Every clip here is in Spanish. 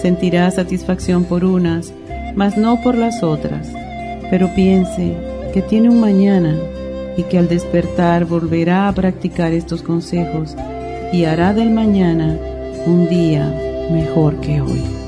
sentirá satisfacción por unas, mas no por las otras. Pero piense que tiene un mañana y que al despertar volverá a practicar estos consejos y hará del mañana un día mejor que hoy.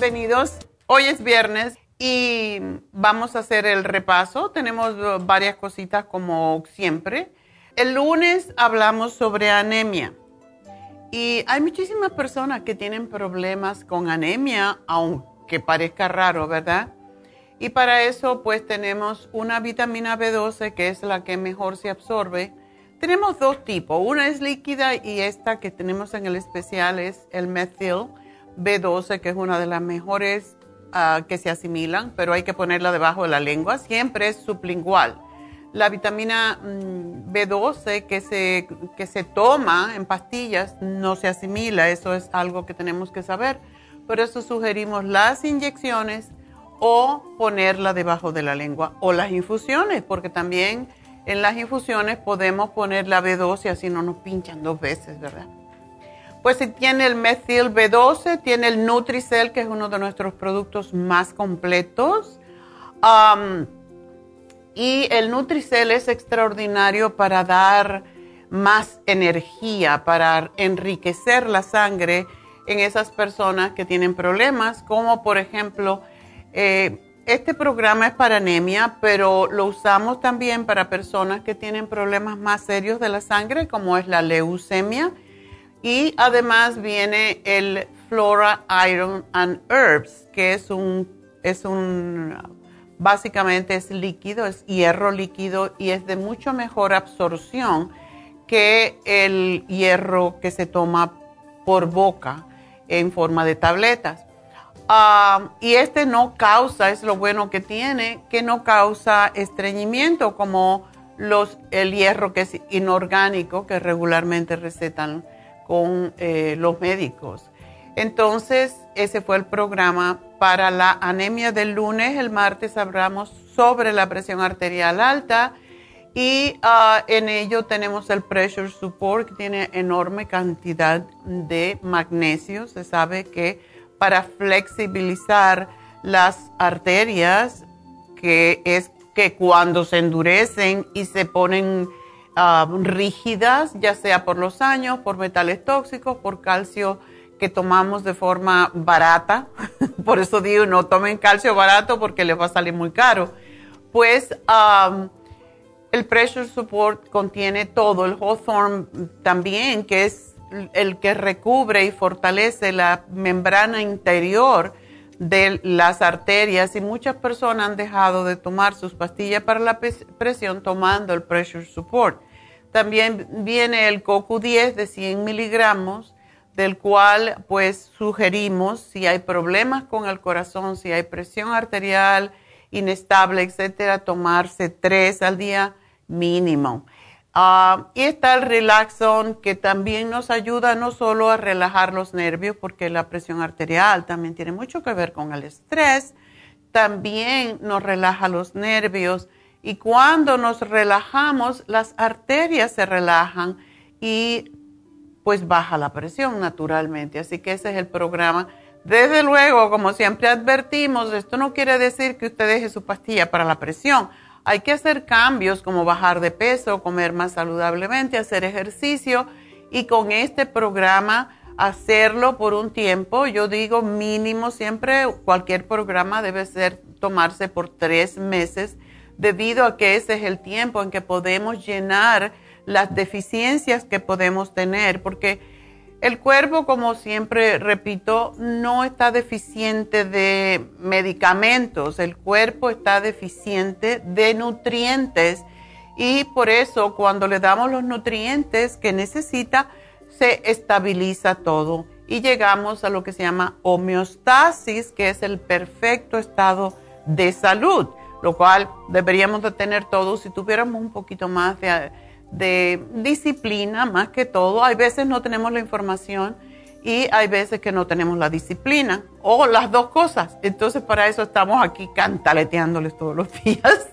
Bienvenidos. Hoy es viernes y vamos a hacer el repaso. Tenemos uh, varias cositas como siempre. El lunes hablamos sobre anemia y hay muchísimas personas que tienen problemas con anemia, aunque parezca raro, ¿verdad? Y para eso pues tenemos una vitamina B12 que es la que mejor se absorbe. Tenemos dos tipos, una es líquida y esta que tenemos en el especial es el methyl B12, que es una de las mejores ah, que se asimilan, pero hay que ponerla debajo de la lengua. Siempre es sublingual. la vitamina mm, B12 que se, que se toma en pastillas no se asimila, eso es algo que tenemos que saber. Por eso sugerimos las inyecciones o ponerla debajo de la lengua o las infusiones, porque también en las infusiones podemos poner la B12 así no nos pinchan dos veces, ¿verdad? Pues si tiene el metil B12, tiene el Nutricel, que es uno de nuestros productos más completos. y el Nutricel es extraordinario para dar más energía, para enriquecer la sangre en esas personas que tienen problemas, como por ejemplo, eh, este programa es para anemia, pero lo usamos también para personas que tienen problemas más serios de la sangre, como es la leucemia y además viene el Flora Iron and Herbs, que es un, es un, básicamente es líquido, es hierro líquido y es de mucho mejor absorción que el hierro que se toma por boca en forma de tabletas. Ah, y este no causa, es lo bueno que tiene, que no causa estreñimiento como los, el hierro que es inorgánico que regularmente recetan con eh, los médicos. Entonces, ese fue el programa para la anemia del lunes. El martes hablamos sobre la presión arterial alta y ah, en ello tenemos el pressure support que tiene enorme cantidad de magnesio. Se sabe que para flexibilizar las arterias, que es que cuando se endurecen y se ponen Um, rígidas, ya sea por los años, por metales tóxicos, por calcio que tomamos de forma barata. por eso digo, no tomen calcio barato porque les va a salir muy caro. Pues el Pressure Support contiene todo, el Hawthorne también, que es el que recubre y fortalece la membrana interior de las arterias y muchas personas han dejado de tomar sus pastillas para la presión tomando el pressure support. También viene el CoQ10 de 100 miligramos, del cual pues sugerimos si hay problemas con el corazón, si hay presión arterial inestable, etcétera, tomarse tres al día mínimo. Ah, y está el Relaxon, que también nos ayuda no solo a relajar los nervios, porque la presión arterial también tiene mucho que ver con el estrés, también nos relaja los nervios. Y cuando nos relajamos, las arterias se relajan y pues baja la presión naturalmente. Así que ese es el programa. Desde luego, como siempre advertimos, esto no quiere decir que usted deje su pastilla para la presión hay que hacer cambios como bajar de peso, comer más saludablemente, hacer ejercicio y con este programa hacerlo por un tiempo. Yo digo mínimo siempre, cualquier programa debe ser tomarse por tres meses debido a que ese es el tiempo en que podemos llenar las deficiencias que podemos tener, porque el cuerpo, como siempre repito, no está deficiente de medicamentos, el cuerpo está deficiente de nutrientes y por eso cuando le damos los nutrientes que necesita, se estabiliza todo. Y llegamos a lo que se llama homeostasis, que es el perfecto estado de salud, lo cual deberíamos de tener todos si tuviéramos un poquito más de de disciplina más que todo. Hay veces no tenemos la información y hay veces que no tenemos la disciplina o las dos cosas. Entonces para eso estamos aquí cantaleteándoles todos los días.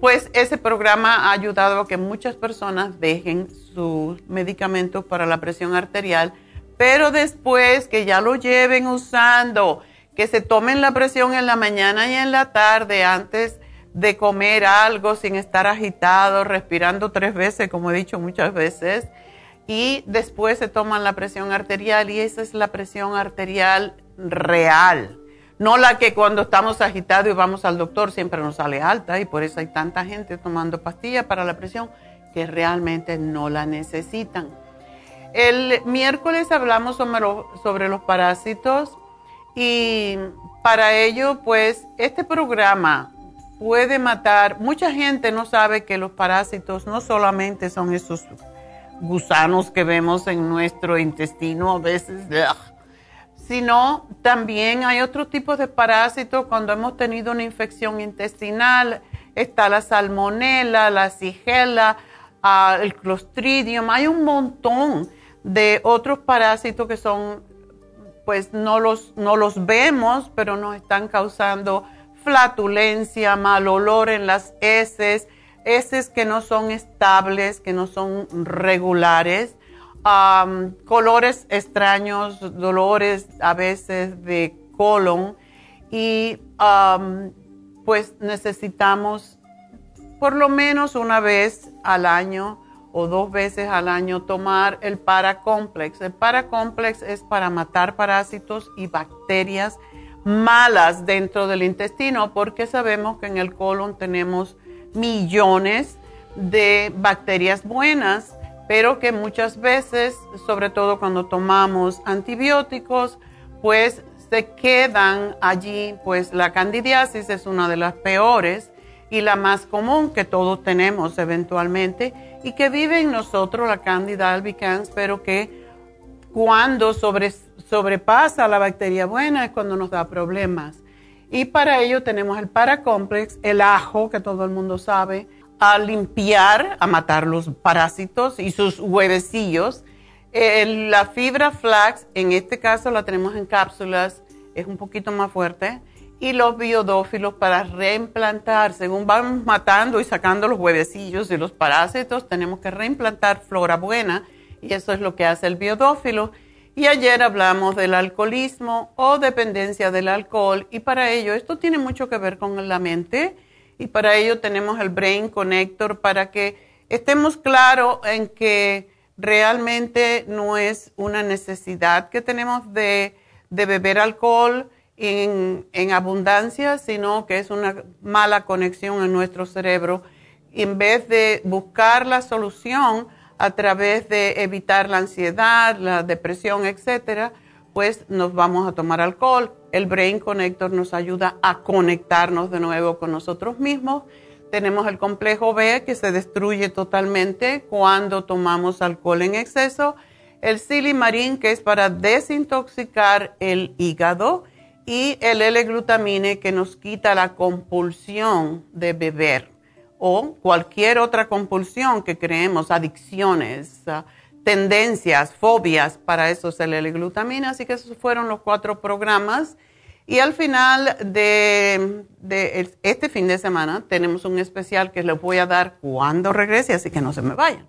Pues ese programa ha ayudado a que muchas personas dejen sus medicamentos para la presión arterial, pero después que ya lo lleven usando, que se tomen la presión en la mañana y en la tarde antes de comer algo sin estar agitado, respirando tres veces, como he dicho muchas veces, y después se toman la presión arterial y esa es la presión arterial real, no la que cuando estamos agitados y vamos al doctor siempre nos sale alta y por eso hay tanta gente tomando pastillas para la presión que realmente no la necesitan. El miércoles hablamos sobre, los parásitos y para ello pues este programa puede matar. Mucha gente no sabe que los parásitos no solamente son esos gusanos que vemos en nuestro intestino a veces, sino también hay otro tipo de parásitos cuando hemos tenido una infección intestinal, está la salmonela, la sigela, ah, el clostridium, hay un montón de otros parásitos que son, pues no los, no los vemos, pero nos están causando flatulencia, mal olor en las heces, heces que no son estables, que no son regulares, colores extraños, dolores a veces de colon y pues necesitamos por lo menos una vez al año o dos veces al año tomar el paracomplex. El paracomplex es para matar parásitos y bacterias malas dentro del intestino porque sabemos que en el colon tenemos millones de bacterias buenas, pero que muchas veces, sobre todo cuando tomamos antibióticos, pues se quedan allí, pues la candidiasis es una de las peores y la más común que todos tenemos eventualmente y que vive en nosotros la candida albicans, pero que cuando sobrepasa la bacteria buena es cuando nos da problemas. Y para ello tenemos el paracomplex, el ajo, que todo el mundo sabe, a limpiar, a matar los parásitos y sus huevecillos. la fibra flax, en este caso la tenemos en cápsulas, es un poquito más fuerte. Y los biodófilos para reimplantar, según vamos matando y sacando los huevecillos y los parásitos, tenemos que reimplantar flora buena y eso es lo que hace el biodófilo. Y ayer hablamos del alcoholismo o dependencia del alcohol y para ello esto tiene mucho que ver con la mente y para ello tenemos el Brain Connector para que estemos claros en que realmente no es una necesidad que tenemos de, beber alcohol en, en, abundancia, sino que es una mala conexión en nuestro cerebro. en vez de buscar la solución, a través de evitar la ansiedad, la depresión, etcétera, pues nos vamos a tomar alcohol. El Brain Connector nos ayuda a conectarnos de nuevo con nosotros mismos. Tenemos el complejo B que se destruye totalmente cuando tomamos alcohol en exceso. El silimarín que es para desintoxicar el hígado y el L-glutamine que nos quita la compulsión de beber o cualquier otra compulsión que creemos, adicciones, ah, tendencias, fobias, para eso es el L-glutamina. Así que esos fueron los cuatro programas. Y al final de, de, este fin de semana tenemos un especial que les voy a dar cuando regrese, así que no se me vayan.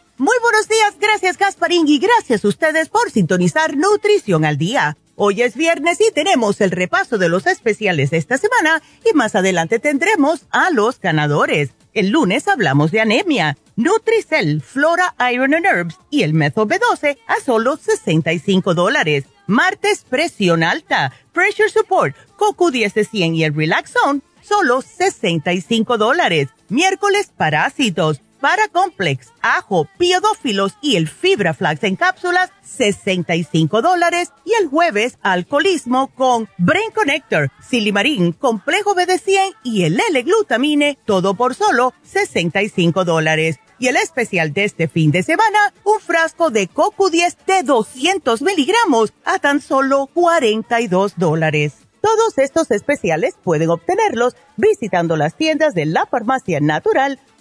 Muy buenos días, gracias Gasparín y gracias a ustedes por sintonizar Nutrición al Día. Hoy es viernes y tenemos el repaso de los especiales de esta semana y más adelante tendremos a los ganadores. El lunes hablamos de anemia, Nutricel, Flora Iron and Herbs y el Metho B12 a solo 65 dólares. Martes, presión alta, Pressure Support, CoQ10 de 100 y el Relax Zone, solo 65 dólares. Miércoles, parásitos Complex, ajo, piodófilos y el fibra flax en cápsulas, 65 dólares. Y el jueves, alcoholismo con Brain Connector, Silimarín, complejo BD100 y el L-glutamine, todo por solo 65 dólares. Y el especial de este fin de semana, un frasco de CoQ10 de 200 miligramos a tan solo 42 dólares. Todos estos especiales pueden obtenerlos visitando las tiendas de la farmacia natural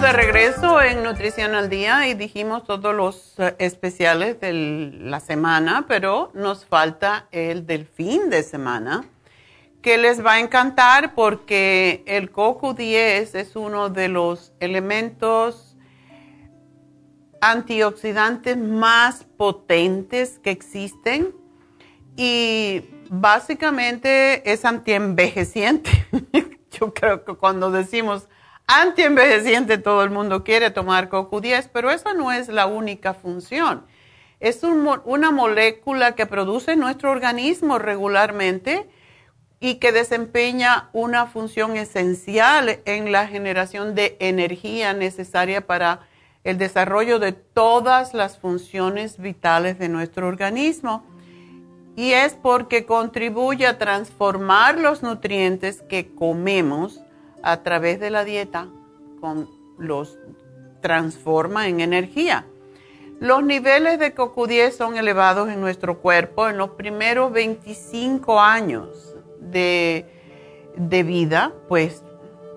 De regreso en Nutrición al Día y dijimos todos los eh, especiales de la semana, pero nos falta el del fin de semana, que les va a encantar porque el CoQ10 es uno de los elementos antioxidantes más potentes que existen y básicamente es antienvejeciente. Yo creo que cuando decimos antienvejeciente todo el mundo quiere tomar CoQ10, pero esa no es la única función. Es una molécula que produce nuestro organismo regularmente y que desempeña una función esencial en la generación de energía necesaria para el desarrollo de todas las funciones vitales de nuestro organismo. Y es porque contribuye a transformar los nutrientes que comemos a través de la dieta con, los transforma en energía. Los niveles de CoQ10 son elevados en nuestro cuerpo en los primeros 25 años de, de vida, pues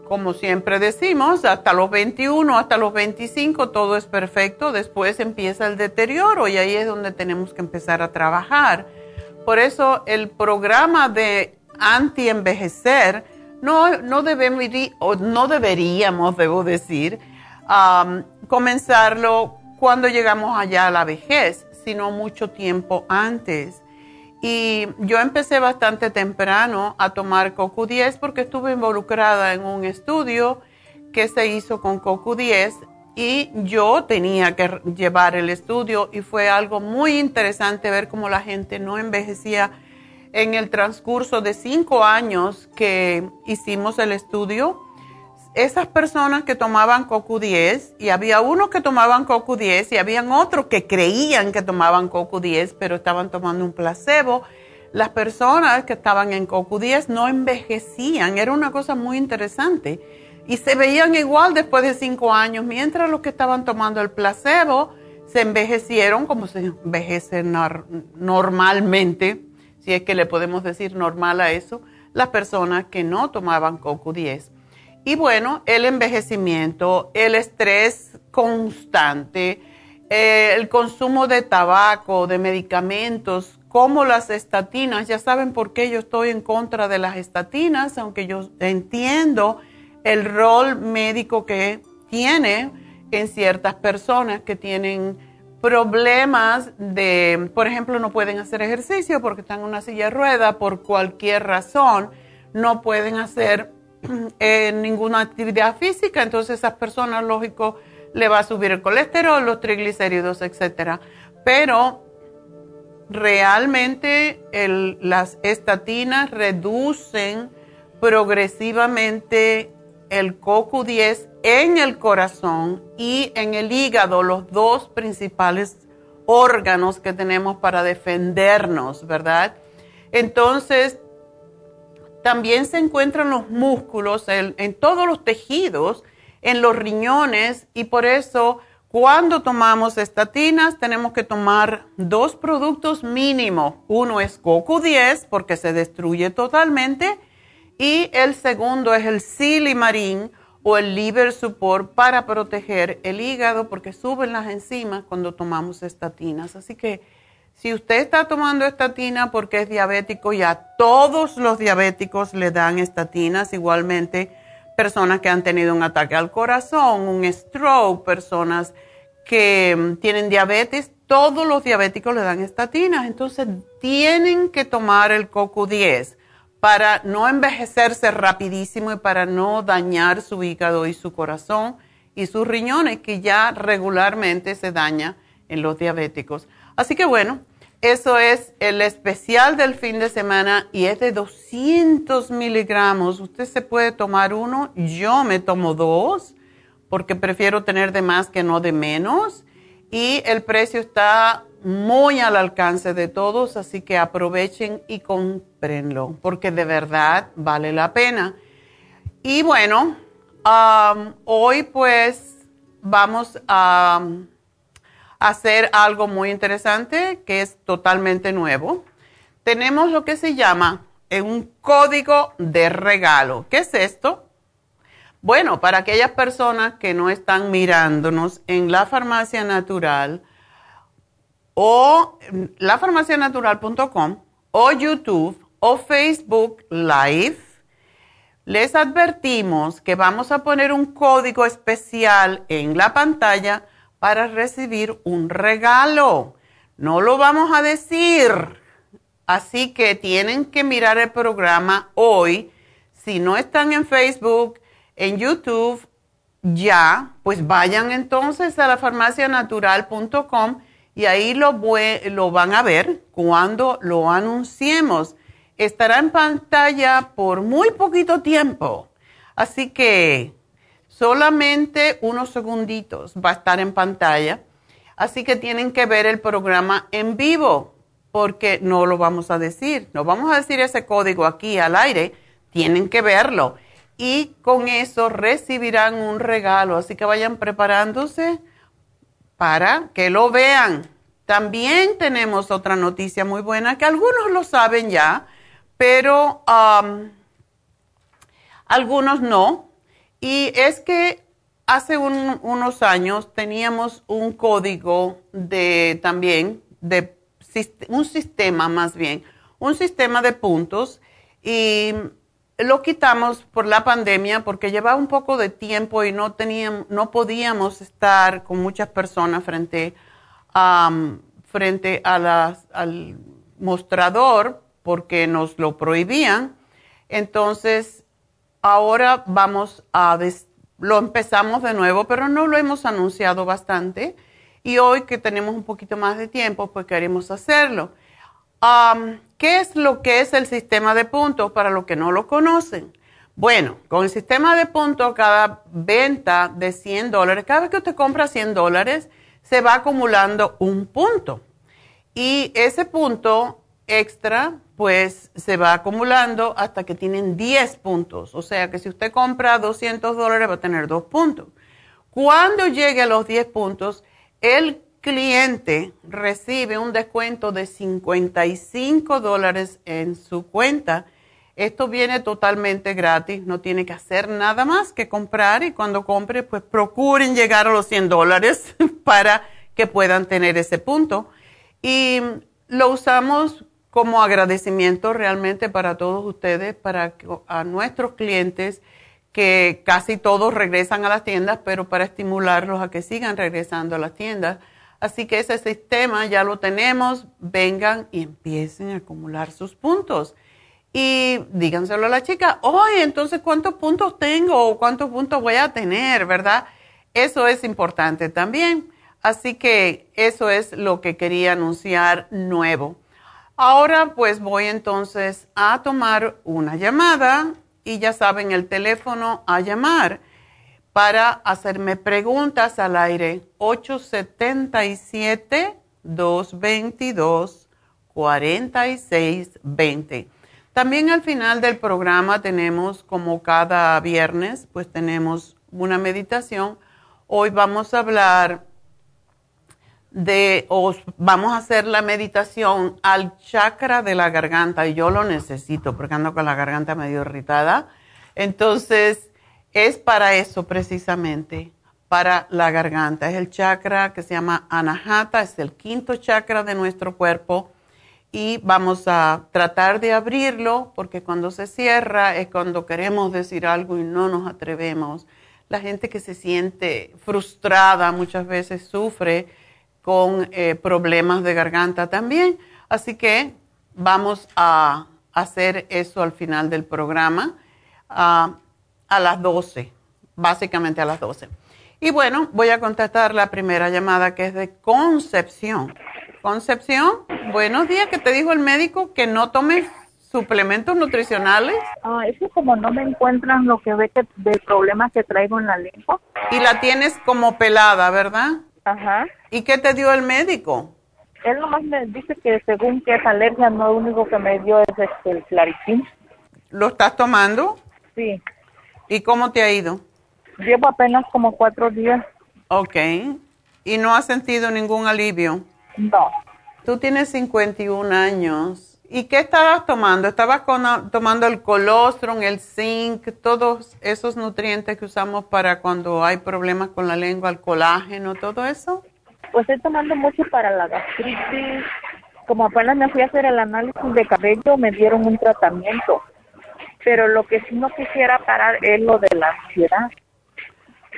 como siempre decimos, hasta los 21, hasta los 25 todo es perfecto, después empieza el deterioro y ahí es donde tenemos que empezar a trabajar. Por eso el programa de anti-envejecer no, no, debemos, no deberíamos, debo decir, comenzarlo cuando llegamos allá a la vejez, sino mucho tiempo antes. Y yo empecé bastante temprano a tomar CoQ10 porque estuve involucrada en un estudio que se hizo con CoQ10 y yo tenía que llevar el estudio y fue algo muy interesante ver cómo la gente no envejecía en el transcurso de cinco años que hicimos el estudio, esas personas que tomaban CoQ10, y había unos que tomaban CoQ10 y habían otros que creían que tomaban CoQ10, pero estaban tomando un placebo, las personas que estaban en CoQ10 no envejecían, era una cosa muy interesante. Y se veían igual después de cinco años, mientras los que estaban tomando el placebo se envejecieron como se envejece normalmente si es que le podemos decir normal a eso, las personas que no tomaban CoQ10. Y bueno, el envejecimiento, el estrés constante, eh, el consumo de tabaco, de medicamentos, como las estatinas, ya saben por qué yo estoy en contra de las estatinas, aunque yo entiendo el rol médico que tiene en ciertas personas que tienen problemas de, por ejemplo, no pueden hacer ejercicio porque están en una silla de rueda, por cualquier razón, no pueden hacer eh, ninguna actividad física, entonces a esas personas, lógico, le va a subir el colesterol, los triglicéridos, etcétera. Pero realmente las estatinas reducen progresivamente el CoQ10 en el corazón y en el hígado, los dos principales órganos que tenemos para defendernos, ¿verdad? Entonces, también se encuentran los músculos en, todos los tejidos, en los riñones, y por eso cuando tomamos estatinas tenemos que tomar dos productos mínimo. Uno es CoQ10 porque se destruye totalmente y el segundo es el silimarín o el liver support para proteger el hígado porque suben las enzimas cuando tomamos estatinas. Así que si usted está tomando estatina porque es diabético y a todos los diabéticos le dan estatinas igualmente personas que han tenido un ataque al corazón, un stroke, personas que mm, tienen diabetes, todos los diabéticos le dan estatinas. Entonces tienen que tomar el CoQ10 para no envejecerse rapidísimo y para no dañar su hígado y su corazón y sus riñones, que ya regularmente se daña en los diabéticos. Así que bueno, eso es el especial del fin de semana y es de 200 miligramos. Usted se puede tomar uno, yo me tomo dos porque prefiero tener de más que no de menos. Y el precio está muy al alcance de todos, así que aprovechen y comprenlo, porque de verdad vale la pena. Y bueno, hoy pues vamos a hacer algo muy interesante que es totalmente nuevo. Tenemos lo que se llama un código de regalo. ¿Qué es esto? Bueno, para aquellas personas que no están mirándonos en la farmacia natural o lafarmacianatural.com o YouTube o Facebook Live, les advertimos que vamos a poner un código especial en la pantalla para recibir un regalo. No lo vamos a decir. Así que tienen que mirar el programa hoy. Si no están en Facebook, en YouTube, ya, pues vayan entonces a la farmacianatural.com y ahí lo, lo van a ver cuando lo anunciemos. Estará en pantalla por muy poquito tiempo. Así que solamente unos segunditos va a estar en pantalla. Así que tienen que ver el programa en vivo porque no lo vamos a decir. No vamos a decir ese código aquí al aire. Tienen que verlo. Y con eso recibirán un regalo. Así que vayan preparándose para que lo vean. También tenemos otra noticia muy buena que algunos lo saben ya, pero um, algunos no y es que hace unos años teníamos un código de también, de un sistema más bien, un sistema de puntos y lo quitamos por la pandemia porque llevaba un poco de tiempo y no teníamos, no podíamos estar con muchas personas frente a, frente a al mostrador porque nos lo prohibían. Entonces ahora vamos a, lo empezamos de nuevo, pero no lo hemos anunciado bastante. Y hoy que tenemos un poquito más de tiempo, pues queremos hacerlo. ¿Qué es lo que es el sistema de puntos para los que no lo conocen? Bueno, con el sistema de puntos, cada venta de 100 dólares, cada vez que usted compra 100 dólares, se va acumulando un punto. Y ese punto extra pues se va acumulando hasta que tienen 10 puntos. O sea que si usted compra 200 dólares va a tener 2 puntos. Cuando llegue a los 10 puntos, el cliente recibe un descuento de 55 dólares en su cuenta. Esto viene totalmente gratis, no tiene que hacer nada más que comprar y cuando compre, pues procuren llegar a los 100 dólares para que puedan tener ese punto. Y lo usamos como agradecimiento realmente para todos ustedes, para a nuestros clientes que casi todos regresan a las tiendas, pero para estimularlos a que sigan regresando a las tiendas. Así que ese sistema ya lo tenemos, vengan y empiecen a acumular sus puntos. Y díganselo a la chica, oye, entonces cuántos puntos tengo o cuántos puntos voy a tener, ¿verdad? Eso es importante también. Así que eso es lo que quería anunciar nuevo. Ahora pues voy entonces a tomar una llamada y ya saben el teléfono a llamar para hacerme preguntas al aire 877-222-4620. También al final del programa tenemos, como cada viernes, pues tenemos una meditación. Hoy vamos a hablar de, os vamos a hacer la meditación al chakra de la garganta y yo lo necesito porque ando con la garganta medio irritada. Entonces, es para eso precisamente, para la garganta. Es el chakra que se llama anahata, es el quinto chakra de nuestro cuerpo y vamos a tratar de abrirlo porque cuando se cierra es cuando queremos decir algo y no nos atrevemos. La gente que se siente frustrada muchas veces sufre con eh, problemas de garganta también. Así que vamos a hacer eso al final del programa a las 12, básicamente a las 12. Y bueno, voy a contestar la primera llamada que es de Concepción. Concepción, buenos días, que te dijo el médico que no tomes suplementos nutricionales. Ah, es que como no me encuentran lo que ve que de problemas que traigo en la lengua. Y la tienes como pelada, ¿verdad? Ajá. ¿Y qué te dio el médico? Él nomás me dice que según que es alergia, no lo único que me dio es este, el claritín. ¿Lo estás tomando? Sí. ¿Y cómo te ha ido? Llevo apenas como cuatro días. Ok. ¿Y no has sentido ningún alivio? No. Tú tienes 51 años. ¿Y qué estabas tomando? ¿Estabas con, tomando el colostrum, el zinc, todos esos nutrientes que usamos para cuando hay problemas con la lengua, el colágeno, todo eso? Pues estoy tomando mucho para la gastritis. Como apenas me fui a hacer el análisis de cabello, me dieron un tratamiento. Pero lo que sí no quisiera parar es lo de la ansiedad.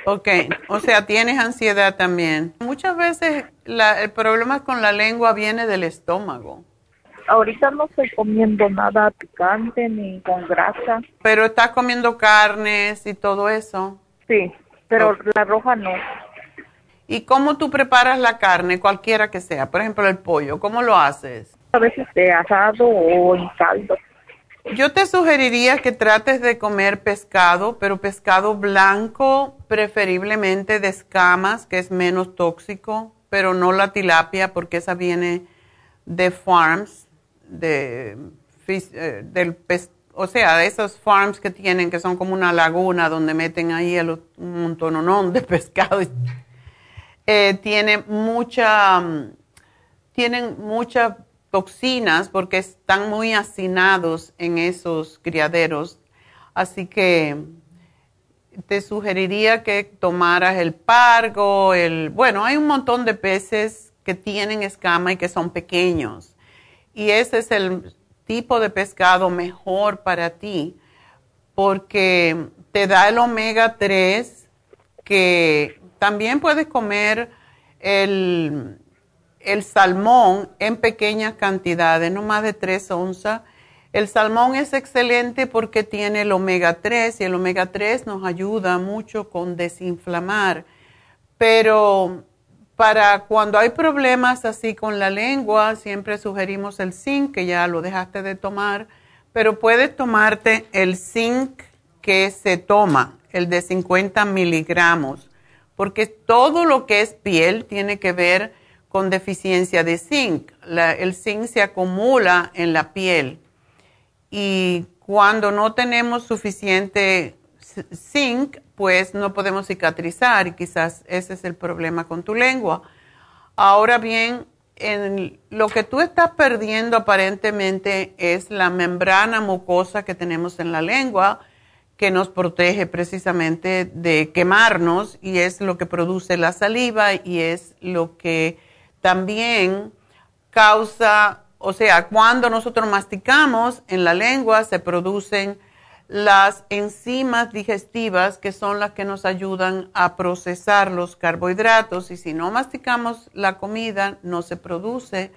Ok, o sea, tienes ansiedad también. Muchas veces el problema con la lengua viene del estómago. Ahorita no estoy comiendo nada picante ni con grasa. Pero estás comiendo carnes y todo eso. Sí, pero la roja no. ¿Y cómo tú preparas la carne, cualquiera que sea? Por ejemplo, el pollo, ¿cómo lo haces? A veces de asado o en caldo. Yo te sugeriría que trates de comer pescado, pero pescado blanco, preferiblemente de escamas, que es menos tóxico, pero no la tilapia, porque esa viene de farms, de, eh, del o sea, de esos farms que tienen, que son como una laguna donde meten ahí un montón de pescado. Eh, tiene mucha, mm, tienen mucha toxinas porque están muy hacinados en esos criaderos. Así que te sugeriría que tomaras el pargo, el... Bueno, hay un montón de peces que tienen escama y que son pequeños. Y ese es el tipo de pescado mejor para ti porque te da el omega 3 que también puedes comer el el salmón en pequeñas cantidades, no más de 3 onzas. El salmón es excelente porque tiene el omega 3 y el omega 3 nos ayuda mucho con desinflamar. Pero para cuando hay problemas así con la lengua, siempre sugerimos el zinc, que ya lo dejaste de tomar, pero puedes tomarte el zinc que se toma, el de 50 miligramos, porque todo lo que es piel tiene que ver con deficiencia de zinc. el zinc se acumula en la piel y cuando no tenemos suficiente zinc, pues no podemos cicatrizar y quizás ese es el problema con tu lengua. Ahora bien, en lo que tú estás perdiendo aparentemente es la membrana mucosa que tenemos en la lengua que nos protege precisamente de quemarnos y es lo que produce la saliva y es lo que también causa, o sea, cuando nosotros masticamos en la lengua se producen las enzimas digestivas que son las que nos ayudan a procesar los carbohidratos y si no masticamos la comida no se produce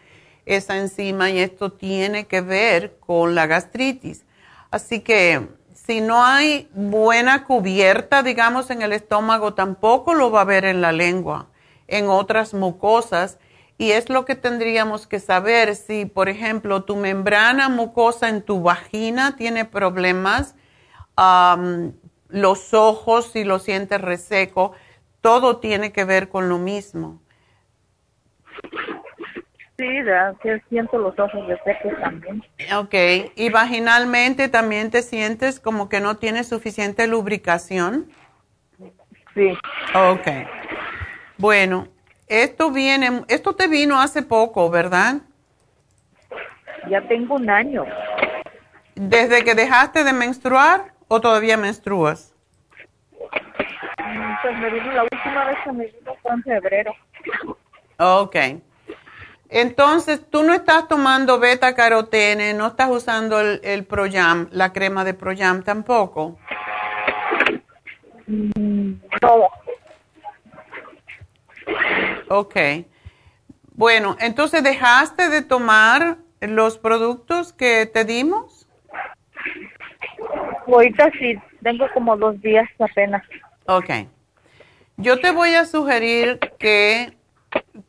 esa enzima y esto tiene que ver con la gastritis. Así que si no hay buena cubierta, digamos, en el estómago, tampoco lo va a ver en la lengua. en otras mucosas y es lo que tendríamos que saber si, por ejemplo, tu membrana mucosa en tu vagina tiene problemas, los ojos si lo sientes reseco, todo tiene que ver con lo mismo. Sí, que siento los ojos resecos también. Ok, y vaginalmente también te sientes como que no tienes suficiente lubricación. Sí. Ok. Bueno, esto viene, esto te vino hace poco, ¿verdad? Ya tengo un año. ¿Desde que dejaste de menstruar o todavía menstruas? Mm, pues me vino la última vez que me vino fue en febrero. Ok. Entonces, tú no estás tomando beta carotene, no estás usando el, el Proyam, la crema de Proyam tampoco. Mm, no. Ok. Bueno, entonces dejaste de tomar los productos que te dimos. Ahorita sí, tengo como dos días apenas. Ok. Yo te voy a sugerir que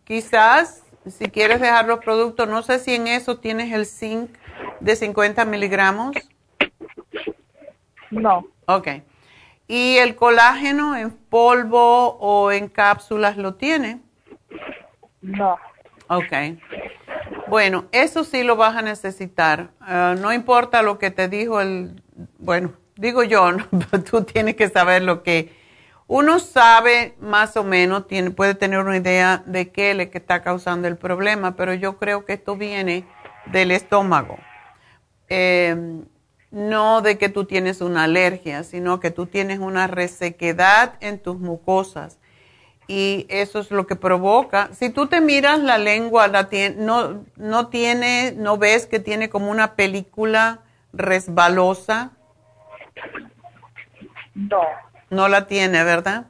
quizás si quieres dejar los productos, no sé si en eso tienes el zinc de 50 miligramos. No. Ok. ¿Y el colágeno en polvo o en cápsulas lo tiene? No. Ok. Bueno, eso sí lo vas a necesitar. Ah, no importa lo que te dijo el, bueno, digo yo, tú tienes que saber lo que uno sabe más o menos, tiene, puede tener una idea de qué le está causando el problema, pero yo creo que esto viene del estómago. Eh, no de que tú tienes una alergia, sino que tú tienes una resequedad en tus mucosas y eso es lo que provoca. Si tú te miras la lengua, la no, no tiene, no ves que tiene como una película resbalosa. No. No la tiene, ¿verdad?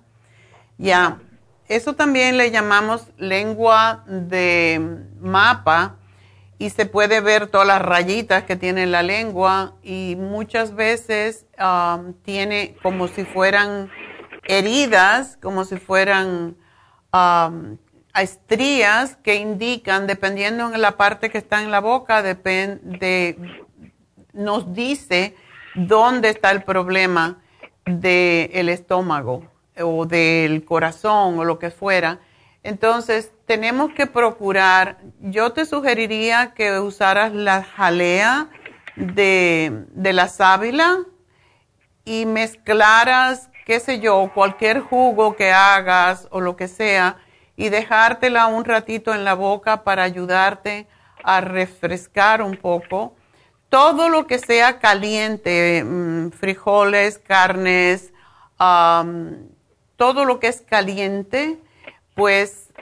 Ya. Eso también le llamamos lengua de mapa y se puede ver todas las rayitas que tiene la lengua y muchas veces um, tiene como si fueran heridas, como si fueran um, estrías que indican, dependiendo de la parte que está en la boca, nos dice dónde está el problema del estómago o del corazón o lo que fuera. Entonces, tenemos que procurar, yo te sugeriría que usaras la jalea de, de la sábila y mezclaras qué sé yo, cualquier jugo que hagas o lo que sea, y dejártela un ratito en la boca para ayudarte a refrescar un poco. Todo lo que sea caliente, mm, frijoles, carnes, todo lo que es caliente, pues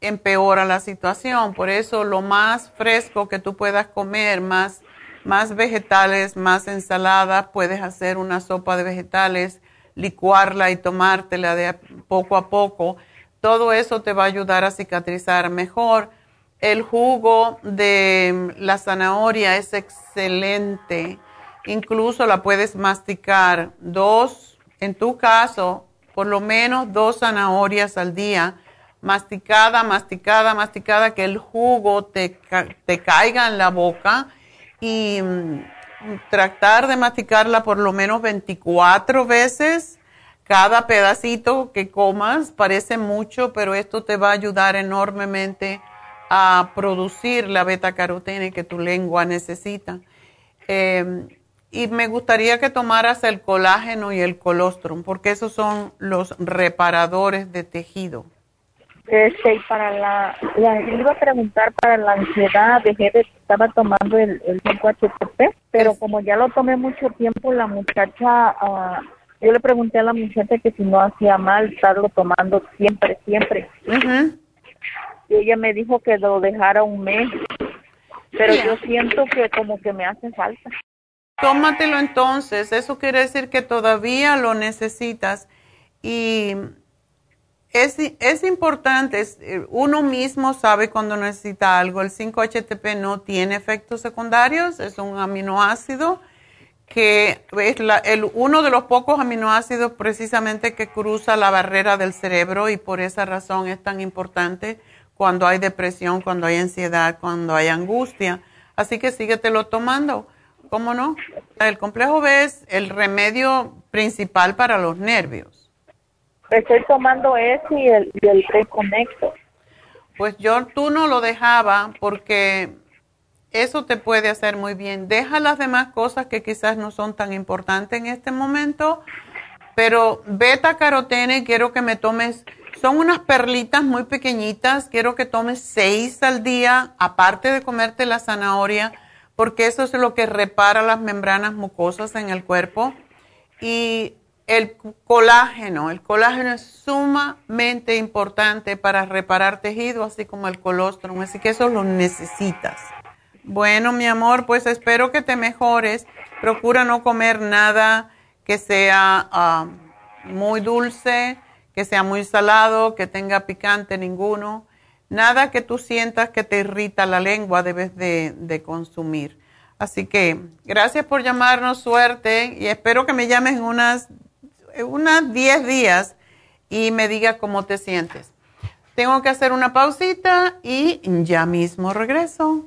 empeora la situación. Por eso lo más fresco que tú puedas comer, más, más vegetales, más ensalada, puedes hacer una sopa de vegetales licuarla y tomártela de poco a poco, todo eso te va a ayudar a cicatrizar mejor. El jugo de la zanahoria es excelente. Incluso la puedes masticar dos, en tu caso, por lo menos dos zanahorias al día, masticada, masticada, masticada, que el jugo te, te caiga en la boca y mm, tratar de masticarla por lo menos 24 veces. Cada pedacito que comas parece mucho, pero esto te va a ayudar enormemente a producir la beta carotene que tu lengua necesita. Em, y me gustaría que tomaras el colágeno y el colostrum, porque esos son los reparadores de tejido. Este, para la, la, iba a preguntar para la ansiedad, dejé de, estaba tomando el, el 5-HTP, pero como ya lo tomé mucho tiempo, la muchacha, uh, yo le pregunté a la muchacha que si no hacía mal estarlo tomando siempre, siempre. Y ella me dijo que lo dejara un mes, pero yo siento que como que me hace falta. Tómatelo entonces, eso quiere decir que todavía lo necesitas y es, es importante, eh, uno mismo sabe cuando necesita algo. El 5-HTP no tiene efectos secundarios, es un aminoácido que es el, uno de los pocos aminoácidos precisamente que cruza la barrera del cerebro y por esa razón es tan importante cuando hay depresión, cuando hay ansiedad, cuando hay angustia. Así que síguetelo tomando. ¿Cómo no? El complejo B es el remedio principal para los nervios. Estoy tomando ese y el, y el. Pues yo tú no lo dejaba porque eso te puede hacer muy bien. Deja las demás cosas que quizás no son tan importantes en este momento, pero beta carotene quiero que me tomes, son unas perlitas muy pequeñitas, quiero que tomes seis al día, aparte de comerte la zanahoria, porque eso es lo que repara las membranas mucosas en el cuerpo. Y el colágeno, el colágeno es sumamente importante para reparar tejido, así como el colostrum, así que eso lo necesitas. Bueno, mi amor, pues espero que te mejores. Procura no comer nada que sea ah, muy dulce, que sea muy salado, que tenga picante ninguno. Nada que tú sientas que te irrita la lengua debes de, consumir. Así que gracias por llamarnos, suerte, y espero que me llames unas, unas 10 días y me digas cómo te sientes. Tengo que hacer una pausita y ya mismo regreso.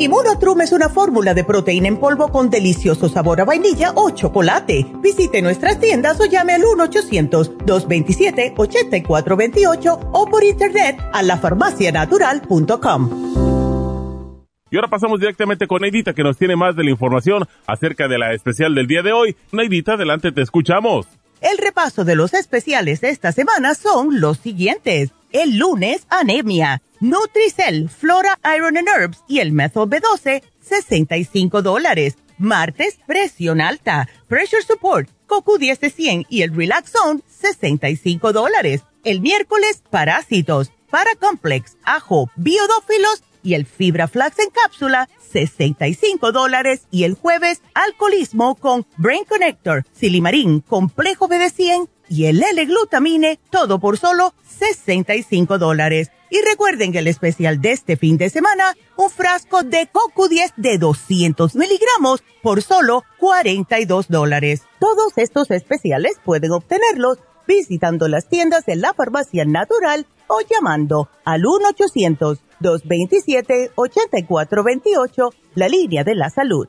Immunotrum es una fórmula de proteína en polvo con delicioso sabor a vainilla o chocolate. Visite nuestras tiendas o llame al 1-800-227-8428 o por internet a lafarmacianatural.com. Y ahora pasamos directamente con Neidita que nos tiene más de la información acerca de la especial del día de hoy. Neidita, adelante, te escuchamos. El repaso de los especiales de esta semana son los siguientes. El lunes, anemia Nutricel, Flora Iron and Herbs y el Methyl B12, 65 dólares. Martes, presión alta, Pressure Support, CoQ10 de 100 y el Relax Zone, 65 dólares. El miércoles, parásitos, Paracomplex, ajo, biodófilos y el Fibra Flax en cápsula, 65 dólares. Y el jueves, alcoholismo con Brain Connector, Silimarín, complejo BD100 y el L-glutamine, todo por solo 65 dólares. Y recuerden que el especial de este fin de semana, un frasco de CoQ10 de 200 miligramos por solo 42 dólares. Todos estos especiales pueden obtenerlos visitando las tiendas de la farmacia natural o llamando al 1-800-227-8428, la línea de la salud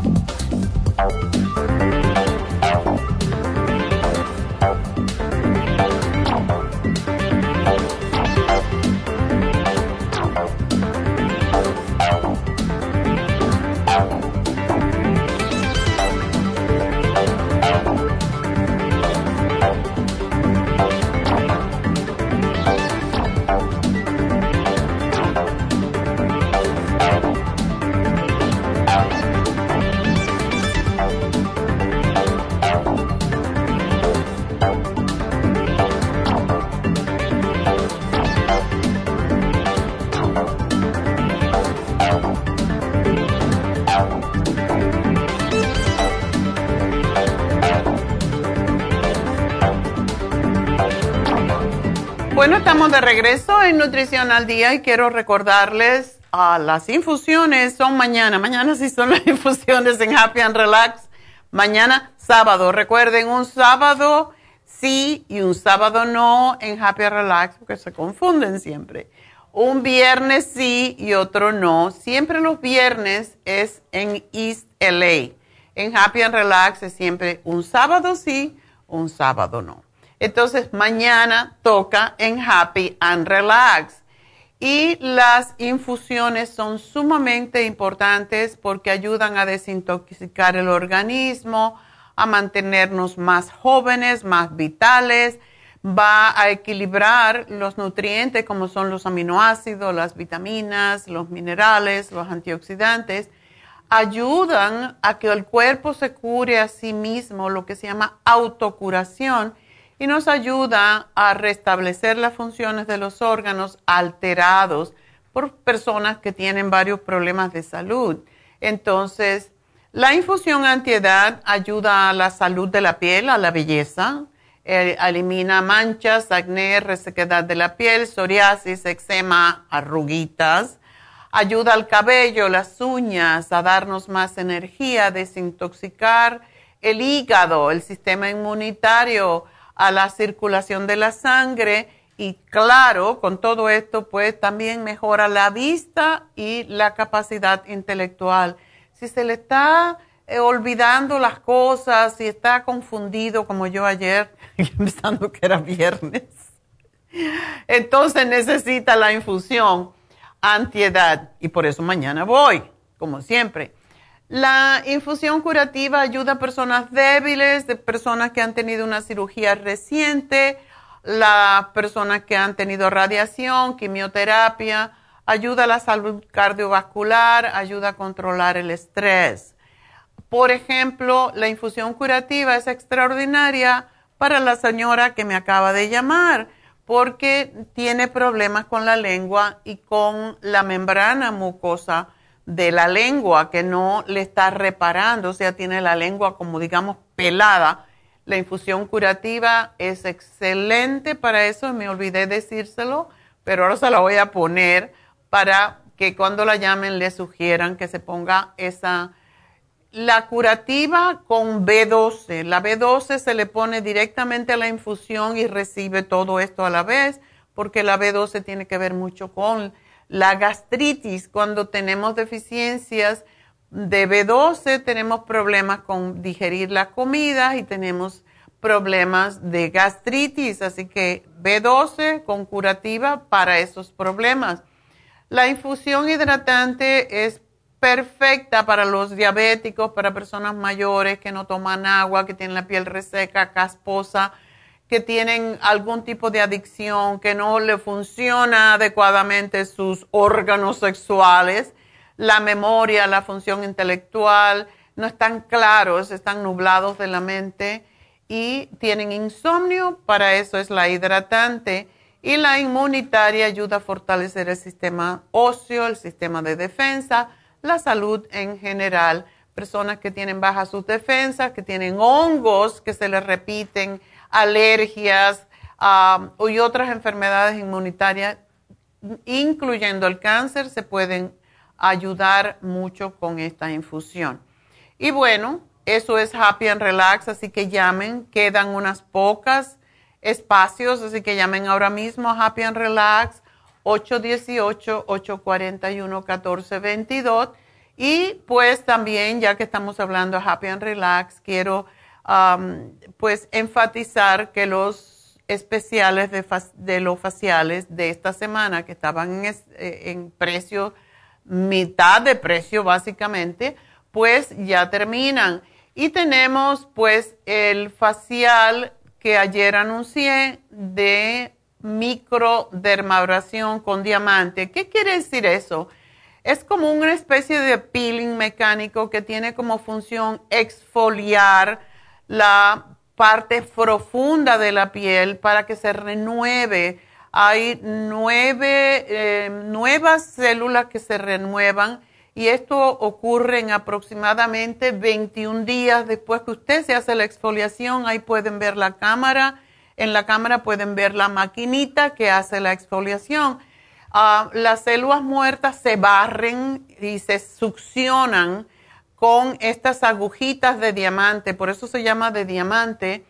Bueno, estamos de regreso en Nutrición al Día y quiero recordarles a las infusiones son mañana. Mañana sí son las infusiones en Happy and Relax. Mañana sábado. Recuerden, un sábado sí y un sábado no en Happy and Relax porque se confunden siempre. Un viernes sí y otro no. Siempre los viernes es en East LA. En Happy and Relax es siempre un sábado sí, un sábado no. Entonces, mañana toca en Happy and Relax. Y las infusiones son sumamente importantes porque ayudan a desintoxicar el organismo, a mantenernos más jóvenes, más vitales, va a equilibrar los nutrientes como son los aminoácidos, las vitaminas, los minerales, los antioxidantes, ayudan a que el cuerpo se cure a sí mismo, lo que se llama autocuración y nos ayuda a restablecer las funciones de los órganos alterados por personas que tienen varios problemas de salud. Entonces, la infusión antiedad ayuda a la salud de la piel, a la belleza, eh, elimina manchas, acné, resequedad de la piel, psoriasis, eczema, arruguitas, ayuda al cabello, las uñas, a darnos más energía, desintoxicar el hígado, el sistema inmunitario, a la circulación de la sangre y claro, con todo esto pues también mejora la vista y la capacidad intelectual. Si se le está eh, olvidando las cosas, si está confundido como yo ayer, pensando que era viernes, entonces necesita la infusión antiedad y por eso mañana voy, como siempre. La infusión curativa ayuda a personas débiles, de personas que han tenido una cirugía reciente, las personas que han tenido radiación, quimioterapia, ayuda a la salud cardiovascular, ayuda a controlar el estrés. Por ejemplo, la infusión curativa es extraordinaria para la señora que me acaba de llamar porque tiene problemas con la lengua y con la membrana mucosa de la lengua que no le está reparando, o sea, tiene la lengua como digamos pelada. La infusión curativa es excelente para eso, me olvidé decírselo, pero ahora se la voy a poner para que cuando la llamen le sugieran que se ponga esa... La curativa con B12, la B12 se le pone directamente a la infusión y recibe todo esto a la vez, porque la B12 tiene que ver mucho con la gastritis, cuando tenemos deficiencias de B12, tenemos problemas con digerir la comida y tenemos problemas de gastritis, así que B12 con curativa para esos problemas. La infusión hidratante es perfecta para los diabéticos, para personas mayores que no toman agua, que tienen la piel reseca, casposa que tienen algún tipo de adicción, que no le funciona adecuadamente sus órganos sexuales, la memoria, la función intelectual, no están claros, están nublados de la mente y tienen insomnio, para eso es la hidratante. Y la inmunitaria ayuda a fortalecer el sistema óseo, el sistema de defensa, la salud en general. Personas que tienen bajas sus defensas, que tienen hongos que se les repiten, alergias y otras enfermedades inmunitarias, incluyendo el cáncer, se pueden ayudar mucho con esta infusión. Y bueno, eso es Happy and Relax, así que llamen, quedan unas pocas espacios, así que llamen ahora mismo a Happy and Relax 818-841-1422. Y pues también, ya que estamos hablando de Happy and Relax, quiero pues enfatizar que los especiales de, los faciales de esta semana, que estaban en, eh, en precio, mitad de precio básicamente, pues ya terminan. Y tenemos pues el facial que ayer anuncié de microdermabrasión con diamante. ¿Qué quiere decir eso? Es como una especie de peeling mecánico que tiene como función exfoliar la parte profunda de la piel para que se renueve. Hay nueve, eh, nuevas células que se renuevan y esto ocurre en aproximadamente 21 días después que usted se hace la exfoliación. Ahí pueden ver la cámara en la cámara pueden ver la maquinita que hace la exfoliación. Ah, las células muertas se barren y se succionan con estas agujitas de diamante, por eso se llama de diamante,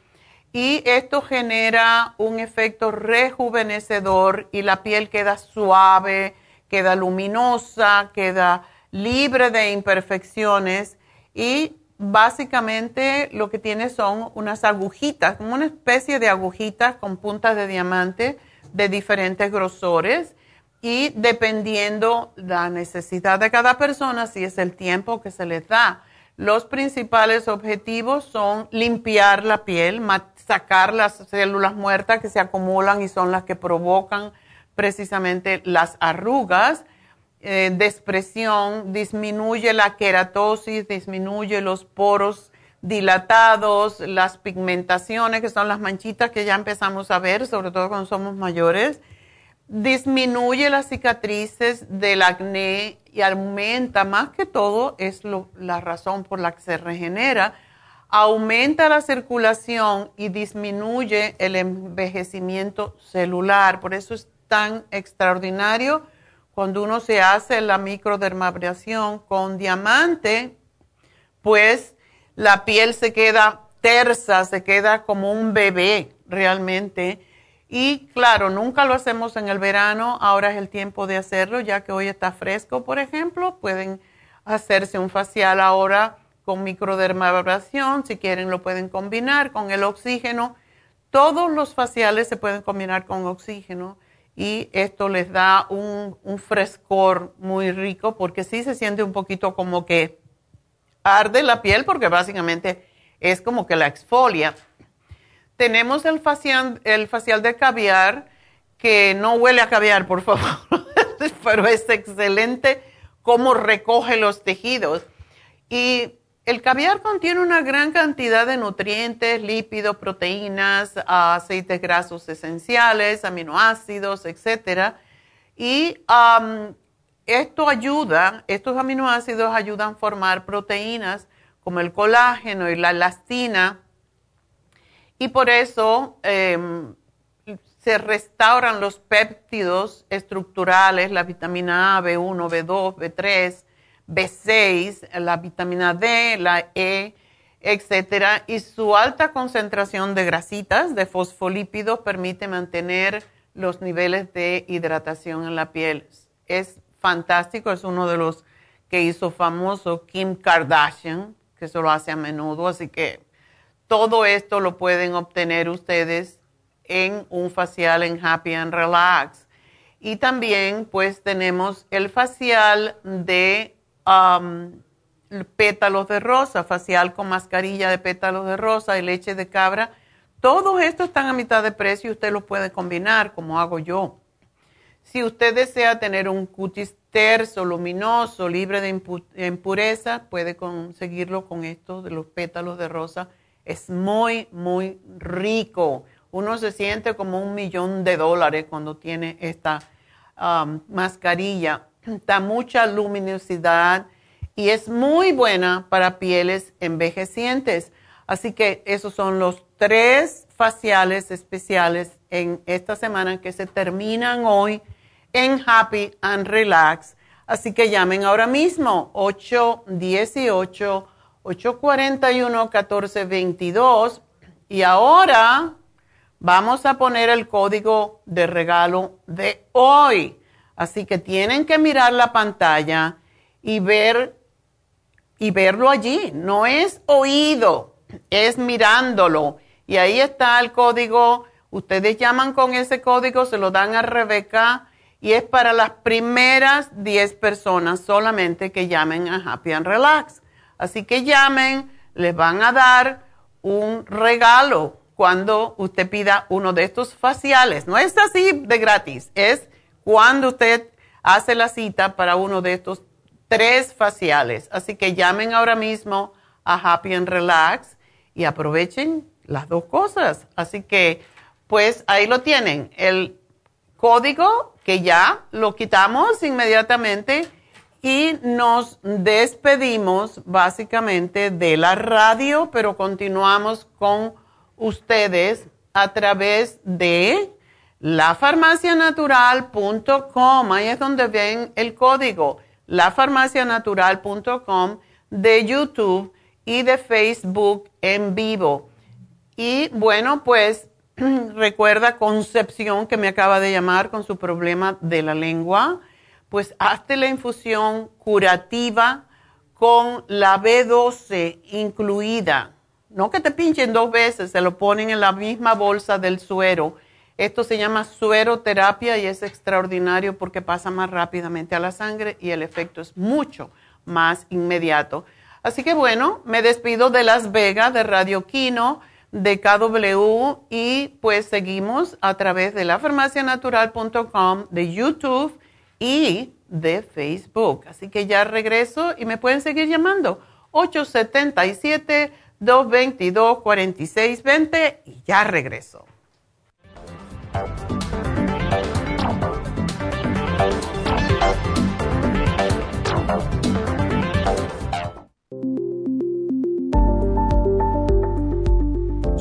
y esto genera un efecto rejuvenecedor y la piel queda suave, queda luminosa, queda libre de imperfecciones y básicamente lo que tiene son unas agujitas, como una especie de agujitas con puntas de diamante de diferentes grosores y dependiendo la necesidad de cada persona, si es el tiempo que se les da. Los principales objetivos son limpiar la piel, sacar las células muertas que se acumulan y son las que provocan precisamente las arrugas, eh, depresión, disminuye la queratosis, disminuye los poros dilatados, las pigmentaciones, que son las manchitas que ya empezamos a ver, sobre todo cuando somos mayores disminuye las cicatrices del acné y aumenta, más que todo, es la razón por la que se regenera, aumenta la circulación y disminuye el envejecimiento celular. Por eso es tan extraordinario cuando uno se hace la microdermabrasión con diamante, pues la piel se queda tersa, se queda como un bebé realmente y claro, nunca lo hacemos en el verano, ahora es el tiempo de hacerlo, ya que hoy está fresco, por ejemplo, pueden hacerse un facial ahora con microdermabrasión, si quieren lo pueden combinar con el oxígeno. Todos los faciales se pueden combinar con oxígeno y esto les da un, un frescor muy rico porque sí se siente un poquito como que arde la piel porque básicamente es como que la exfolia tenemos el facial, el facial de caviar, que no huele a caviar, por favor, pero es excelente cómo recoge los tejidos. Y el caviar contiene una gran cantidad de nutrientes, lípidos, proteínas, aceites grasos esenciales, aminoácidos, etc. Y esto ayuda, estos aminoácidos ayudan a formar proteínas como el colágeno y la elastina y por eso em, se restauran los péptidos estructurales, la vitamina A, B1, B2, B3, B6, la vitamina D, la E, etcétera, y su alta concentración de grasitas, de fosfolípidos, permite mantener los niveles de hidratación en la piel. Es fantástico, es uno de los que hizo famoso Kim Kardashian, que eso lo hace a menudo, así que todo esto lo pueden obtener ustedes en un facial en Happy and Relax. Y también pues tenemos el facial de um, pétalos de rosa, facial con mascarilla de pétalos de rosa y leche de cabra. Todos estos están a mitad de precio y usted los puede combinar como hago yo. Si usted desea tener un cutis terso, luminoso, libre de impureza, puede conseguirlo con esto de los pétalos de rosa es muy, muy rico. Uno se siente como un millón de dólares cuando tiene esta um, mascarilla. Da mucha luminosidad y es muy buena para pieles envejecientes. Así que esos son los tres faciales especiales en esta semana que se terminan hoy en Happy and Relax. Así que llamen ahora mismo 818 841-1422. Y ahora vamos a poner el código de regalo de hoy. Así que tienen que mirar la pantalla y ver y verlo allí. No es oído, es mirándolo. Y ahí está el código. Ustedes llaman con ese código, se lo dan a Rebeca y es para las primeras 10 personas solamente que llamen a Happy and Relax. Así que llamen, les van a dar un regalo cuando usted pida uno de estos faciales. No es así de gratis, es cuando usted hace la cita para uno de estos tres faciales. Así que llamen ahora mismo a Happy and Relax y aprovechen las dos cosas. Así que, pues ahí lo tienen, el código que ya lo quitamos inmediatamente y nos despedimos básicamente de la radio, pero continuamos con ustedes a través de lafarmacianatural.com. Ahí es donde ven el código lafarmacianatural.com de YouTube y de Facebook en vivo. Y bueno, pues recuerda Concepción que me acaba de llamar con su problema de la lengua, pues hazte la infusión curativa con la B12 incluida. No que te pinchen dos veces, se lo ponen en la misma bolsa del suero. Esto se llama sueroterapia y es extraordinario porque pasa más rápidamente a la sangre y el efecto es mucho más inmediato. Así que bueno, me despido de Las Vegas, de Radio Quino, de KW y pues seguimos a través de lafarmacianatural.com, de YouTube y de Facebook. Así que ya regreso y me pueden seguir llamando 877-222-4620 y ya regreso.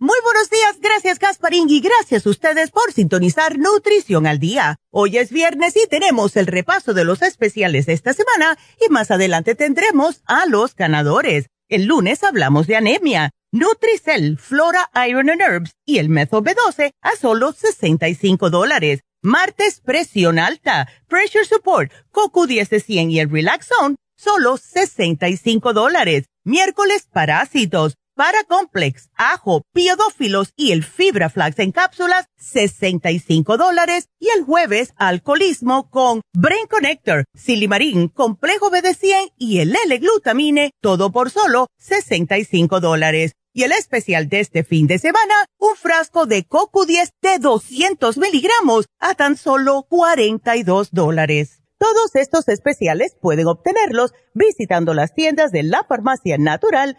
Muy buenos días, gracias Gasparín y gracias a ustedes por sintonizar Nutrición al Día. Hoy es viernes y tenemos el repaso de los especiales de esta semana y más adelante tendremos a los ganadores. El lunes hablamos de anemia Nutricel, Flora Iron and Herbs y el Metho B12 a solo 65 dólares. Martes, presión alta, Pressure Support, CoQ10 de 100 y el Relax Zone, solo 65 dólares. Miércoles, parásitos, Paracomplex, ajo, piodófilos y el Fibra Flax en cápsulas, 65 dólares. Y el jueves, alcoholismo con Brain Connector, Silimarín, Complejo BD100 y el L-Glutamine, todo por solo 65 dólares. Y el especial de este fin de semana, un frasco de CoQ10 de 200 miligramos a tan solo 42 dólares. Todos estos especiales pueden obtenerlos visitando las tiendas de la farmacia natural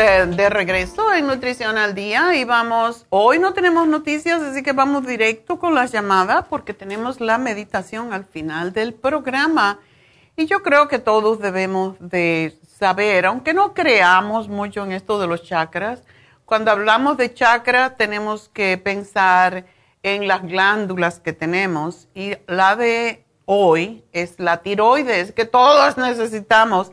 De, regreso en Nutrición al Día y vamos, hoy no tenemos noticias, así que vamos directo con las llamadas porque tenemos la meditación al final del programa. Y yo creo que todos debemos de saber, aunque no creamos mucho en esto de los chakras, cuando hablamos de chakra tenemos que pensar en las glándulas que tenemos y la de hoy es la tiroides que todos necesitamos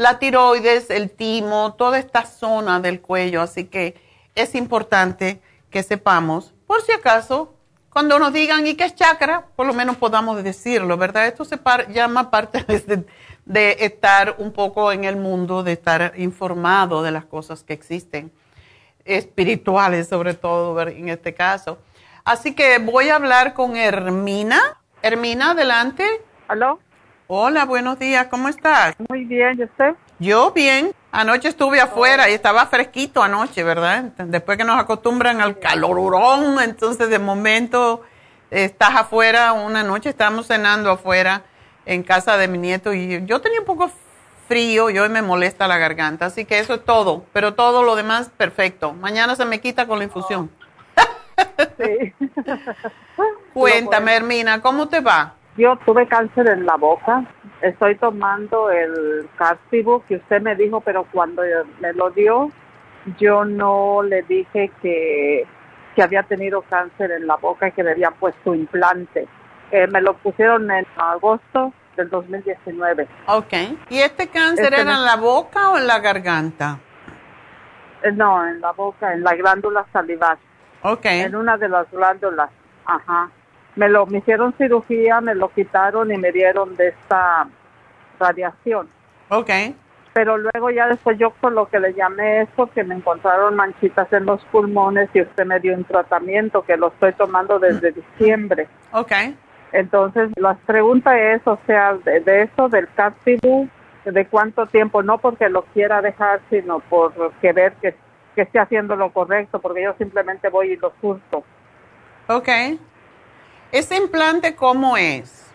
la tiroides, el timo, toda esta zona del cuello. Así que es importante que sepamos, por si acaso, cuando nos digan, ¿y qué es chakra? Por lo menos podamos decirlo, ¿verdad? Esto se llama parte de, de, estar un poco en el mundo, de estar informado de las cosas que existen, espirituales sobre todo en este caso. Así que voy a hablar con Hermina. Hermina, adelante. ¿Aló? Hola, buenos días, ¿cómo estás? Muy bien, ¿y usted? Yo bien. Anoche estuve afuera y estaba fresquito anoche, ¿verdad? Después que nos acostumbran al calorurón, entonces de momento estás afuera una noche, estábamos cenando afuera en casa de mi nieto y yo tenía un poco frío y hoy me molesta la garganta, así que eso es todo, pero todo lo demás perfecto. Mañana se me quita con la infusión. Sí. Cuéntame, Hermina, ¿cómo te va? Yo tuve cáncer en la boca. Estoy tomando el Cartibu que usted me dijo, pero cuando me lo dio, yo no le dije que, que había tenido cáncer en la boca y que le habían puesto implante. Eh, me lo pusieron en agosto del 2019. Ok. ¿Y este cáncer este era en la boca o en la garganta? Eh, no, en la boca, en la glándula salivar. Ok. En una de las glándulas. Ajá me lo me hicieron cirugía, me lo quitaron y me dieron de esta radiación. Ok. Pero luego ya después yo con lo que le llamé es porque me encontraron manchitas en los pulmones y usted me dio un tratamiento que lo estoy tomando desde diciembre. Ok. Entonces, la pregunta es, o sea, de, eso del Captibu, de cuánto tiempo, no porque lo quiera dejar, sino por que ver que, que esté haciendo lo correcto, porque yo simplemente voy y lo surto. Ok. ¿Ese implante cómo es?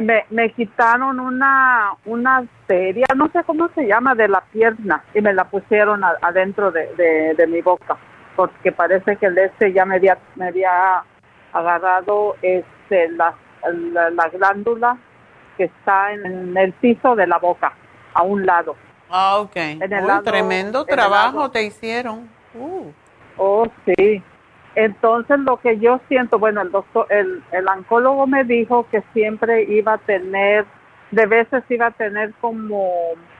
Me, me, quitaron una, una arteria, no sé cómo se llama, de la pierna y me la pusieron adentro de, de, mi boca, porque parece que el este ya me había, me había agarrado este, la, la, glándula que está en, el piso de la boca, a un lado. Ah, ok. tremendo trabajo te hicieron. Uh. Oh, sí. Entonces lo que yo siento, bueno, el doctor, el, el oncólogo me dijo que siempre iba a tener, de veces iba a tener como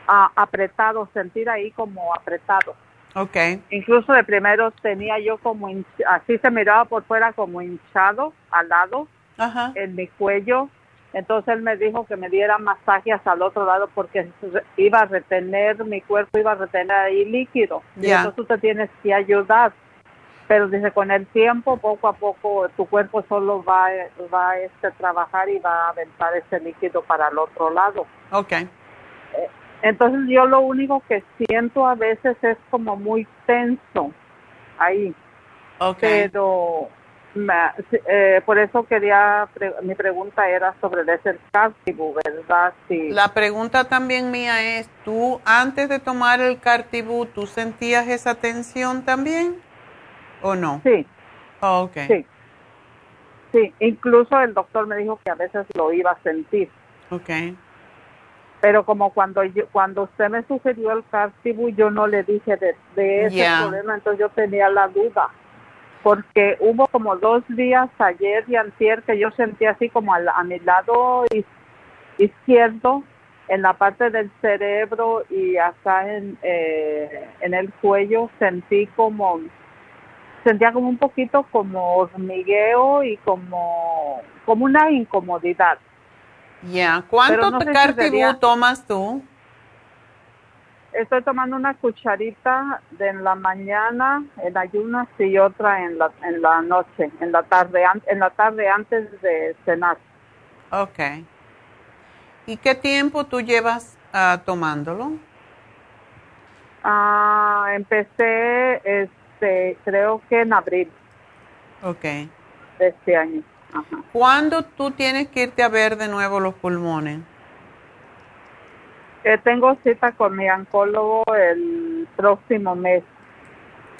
apretado, sentir ahí como apretado. Okay. Incluso de primero tenía yo como, así se miraba por fuera como hinchado al lado, en mi cuello. Entonces él me dijo que me diera masajes al otro lado porque iba a retener, mi cuerpo iba a retener ahí líquido. Y entonces usted tiene que ayudar pero dice con el tiempo poco a poco tu cuerpo solo va va a este trabajar y va a aventar ese líquido para el otro lado. Okay eh, entonces yo lo único que siento a veces es como muy tenso ahí. Okay pero eh, por eso quería mi pregunta era sobre ese cartibú verdad sí. La pregunta también mía es tú antes de tomar el cartibú tú sentías esa tensión también ¿O no? Sí. Oh, ok. Sí. Sí, incluso el doctor me dijo que a veces lo iba a sentir. Ok. Pero como cuando yo, cuando usted me sugirió el Cartibu, yo no le dije de, de ese problema, entonces yo tenía la duda. Porque hubo como dos días ayer y antier que yo sentí así como a, mi lado izquierdo, en la parte del cerebro y acá en, eh, en el cuello, sentí como sentía como un poquito como hormigueo y como, como una incomodidad. Ya, ¿cuánto no tomas tú? Estoy tomando una cucharita de en la mañana en ayunas y otra en la en la noche, en la tarde en la tarde antes de cenar. Okay. ¿Y qué tiempo tú llevas uh, tomándolo? Ah, empecé este, creo que en abril. Ok. De este año. ¿Cuándo tú tienes que irte a ver de nuevo los pulmones? Eh, tengo cita con mi oncólogo el próximo mes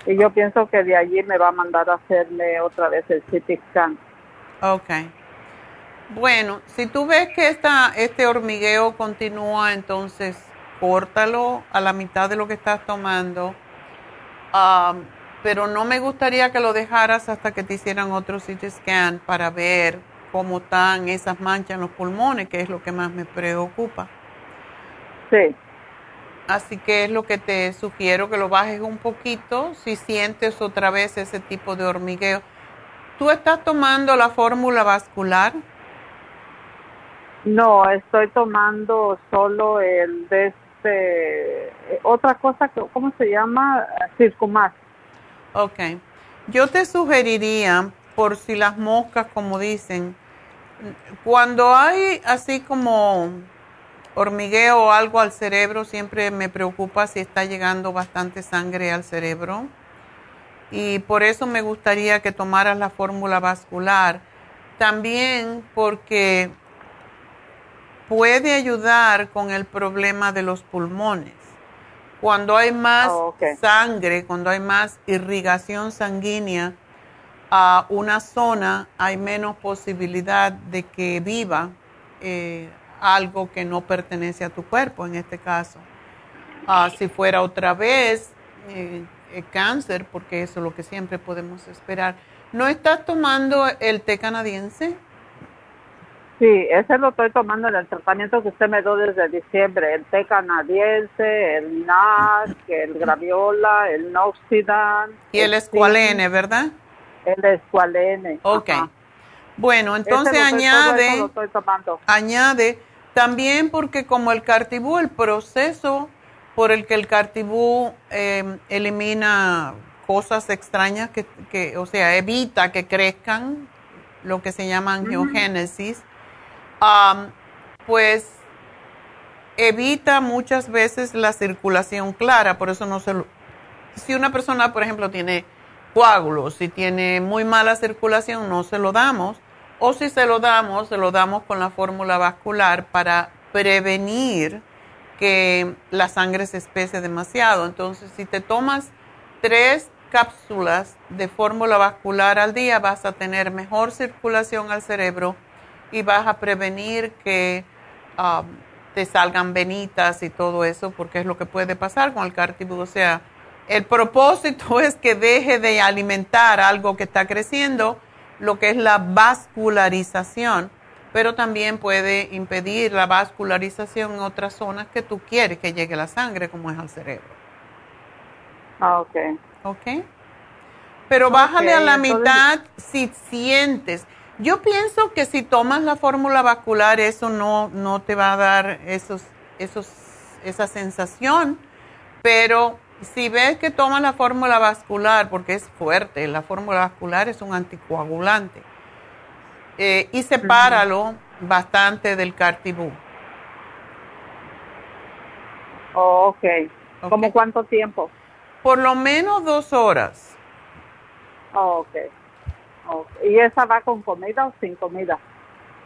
y yo pienso que de allí me va a mandar a hacerme otra vez el CT scan. Ok. Bueno, si tú ves que esta, este hormigueo continúa, entonces córtalo a la mitad de lo que estás tomando. Um, pero no me gustaría que lo dejaras hasta que te hicieran otro CT scan para ver cómo están esas manchas en los pulmones, que es lo que más me preocupa. Sí. Así que es lo que te sugiero que lo bajes un poquito si sientes otra vez ese tipo de hormigueo. ¿Tú estás tomando la fórmula vascular? No, estoy tomando solo el de este, otra cosa, ¿cómo se llama? Circumax. Ok. Yo te sugeriría, por si las moscas, como dicen, cuando hay así como hormigueo o algo al cerebro, siempre me preocupa si está llegando bastante sangre al cerebro. Y por eso me gustaría que tomaras la fórmula vascular. También porque puede ayudar con el problema de los pulmones. Cuando hay más oh, sangre, cuando hay más irrigación sanguínea a una zona, hay menos posibilidad de que viva eh, algo que no pertenece a tu cuerpo, en este caso. Ah, si fuera otra vez eh, eh, cáncer, porque eso es lo que siempre podemos esperar. ¿No estás tomando el té canadiense? Sí, ese lo estoy tomando en el tratamiento que usted me dio desde diciembre, el té canadiense, el NAC, el Graviola, el Noxidan. Y el, Esqualene, ¿verdad? El Esqualene. Ok. Bueno, entonces añade, añade también porque como el cartibú, el proceso por el que el cartibú em, elimina cosas extrañas, que, o sea, evita que crezcan, lo que se llama angiogénesis, pues evita muchas veces la circulación clara, por eso no se lo... Si una persona, por ejemplo, tiene coágulos, si tiene muy mala circulación, no se lo damos o si se lo damos, se lo damos con la fórmula vascular para prevenir que la sangre se espese demasiado. Entonces, si te tomas tres cápsulas de fórmula vascular al día, vas a tener mejor circulación al cerebro y vas a prevenir que um, te salgan venitas y todo eso, porque es lo que puede pasar con el cártibo. O sea, el propósito es que deje de alimentar algo que está creciendo lo que es la vascularización, pero también puede impedir la vascularización en otras zonas que tú quieres que llegue la sangre, como es al cerebro. Ah, ok. Ok. Pero bájale a la mitad si sientes. Yo pienso que si tomas la fórmula vascular, eso no, no te va a dar esos, esos, esa sensación, pero si ves que tomas la fórmula vascular, porque es fuerte, la fórmula vascular es un anticoagulante, eh, y sepáralo bastante del cartibú. Oh, ok. ¿Cómo cuánto tiempo? Por lo menos dos horas. Oh, okay. ¿Y esa va con comida o sin comida?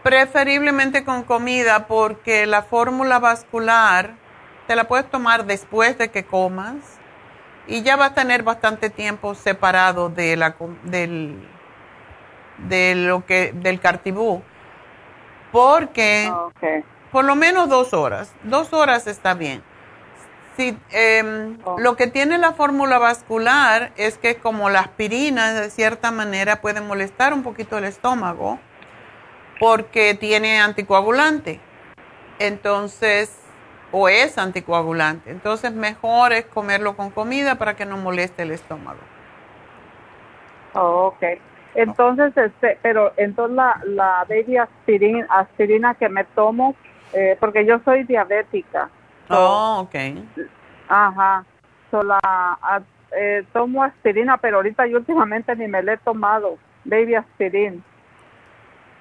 Preferiblemente con comida porque la fórmula vascular te la puedes tomar después de que comas y ya va a tener bastante tiempo separado de la del de lo que del cartibú porque ah, por lo menos dos horas dos horas está bien si em, oh. lo que tiene la fórmula vascular es que como la aspirina de cierta manera puede molestar un poquito el estómago porque tiene anticoagulante entonces o es anticoagulante. Entonces mejor es comerlo con comida para que no moleste el estómago. Oh, ok. Entonces, este, pero entonces la, la baby aspirina, aspirina que me tomo, eh, porque yo soy diabética. Oh, ok. Ajá. So la, eh, tomo aspirina, pero ahorita yo últimamente ni me la he tomado, baby aspirin.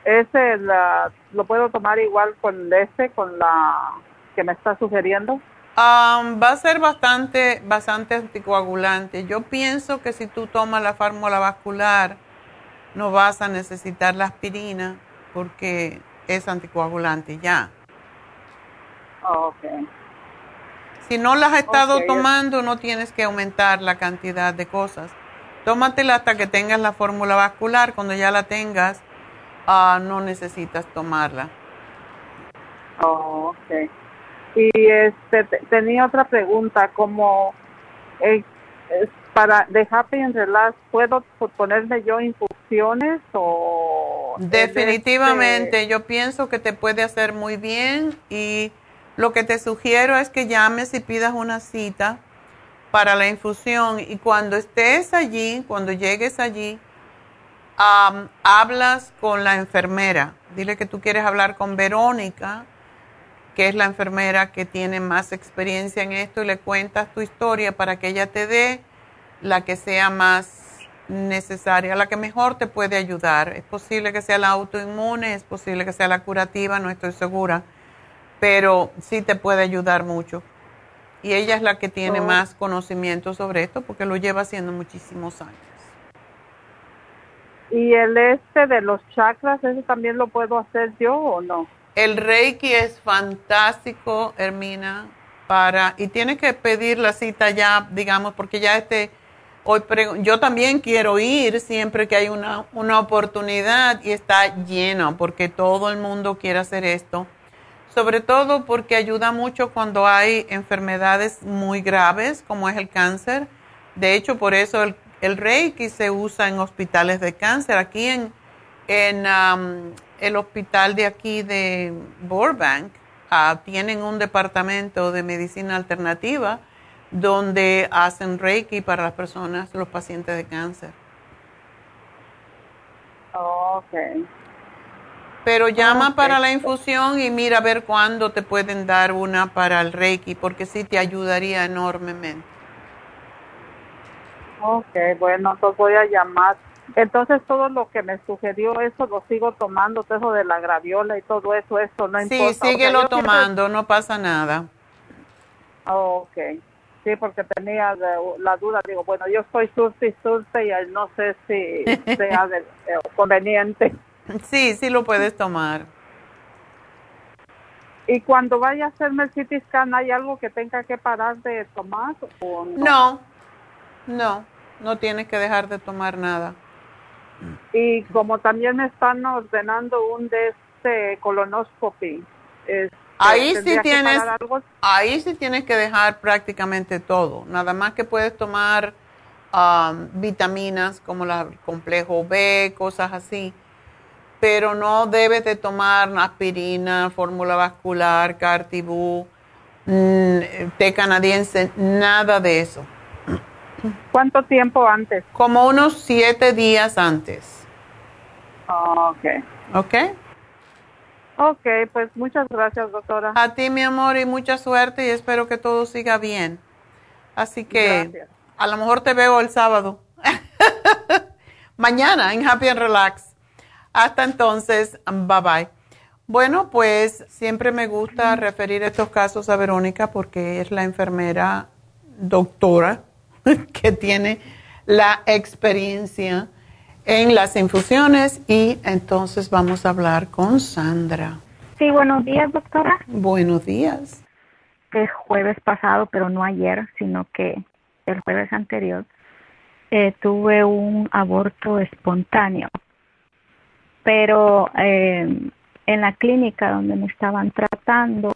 Ese la, lo puedo tomar igual con ese, con la que me está sugiriendo? va a ser bastante, bastante anticoagulante. Yo pienso que si tú tomas la fórmula vascular, no vas a necesitar la aspirina porque es anticoagulante ya. ok. Si no las has estado tomando, no tienes que aumentar la cantidad de cosas. Tómatela hasta que tengas la fórmula vascular. Cuando ya la tengas, uh, no necesitas tomarla. Oh, ok. Y este, tenía otra pregunta, como eh, para de Happy and Relax, ¿puedo ponerme yo infusiones o...? Definitivamente, yo pienso que te puede hacer muy bien y lo que te sugiero es que llames y pidas una cita para la infusión y cuando estés allí, cuando llegues allí, hablas con la enfermera. Dile que tú quieres hablar con Verónica que es la enfermera que tiene más experiencia en esto, y le cuentas tu historia para que ella te dé la que sea más necesaria, la que mejor te puede ayudar. Es posible que sea la autoinmune, es posible que sea la curativa, no estoy segura, pero sí te puede ayudar mucho. Y ella es la que tiene oh. más conocimiento sobre esto porque lo lleva haciendo muchísimos años. ¿Y el este de los chakras, ese también lo puedo hacer yo o no? El Reiki es fantástico, Hermina, para y tienes que pedir la cita ya, digamos, porque ya este hoy yo también quiero ir siempre que hay una, una oportunidad y está lleno porque todo el mundo quiere hacer esto. Sobre todo porque ayuda mucho cuando hay enfermedades muy graves como es el cáncer. De hecho, por eso el, Reiki se usa en hospitales de cáncer. Aquí en, en um, el hospital de aquí de Burbank ah, tienen un departamento de medicina alternativa donde hacen Reiki para las personas, los pacientes de cáncer. ok. Pero llama para la infusión y mira a ver cuándo te pueden dar una para el Reiki, porque sí te ayudaría enormemente. Ok, bueno, entonces voy a llamar. Entonces todo lo que me sugirió eso lo sigo tomando, todo eso de la graviola y todo eso, eso no importa. Sí, síguelo tomando, no pasa nada. Oh, ok, sí, porque tenía la duda, digo, bueno, yo soy surte y surte y no sé si sea eh, conveniente. Sí, sí lo puedes tomar. ¿Y cuando vaya a hacerme el CT scan, hay algo que tenga que parar de tomar o no? No, no, no tienes que dejar de tomar nada. Y como también me están ordenando un de este colonoscopy, este, ahí sí tienes, ahí sí tienes que dejar prácticamente todo. Nada más que puedes tomar um, vitaminas como el complejo B, cosas así. Pero no debes de tomar aspirina, fórmula vascular, cartibú, mm, té canadiense, nada de eso. ¿Cuánto tiempo antes? Como unos siete días antes. ok. ¿Ok? Ok, pues muchas gracias, doctora. A ti, mi amor, y mucha suerte y espero que todo siga bien. Así que a lo mejor te veo el sábado. Mañana en Happy and Relax. Hasta entonces, bye bye. Bueno, pues siempre me gusta referir estos casos a Verónica porque es la enfermera doctora que tiene la experiencia en las infusiones y entonces vamos a hablar con Sandra. Sí, buenos días, doctora. Buenos días. El jueves pasado, pero no ayer, sino que el jueves anterior, eh, tuve un aborto espontáneo. Pero eh, en la clínica donde me estaban tratando,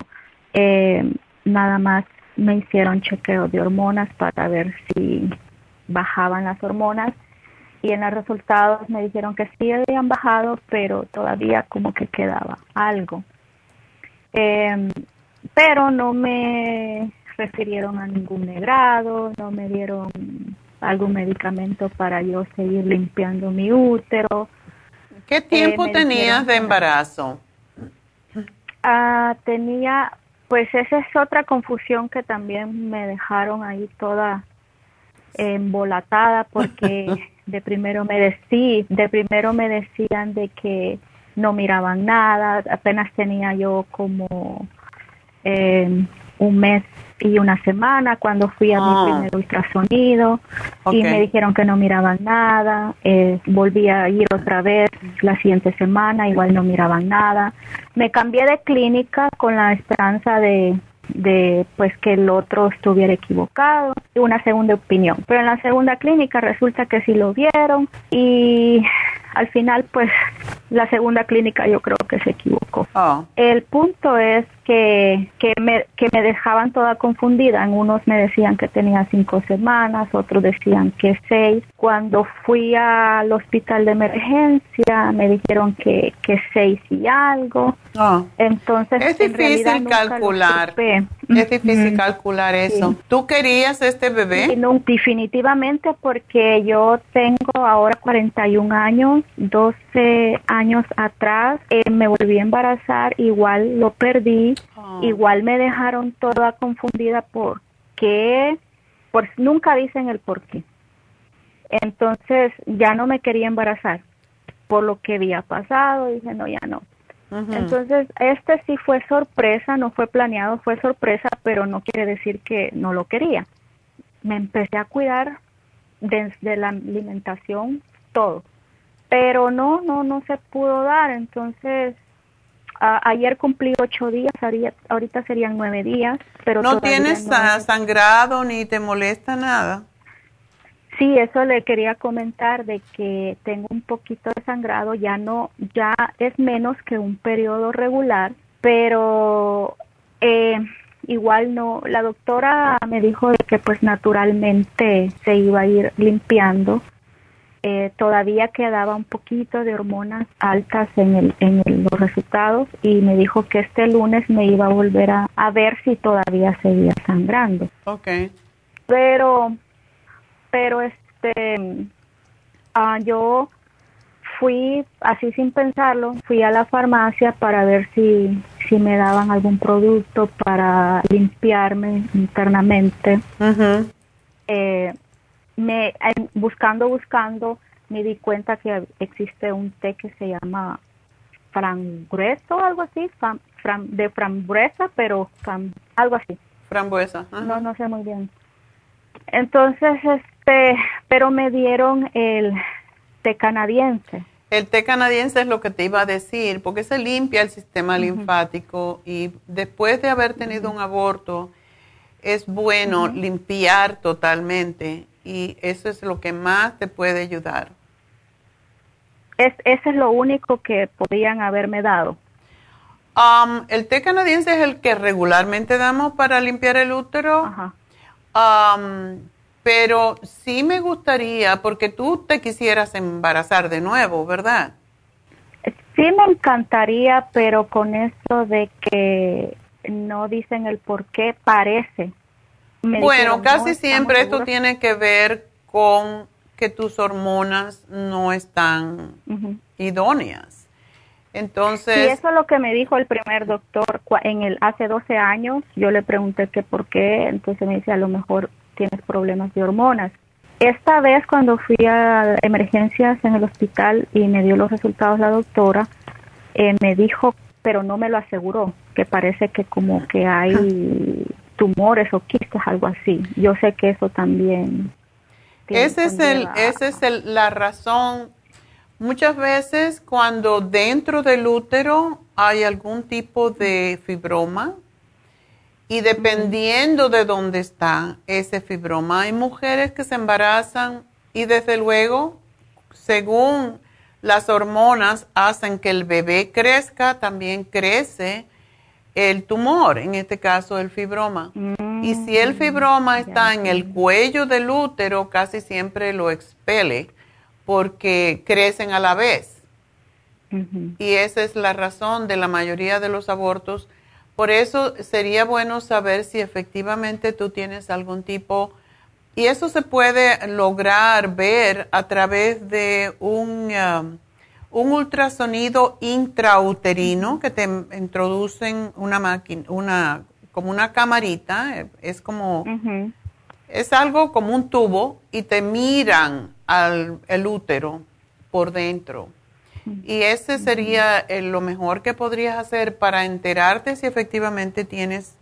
eh, nada más me hicieron chequeo de hormonas para ver si bajaban las hormonas y en los resultados me dijeron que sí habían bajado, pero todavía como que quedaba algo. Em, pero no me refirieron a ningún negrado, no me dieron algún medicamento para yo seguir limpiando mi útero. ¿Qué tiempo eh, tenías de embarazo? Ah, tenía pues esa es otra confusión que también me dejaron ahí toda embolatada porque de primero me decí, de primero me decían de que no miraban nada, apenas tenía yo como eh, un mes y una semana cuando fui a mi ah. primer ultrasonido y me dijeron que no miraban nada, eh, volví a ir otra vez la siguiente semana, igual no miraban nada. Me cambié de clínica con la esperanza de de pues que el otro estuviera equivocado, una segunda opinión. Pero en la segunda clínica resulta que sí lo vieron y al final pues la segunda clínica yo creo que se equivocó. Oh. El punto es que, que, me, que me dejaban toda confundida. En unos me decían que tenía cinco semanas, otros decían que seis. Cuando fui al hospital de emergencia me dijeron que, que seis y algo. Oh. Entonces Es en difícil calcular. Es difícil calcular eso. Sí. ¿Tú querías este bebé? Sí, no, definitivamente porque yo tengo ahora 41 años, 12 años atrás eh, me volví a embarazar, igual lo perdí, Oh. igual me dejaron toda confundida por qué, por, nunca dicen el por qué. Entonces ya no me quería embarazar por lo que había pasado, dije no, ya no. Entonces, este sí fue sorpresa, no fue planeado, fue sorpresa, pero no quiere decir que no lo quería. Me empecé a cuidar desde la alimentación, todo. Pero no, no, no se pudo dar. Entonces, a- ayer cumplí ocho días, haría- ahorita serían nueve días, pero ¿No tienes no sangrado ni te molesta nada? Sí, eso le quería comentar de que tengo un poquito de sangrado, ya no, ya es menos que un periodo regular, pero eh, igual no, la doctora me dijo de que pues naturalmente se iba a ir limpiando. Eh, todavía quedaba un poquito de hormonas altas en, el, en el- los resultados y me dijo que este lunes me iba a volver a, a ver si todavía seguía sangrando Ok. pero pero este ah, yo fui así sin pensarlo fui a la farmacia para ver si si me daban algún producto para limpiarme internamente eh, me buscando buscando me di cuenta que existe un té que se llama frangrueso algo así fram- de frambuesa pero algo así Frambuesa. no, no sé muy bien. Entonces, este, pero me dieron el té canadiense. El té canadiense es lo que te iba a decir, porque se limpia el sistema linfático y después de haber tenido un aborto, es bueno limpiar totalmente y eso es lo que más te puede ayudar. Es, ese es lo único que podían haberme dado. Um, el té canadiense es el que regularmente damos para limpiar el útero. Ajá. Um, pero sí me gustaría, porque tú te quisieras embarazar de nuevo, ¿verdad? Sí me encantaría, pero con eso de que no dicen el por qué, parece. Me bueno, dijeron, casi "No, estamos siempre esto seguros". tiene que ver con que tus hormonas no están idóneas. Entonces, eso es lo que me dijo el primer doctor en el hace 12 años. Yo le pregunté que por qué, entonces me dice a lo mejor tienes problemas de hormonas. Esta vez cuando fui a emergencias en el hospital y me dio los resultados la doctora, eh, me dijo, pero no me lo aseguró, que parece que como que hay tumores o quistes, algo así. Yo sé que eso también. ese es el, esa es el- la razón. Muchas veces cuando dentro del útero hay algún tipo de fibroma y dependiendo de dónde está ese fibroma, hay mujeres que se embarazan y desde luego, según las hormonas hacen que el bebé crezca, también crece el tumor, en este caso el fibroma. Y si el fibroma está en el cuello del útero, casi siempre lo expele porque crecen a la vez. Y esa es la razón de la mayoría de los abortos. Por eso sería bueno saber si efectivamente tú tienes algún tipo, y eso se puede lograr ver a través de un, um, un ultrasonido intrauterino que te introducen una máquina, una, como una camarita, eh, es como es algo como un tubo y te miran al el útero por dentro. Y ese sería eh, lo mejor que podrías hacer para enterarte si efectivamente tienes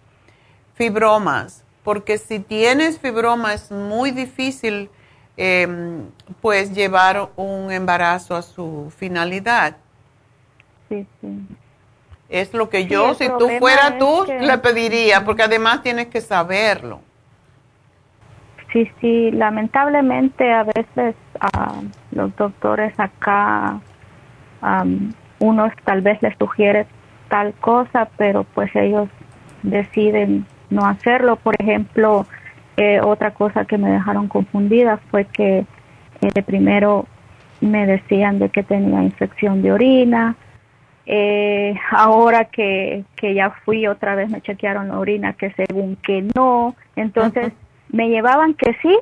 fibromas. Porque si tienes fibroma es muy difícil em, pues llevar un embarazo a su finalidad. Sí, sí. Es lo que yo, si tú fuera tú, le pediría, porque además tienes que saberlo. Sí, sí, lamentablemente a veces uh, los doctores acá, um, unos tal vez les sugiere tal cosa, pero pues ellos deciden no hacerlo. Por ejemplo, eh, otra cosa que me dejaron confundida fue que eh, primero me decían de que tenía infección de orina, eh, ahora que, que ya fui otra vez me chequearon la orina que según que no, entonces me llevaban que sí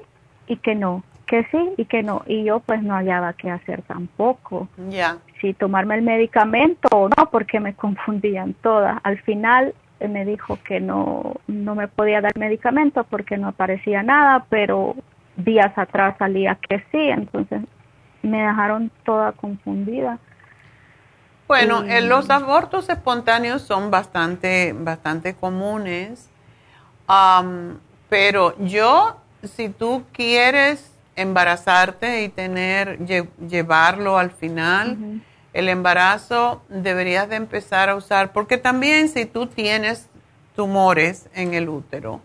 y que no, que sí y que no, y yo pues no hallaba qué hacer tampoco. Ya. Si tomarme el medicamento o no, porque me confundían todas. Al final eh, me dijo que no, no me podía dar medicamento porque no aparecía nada, pero días atrás salía que sí, entonces me dejaron toda confundida. Bueno, los abortos espontáneos son bastante, bastante comunes, pero yo, si tú quieres embarazarte y tener, llevarlo al final, el embarazo deberías de empezar a usar, porque también si tú tienes tumores en el útero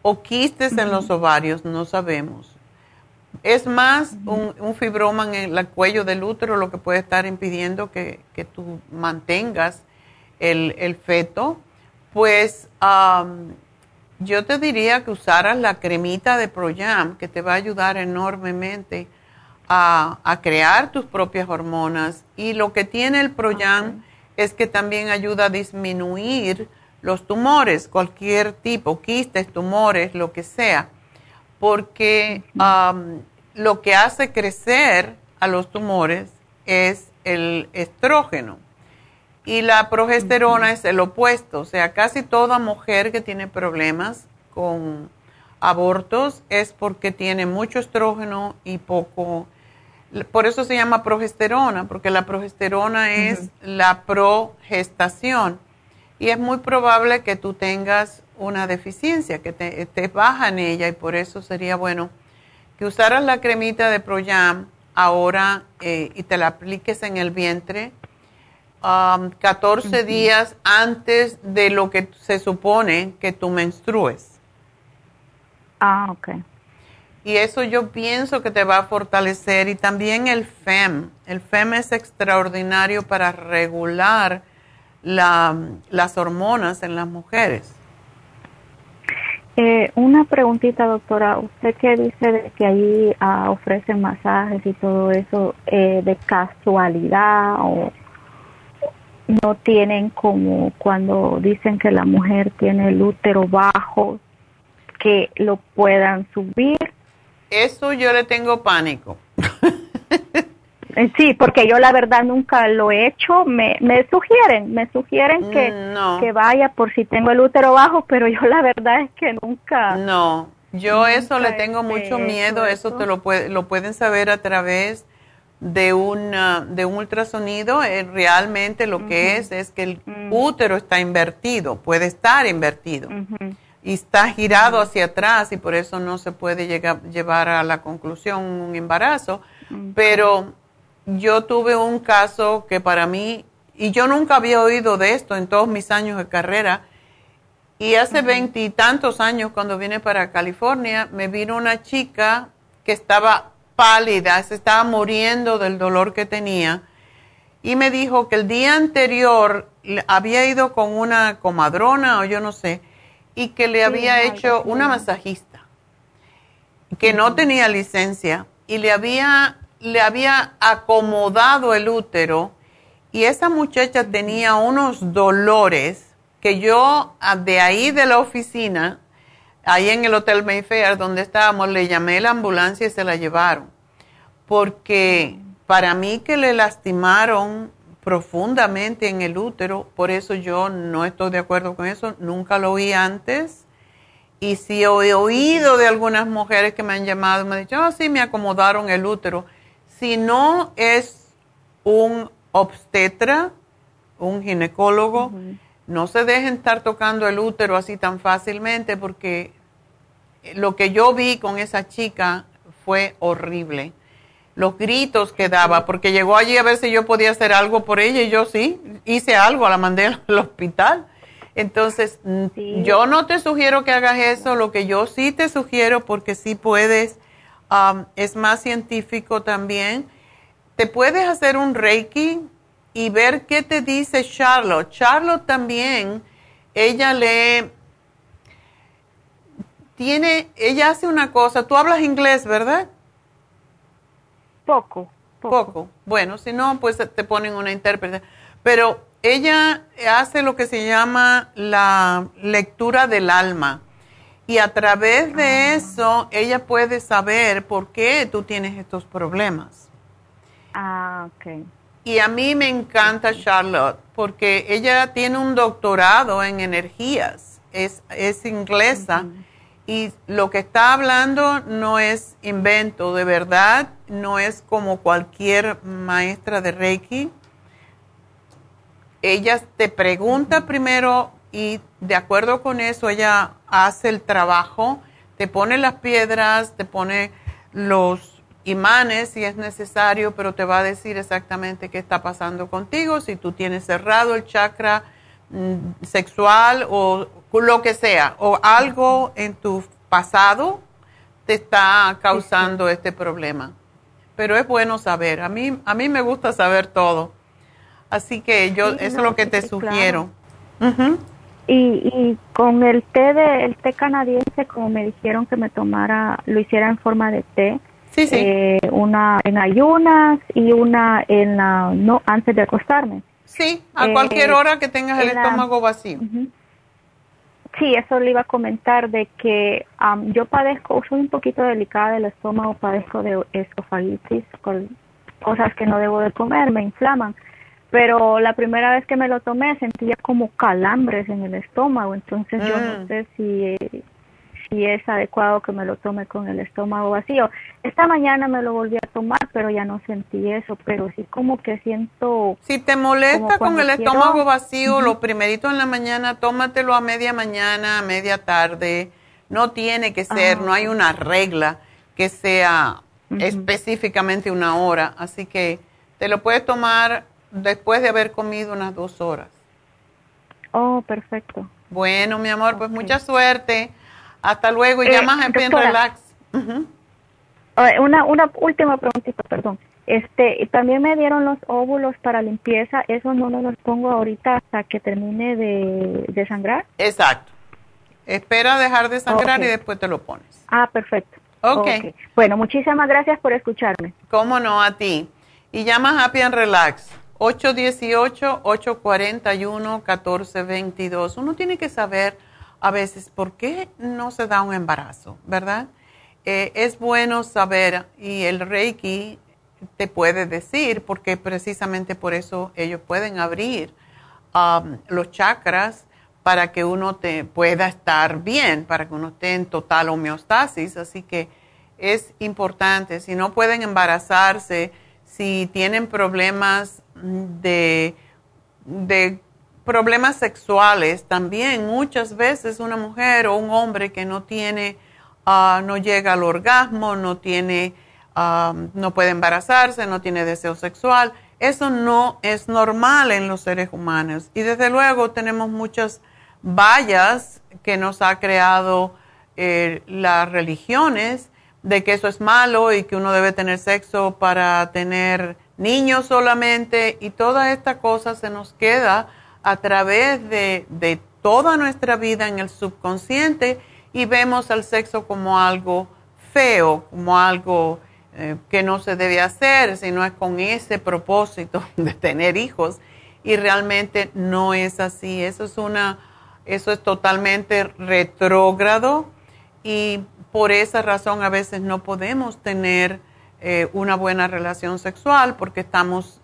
o quistes en los ovarios, no sabemos. Es más un, fibroma en el cuello del útero lo que puede estar impidiendo que, tú mantengas el, feto. Pues yo te diría que usaras la cremita de Proyam, que te va a ayudar enormemente a, crear tus propias hormonas. Y lo que tiene el Proyam es que también ayuda a disminuir los tumores, cualquier tipo, quistes, tumores, lo que sea, porque lo que hace crecer a los tumores es el estrógeno y la progesterona es el opuesto, o sea, casi toda mujer que tiene problemas con abortos es porque tiene mucho estrógeno y poco por eso se llama progesterona, porque la progesterona es la progestación. Y es muy probable que tú tengas una deficiencia, que te, baja en ella, y por eso sería bueno que usaras la cremita de Proyam ahora eh, y te la apliques en el vientre 14 um, días antes de lo que se supone que tú menstrues. Ah, ok. Y eso yo pienso que te va a fortalecer. Y también el FEM. El FEM es extraordinario para regular las hormonas en las mujeres. Eh, una preguntita, doctora. Usted que dice de que ahí ah, ofrecen masajes y todo eso, eh, de casualidad o no tienen como cuando dicen que la mujer tiene el útero bajo, que lo puedan subir eso yo le tengo pánico. Eh, sí, porque yo la verdad nunca lo he hecho. Me, me sugieren, me sugieren que, mm, que vaya por si tengo el útero bajo, pero yo la verdad es que nunca. No, yo eso le tengo mucho miedo. Eso, te lo, puede, lo pueden saber a través de, una, de un ultrasonido. Eh, realmente lo que es es que el mm. útero está invertido, puede estar invertido y está girado hacia atrás y por eso no se puede llegar, llevar a la conclusión un embarazo. Pero yo tuve un caso que para mí, y yo nunca había oído de esto en todos mis años de carrera, y hace veintitantos años cuando vine para California, me vino una chica que estaba pálida, se estaba muriendo del dolor que tenía, y me dijo que el día anterior había ido con una comadrona o yo no sé, y que le había hecho una masajista que no tenía licencia y le había, le había acomodado el útero y esa muchacha tenía unos dolores que yo ah, de ahí de la oficina, ahí en el Hotel Mayfair donde estábamos, le llamé a la ambulancia y se la llevaron. Porque para mí que le lastimaron profundamente en el útero, por eso yo no estoy de acuerdo con eso, nunca lo oí antes. Y si he oído de algunas mujeres que me han llamado me han dicho, oh, sí, me acomodaron el útero. Si no es un obstetra, un ginecólogo, no se dejen estar tocando el útero así tan fácilmente porque lo que yo vi con esa chica fue horrible los gritos que daba, porque llegó allí a ver si yo podía hacer algo por ella y yo sí, hice algo, la mandé al hospital. Entonces, yo no te sugiero que hagas eso, lo que yo sí te sugiero, porque sí puedes, um, es más científico también, te puedes hacer un reiki y ver qué te dice Charlotte. Charlotte también, ella le tiene, ella hace una cosa, tú hablas inglés, ¿verdad? Poco, poco. Poco. Bueno, si no, pues te ponen una intérprete. Pero ella hace lo que se llama la lectura del alma. Y a través de ah. eso, ella puede saber por qué tú tienes estos problemas. Ah, ok. Y a mí me encanta Charlotte porque ella tiene un doctorado en energías, es, es inglesa y lo que está hablando no es invento, de verdad, no es como cualquier maestra de Reiki. Ella te pregunta primero y de acuerdo con eso ella hace el trabajo, te pone las piedras, te pone los imanes si es necesario, pero te va a decir exactamente qué está pasando contigo, si tú tienes cerrado el chakra mm, sexual o lo que sea, o algo en tu pasado te está causando este problema. Pero es bueno saber, a mí, a mí me gusta saber todo. Así que yo, eso es lo que te sugiero. y, y con el té de, el té canadiense, como me dijeron que me tomara, lo hiciera en forma de té, Sí, sí. Eh, una en ayunas y una en la no antes de acostarme. Sí, a eh, cualquier hora que tengas el estómago vacío. Sí, eso le iba a comentar de que yo padezco, soy un poquito delicada del estómago, padezco de esofagitis, con cosas que no debo de comer, me inflaman. Pero la primera vez que me lo tomé sentía como calambres en el estómago, entonces yo no mm. sé si si es adecuado que me lo tome con el estómago vacío. Esta mañana me lo volví a tomar, pero ya no sentí eso, pero sí como que siento... Si te molesta con el estómago vacío, lo primerito en la mañana, tómatelo a media mañana, a media tarde. No tiene que ser, ah, no hay una regla que sea específicamente una hora, así que te lo puedes tomar después de haber comido unas dos horas. Oh, perfecto. Bueno, mi amor, pues mucha suerte. Hasta luego y ya eh, más en relax. Una, una última preguntita, perdón. Este, también me dieron los óvulos para limpieza, eso no los pongo ahorita hasta que termine de, sangrar. Exacto. Espera dejar de sangrar y después te lo pones. Ah, perfecto. Okay. ok. Bueno, muchísimas gracias por escucharme. Cómo no, a ti. Y llama Happy and Relax. 818-841-1422. Uno tiene que saber a veces por qué no se da un embarazo, ¿verdad? Eh, es bueno saber y el Reiki te puede decir, porque precisamente por eso ellos pueden abrir um, los chakras para que uno te pueda estar bien, para que uno esté en total homeostasis. Así que es importante, si no pueden embarazarse, si tienen problemas de, de problemas sexuales también. Muchas veces una mujer o un hombre que no tiene, ah, no llega al orgasmo, no tiene, ah, no puede embarazarse, no tiene deseo sexual. Eso no es normal en los seres humanos. Y desde luego tenemos muchas vallas que nos ha creado eh, las religiones de que eso es malo y que uno debe tener sexo para tener niños solamente y toda esta cosa se nos queda a través de, toda nuestra vida en el subconsciente y vemos al sexo como algo feo, como algo eh, que no se debe hacer, sino es con ese propósito de tener hijos. Y realmente no es así. Eso es una, eso es totalmente retrógrado y por esa razón a veces no podemos tener eh, una buena relación sexual porque estamos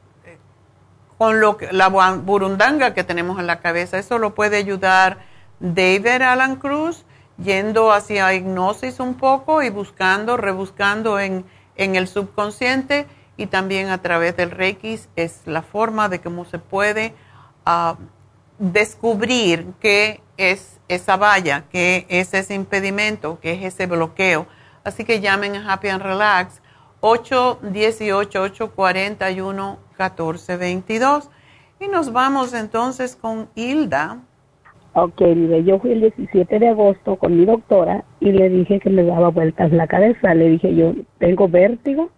con lo que, la burundanga que tenemos en la cabeza. Eso lo puede ayudar David Alan Cruz yendo hacia hipnosis un poco y buscando, rebuscando en, en el subconsciente y también a través del Reiki es la forma de cómo se puede ah, descubrir qué es esa valla, qué es ese impedimento, qué es ese bloqueo. Así que llamen a Happy and Relax 818-841-1422. Y nos vamos entonces con Hilda. Ok, mire, yo fui el 17 de agosto con mi doctora y le dije que me daba vueltas la cabeza. Le dije, yo tengo vértigo.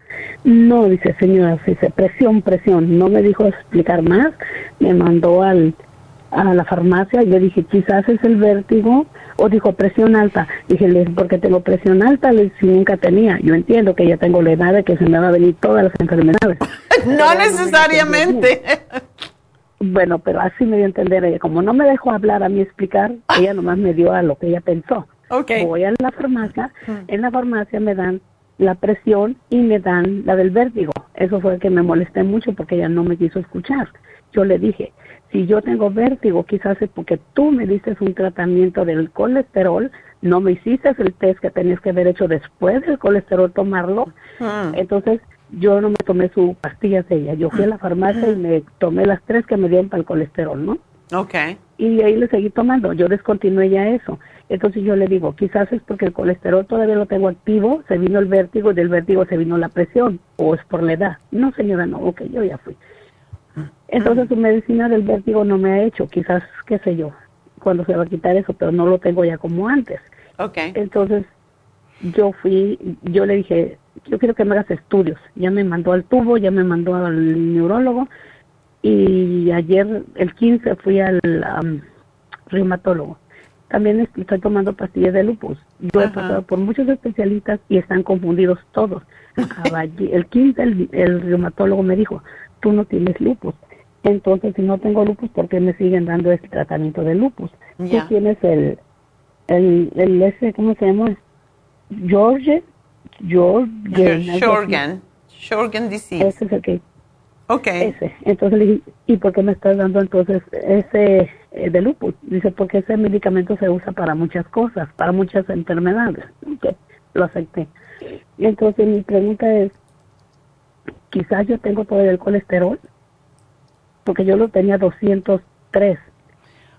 No, dice señora, dice presión, presión. No me dijo explicar más. Me mandó al, a la farmacia y le dije, quizás es el vértigo. O dijo presión alta. Dije, porque tengo presión alta, le si nunca tenía. Yo entiendo que ya tengo la edad de que se me van a venir todas las enfermedades. no necesariamente. Bueno, pero así me dio a entender ella. Como no me dejó hablar a mí explicar, ella nomás me dio a lo que ella pensó. Okay. Voy a la farmacia, en la farmacia me dan la presión y me dan la del vértigo. Eso fue que me molesté mucho porque ella no me quiso escuchar. Yo le dije, si yo tengo vértigo, quizás es porque tú me diste un tratamiento del colesterol, no me hiciste el test que tenías que haber hecho después del colesterol tomarlo. Entonces, yo no me tomé su pastillas de ella. Yo fui a la farmacia y me tomé las tres que me dieron para el colesterol, ¿no? Ok. Y ahí le seguí tomando. Yo descontinué ya eso. Entonces yo le digo, quizás es porque el colesterol todavía lo tengo activo, se vino el vértigo y del vértigo se vino la presión, o es por la edad. No, señora, no, ok, yo ya fui. Entonces su medicina del vértigo no me ha hecho, quizás, qué sé yo, cuando se va a quitar eso, pero no lo tengo ya como antes. Ok. Entonces yo fui, yo le dije, yo quiero que me hagas estudios. Ya me mandó al tubo, ya me mandó al neurólogo y ayer, el 15, fui al reumatólogo. También estoy tomando pastillas de lupus. Yo he pasado por muchos especialistas y están confundidos todos. el 15 el, el reumatólogo me dijo, tú no tienes lupus. Entonces, si no tengo lupus, ¿por qué me siguen dando este tratamiento de lupus? Tú tienes el, el, el, ese, ¿cómo se llama? George, George, Shorgan, Shorgan disease. Ese es el que. Ok. Ese. Entonces le dije, ¿y por qué me estás dando entonces ese eh, de lupus? Dice, porque ese medicamento se usa para muchas cosas, para muchas enfermedades. Ok, lo acepté. Entonces mi pregunta es, quizás yo tengo todavía el colesterol, porque yo lo tenía 203,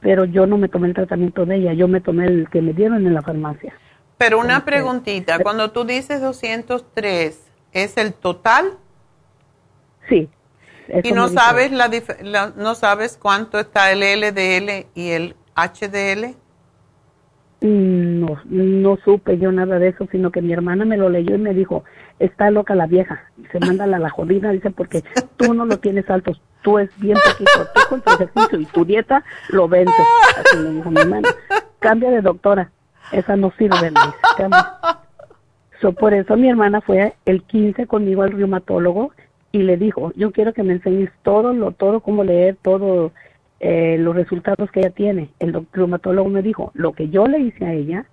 pero yo no me tomé el tratamiento de ella, yo me tomé el que me dieron en la farmacia. Pero una preguntita, cuando tú dices 203, ¿es el total? Sí. ¿Y no sabes, la, no sabes cuánto está el LDL y el HDL? Mm, no, no supe yo nada de eso, sino que mi hermana me lo leyó y me dijo, está loca la vieja, se manda la, la jodida, dice, porque tú no lo tienes alto, tú es bien poquito, tú con tu ejercicio y tu dieta lo vences, así me dijo mi hermana. Cambia de doctora, esa no sirve, so, por eso mi hermana fue el 15 conmigo al reumatólogo y le dijo, yo quiero que me enseñes todo, lo, todo, cómo leer, todo, eh, los resultados que ella tiene. El reumatólogo me dijo, lo que yo le hice a ella,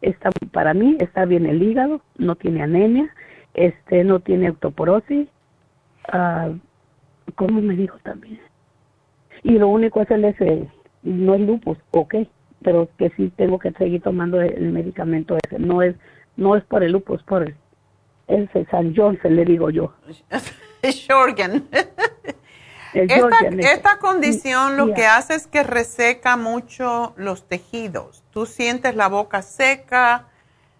está, para mí está bien el hígado, no tiene anemia, este, no tiene osteoporosis, uh, ¿cómo me dijo también? Y lo único es el ese, no es lupus, ok, pero que sí tengo que seguir tomando el medicamento ese. No es, no es por el lupus, por el, ese San se le digo yo. Shorgan. esta, esta, condición lo que hace es que reseca mucho los tejidos. ¿Tú sientes la boca seca?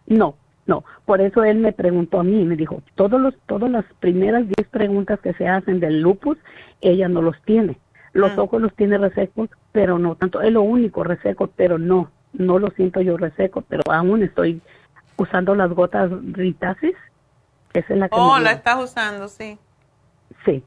No, no. Por eso él me preguntó a mí, me dijo, todos los, todas las primeras 10 preguntas que se hacen del lupus, ella no los tiene. Los mm. ojos los tiene resecos, pero no tanto. Es lo único reseco, pero no. No lo siento yo reseco, pero aún estoy usando las gotas Ritasis. Esa es la que oh, la estás usando, sí. Sí.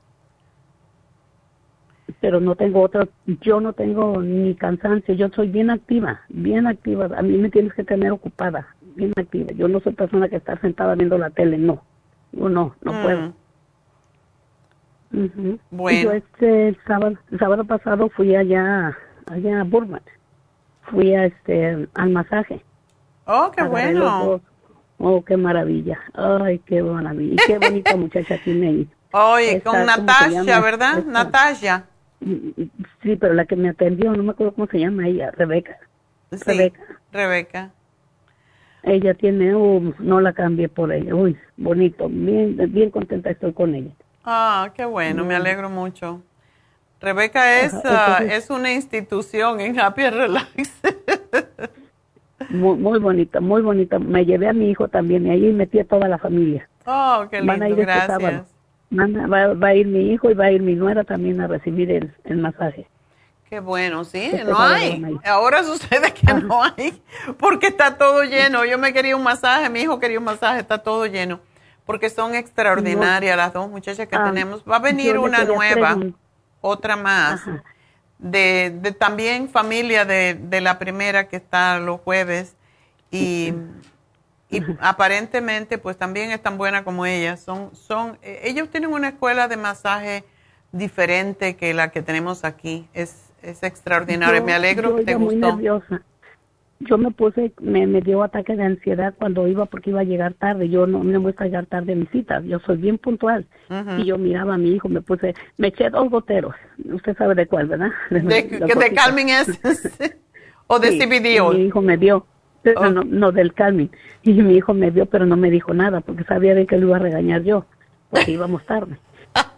Pero no tengo otra, yo no tengo ni cansancio, yo soy bien activa, bien activa. A mí me tienes que tener ocupada, bien activa. Yo no soy persona que está sentada viendo la tele, no. Yo no, no puedo. Mm. Bueno. Yo este el sábado, el sábado pasado fui allá, allá a Burbank. Fui a este al masaje. Oh, qué bueno. Oh, qué maravilla. Ay, qué maravilla. qué bonita muchacha tiene Oye, con Natasha, ¿verdad? Natasha. Sí, pero la que me atendió, no me acuerdo cómo se llama ella, Rebeca. Sí, Rebeca. Rebeca. Ella tiene, uh, no la cambié por ella. Uy, bonito, bien, bien contenta estoy con ella. Ah, qué bueno, me alegro mucho. Rebeca es, ah, es una institución en Happy Relax. muy, muy bonita, muy bonita. Me llevé a mi hijo también y ahí metí a toda la familia. Oh, qué lindo, Van a ir este gracias. sábado. Van a- va, va a ir mi hijo y va a ir mi nuera también a recibir el, el masaje. Qué bueno, sí, Este no hay. Ahora sucede que no hay, porque está todo lleno. Yo me quería un masaje, mi hijo quería un masaje, está todo lleno. Porque son extraordinarias las dos muchachas que Ah, tenemos. Va a venir una nueva, otra más, de, de también familia de, de la primera que está los jueves. Y, y aparentemente pues también es tan buena como ellas. Son, son, eh, ellos tienen una escuela de masaje diferente que la que tenemos aquí. Es, es extraordinario. Yo- Me alegro yo que te iba muy gustó. nerviosa. Yo me puse, me, me dio ataque de ansiedad cuando iba porque iba a llegar tarde. Yo no me gusta llegar tarde a mis citas. Yo soy bien puntual. Y yo miraba a mi hijo, me puse, me eché dos goteros. Usted sabe de cuál, ¿verdad? De, que de. Calming es o de Sí, CBD? Mi hijo me vio. Pero no, no, del Calming. Y mi hijo me vio, pero no me dijo nada porque sabía de que lo iba a regañar yo, porque íbamos tarde.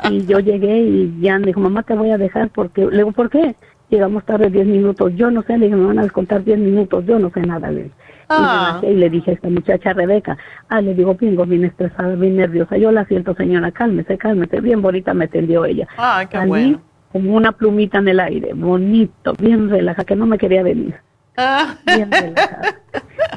Y yo llegué y ya me dijo, mamá, te voy a dejar porque, le digo, ¿por qué? Llegamos tarde 10 minutos. Yo no sé, le dije, me van a descontar 10 minutos. Yo no sé nada, le dije. Y me Ah. bajé y le dije a esta muchacha Rebeca, ah, le digo, vengo bien estresada, bien nerviosa. Yo la siento, señora, cálmese, cálmese. Bien bonita me atendió ella. Ah, qué Salí bueno. como una plumita en el aire, bonito, bien relajada, que no me quería venir. Ah. Bien relajada.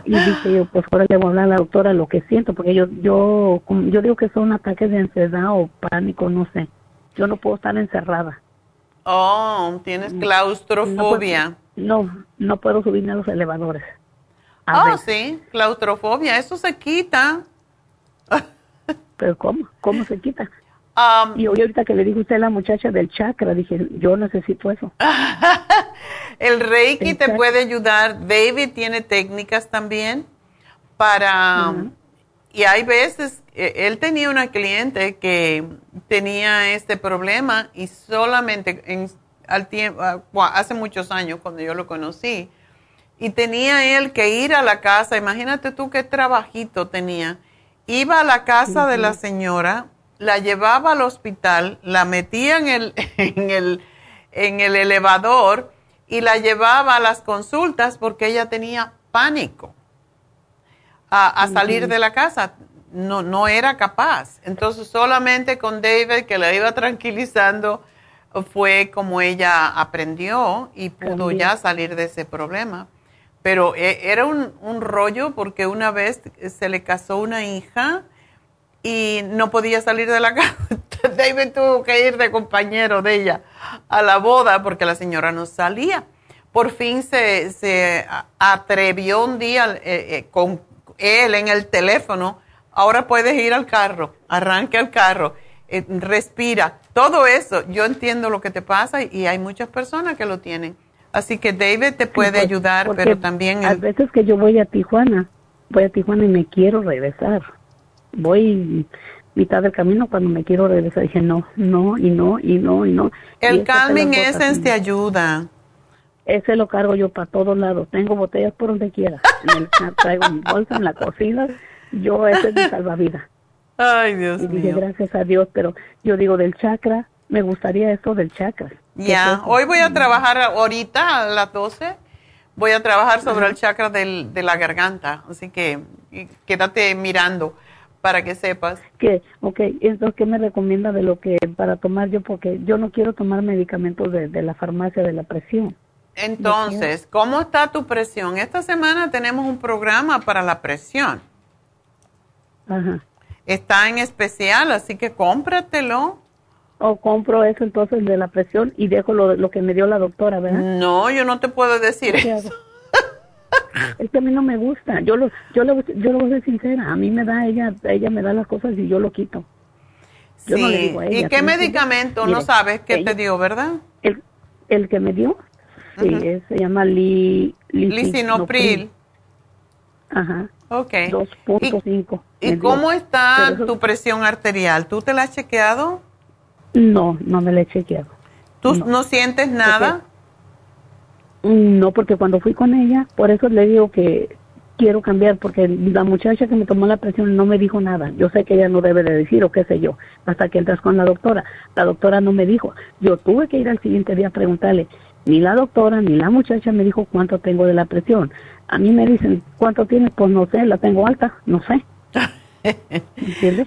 Y dije yo, pues ahora le voy a hablar a la doctora lo que siento, porque yo, yo, yo digo que son ataques de ansiedad o pánico, no sé. Yo no puedo estar encerrada. Oh, tienes claustrofobia. No, no puedo subirme a los elevadores. Oh, sí, claustrofobia. Eso se quita. Pero ¿cómo? ¿Cómo se quita? Um, y hoy ahorita que le dijo usted a la muchacha del chakra, dije, yo necesito eso. El Reiki te puede ayudar. David tiene técnicas también para... Y hay veces, eh, él tenía una cliente que tenía este problema y solamente en, al tiempo, hace muchos años cuando yo lo conocí, y tenía él que ir a la casa, imagínate tú qué trabajito tenía. Iba a la casa de la señora, la llevaba al hospital, la metía en el, en el, en el elevador y la llevaba a las consultas porque ella tenía pánico a, a salir de la casa. No, no era capaz. Entonces solamente con David que la iba tranquilizando fue como ella aprendió y pudo ya salir de ese problema. Pero eh, era un, un rollo porque una vez se le casó una hija y no podía salir de la casa. David tuvo que ir de compañero de ella a la boda porque la señora no salía. Por fin se, se atrevió un día eh, eh, con él en el teléfono. Ahora puedes ir al carro, arranca el carro, eh, respira. Todo eso, yo entiendo lo que te pasa y, y hay muchas personas que lo tienen. Así que David te puede ayudar, porque pero también... A el- veces que yo voy a Tijuana, voy a Tijuana y me quiero regresar. Voy mitad del camino cuando me quiero regresar. Dije, no, no, y no, y no, y no. Y el son Calming Essence y- te ayuda. Ese lo cargo yo para todos lados. Tengo botellas por donde quiera. En el- traigo mi bolsa en la cocina. Yo, ese es mi salvavidas. Ay, Dios Y dije, mío. gracias a Dios, pero yo digo del chakra, me gustaría eso del chakra. Ya, hoy voy a trabajar ahorita a las 12. Voy a trabajar sobre el chakra del- de la garganta. Así que y quédate mirando para que sepas. que, ok, entonces, ¿qué me recomienda de lo que para tomar yo? Porque yo no quiero tomar medicamentos de, de la farmacia de la presión. Entonces, ¿cómo está tu presión? Esta semana tenemos un programa para la presión. Ajá. Está en especial, así que cómpratelo. O compro eso entonces de la presión y dejo lo, lo que me dio la doctora, ¿verdad? No, yo no te puedo decir ¿Qué eso. Es que a mí no me gusta. Yo lo, yo lo, yo lo voy a ser sincera. A mí me da ella, ella me da las cosas y yo lo quito. Yo sí. no le digo a ella, ¿Y qué ¿sí me medicamento? no sabes qué ella- te dio, ¿verdad? El, el que me dio, sí, se llama li, Lisinopril. Ajá. Ok. 2.5. ¿Y dio. cómo está eso- tu presión arterial? ¿Tú te la has chequeado? No, no me la he chequeado. ¿Tú no, sientes nada? Mm, No, porque cuando fui con ella, por eso le digo que quiero cambiar, porque la muchacha que me tomó la presión no me dijo nada. Yo sé que ella no debe de decir o qué sé yo, hasta que entras con la doctora. La doctora no me dijo. Yo tuve que ir al siguiente día a preguntarle. Ni la doctora ni la muchacha me dijo cuánto tengo de la presión. A mí me dicen, ¿cuánto tienes? Pues no sé, la tengo alta, no sé.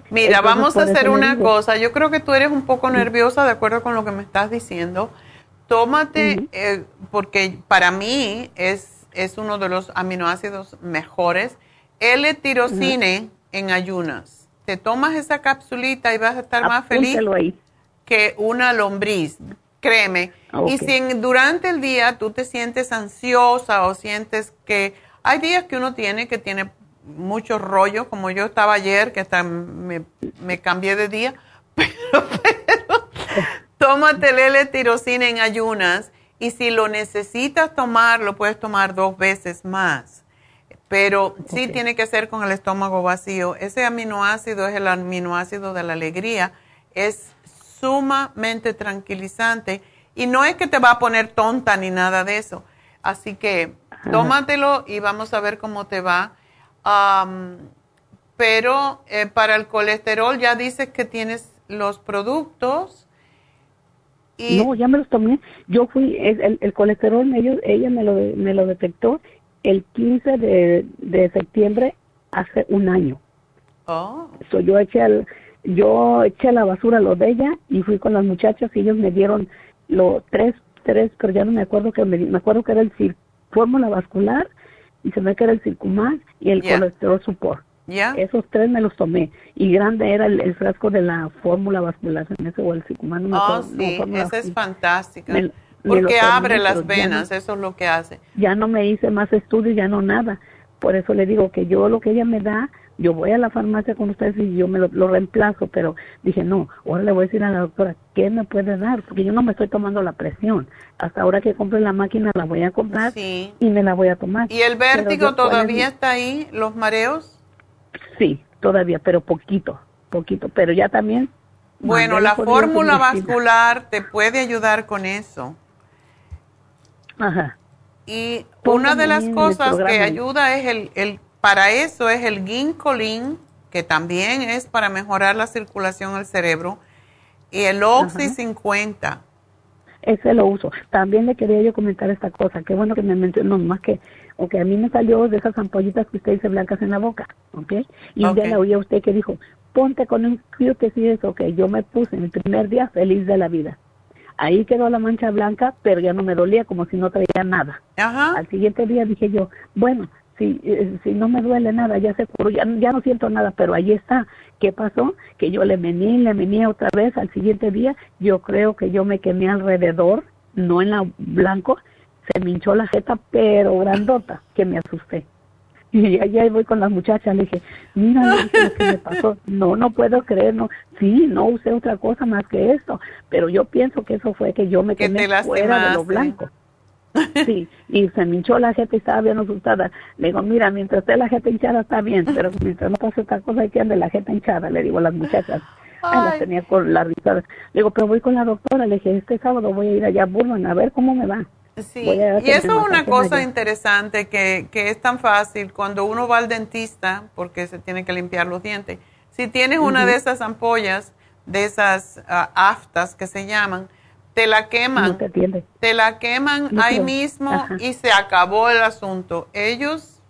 Mira, vamos a hacer una cosa. Yo creo que tú eres un poco nerviosa de acuerdo con lo que me estás diciendo. Tómate, eh, porque para mí es, es uno de los aminoácidos mejores, L-tirocine en ayunas. Te tomas esa capsulita y vas a estar más feliz que una lombriz, créeme. Y si durante el día tú te sientes ansiosa o sientes que hay días que uno tiene que tiene mucho rollo, como yo estaba ayer, que hasta me, cambié de día, pero, pero tómate el L-tirocina en ayunas y si lo necesitas tomar, lo puedes tomar dos veces más. Pero sí tiene que ser con el estómago vacío. Ese aminoácido es el aminoácido de la alegría. Es sumamente tranquilizante y no es que te va a poner tonta ni nada de eso. Así que tómatelo y vamos a ver cómo te va. pero eh, para el colesterol ya dices que tienes los productos. No, ya me los tomé. Yo fui, el, el colesterol medio, ella me lo, me lo detectó el 15 de, de septiembre hace un año. Oh. yo eché al, yo eché a la basura lo de ella y fui con las muchachas y ellos me dieron lo tres, tres, pero ya no me acuerdo que me, me acuerdo que era el fórmula vascular y se me que era el circumal y el colesterol support. Esos tres me los tomé. Y grande era el, frasco de la fórmula vascular, en ese o el circumal. No oh, sí, esa es fantástica. porque abre las venas, eso es lo que hace. Ya no me hice más estudios, ya no nada. Por eso le digo que yo lo que ella me da, yo voy a la farmacia con ustedes y yo me lo, reemplazo, pero dije, no, ahora le voy a decir a la doctora, ¿qué me puede dar? Porque yo no me estoy tomando la presión. Hasta ahora que compre la máquina la voy a comprar y me la voy a tomar. ¿Y el vértigo todavía está ahí, los mareos? Sí, todavía, pero poquito, poquito, pero ya también. Bueno, la fórmula vascular te puede ayudar con eso. Ajá. Y una de las cosas que ayuda es el, el para eso es el ginkolin, que también es para mejorar la circulación al cerebro, y el Oxy 50. Ese lo uso. También le quería yo comentar esta cosa. Qué bueno que me mencionó, más que, a mí me salió de esas ampollitas que usted dice blancas en la boca, ¿ok? Y ya la oí a usted que dijo, ponte con un que sí eso, que yo me puse en el primer día feliz de la vida. Ahí quedó la mancha blanca, pero ya no me dolía como si no traía nada. Ajá. Al siguiente día dije yo, bueno, si, eh, si no me duele nada, ya se curó, ya, ya no siento nada, pero ahí está. ¿Qué pasó? Que yo le mení, le mení otra vez al siguiente día, yo creo que yo me quemé alrededor, no en la blanco, se me hinchó la jeta, pero grandota, que me asusté. Y allá voy con las muchachas, le dije, mira lo que me pasó. No, no puedo creer, no. Sí, no usé otra cosa más que esto, pero yo pienso que eso fue que yo me quemé fuera de lo blanco. Sí, y se me hinchó la gente y estaba bien asustada. Le digo, mira, mientras esté la gente hinchada está bien, pero mientras no pase otra cosa hay que andar la gente hinchada, le digo a las muchachas. Ay. las tenía con la risada. Le digo, pero voy con la doctora, le dije, este sábado voy a ir allá a Burman a ver cómo me va. Sí, y eso es una cosa interesante que, que es tan fácil cuando uno va al dentista, porque se tiene que limpiar los dientes. Si tienes una de esas ampollas, de esas ah, aftas que se llaman, te la queman. te, la queman ahí mismo y se acabó el asunto. Ellos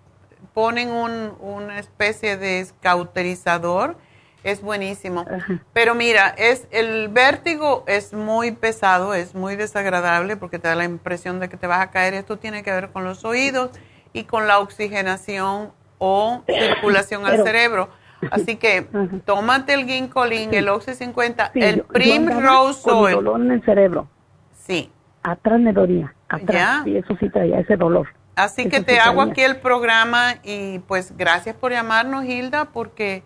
ponen un, una especie de escauterizador, es buenísimo. Pero mira, es el vértigo es muy pesado, es muy desagradable porque te da la impresión de que te vas a caer. Esto tiene que ver con los oídos y con la oxigenación o circulación al cerebro Así que tómate el ginkolin, el Oxy 50, el Primrose Oil. dolor en el cerebro. Sí. Atrás me dolía, atrás. Y eso sí traía ese dolor. Así que te hago aquí el programa y pues gracias por llamarnos, Hilda, porque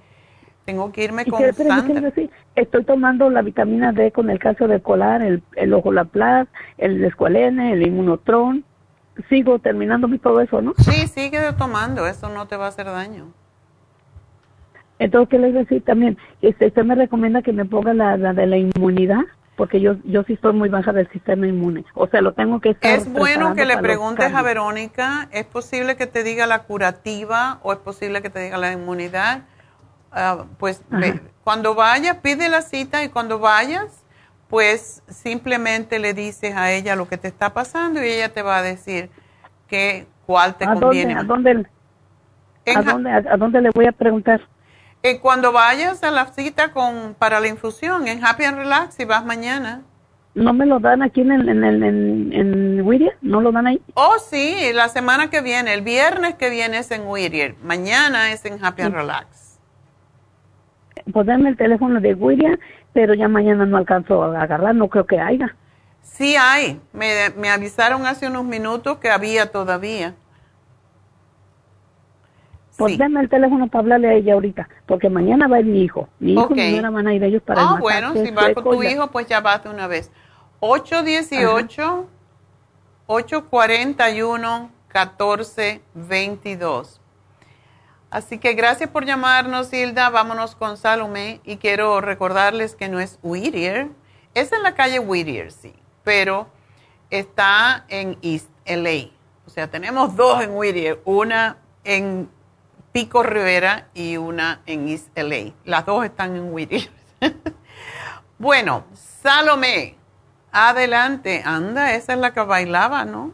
tengo que irme con Sandra. estoy tomando la vitamina D con el calcio de colar, el, el ojolaplas, el escualene, el inmunotron. Sigo terminando todo eso, ¿no? Sí, sigue tomando, eso no te va a hacer daño. Entonces, ¿qué les decir también? Este, usted me recomienda que me ponga la, de la inmunidad, porque yo yo sí estoy muy baja del sistema inmune. O sea, lo tengo que estar Es bueno que le preguntes a Verónica, ¿es posible que te diga la curativa o es posible que te diga la inmunidad? Ah, pues cuando vayas, pide la cita y cuando vayas, pues simplemente le dices a ella lo que te está pasando y ella te va a decir que cuál te conviene. ¿A dónde, a, dónde, a, dónde, ¿A dónde le voy a preguntar? Eh, cuando vayas a la cita con para la infusión en Happy and Relax, si vas mañana. ¿No me lo dan aquí en, en, en, en, Whittier? ¿No lo dan ahí? Oh, sí, la semana que viene, el viernes que viene es en Whittier, mañana es en Happy and Relax. Pues denme el teléfono de Whittier, pero ya mañana no alcanzo a agarrar, no creo que haya. Sí hay, me, me avisaron hace unos minutos que había todavía. Pues denme el teléfono para hablarle a ella ahorita, porque mañana va a ir mi hijo. Mi hijo y mi van a ir ellos para Ah, bueno, si va con tu hijo, pues ya vas de una vez. 818-841-1422. Así que gracias por llamarnos, Hilda. Vámonos con Salome. Y quiero recordarles que no es Whittier. Es en la calle Whittier, sí. Pero está en East LA. O sea, tenemos dos en Whittier. Una en Pico Rivera y una en East LA. Las dos están en Whittier. bueno, Salome. Adelante, anda, esa es la que bailaba, ¿no?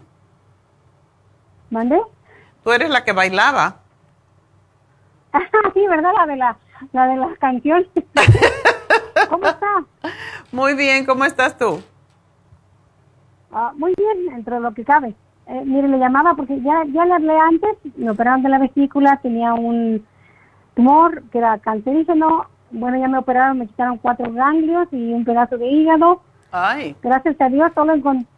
¿Mande? Tú eres la que bailaba. sí, ¿verdad? La de la, la de las canciones. ¿Cómo está? Muy bien, ¿cómo estás tú? Ah, muy bien, entre lo que cabe. Eh, mire, le llamaba porque ya, ya le hablé antes, me operaron de la vesícula, tenía un tumor que era cancerígeno. Bueno, ya me operaron, me quitaron cuatro ganglios y un pedazo de hígado Gracias a Dios solo,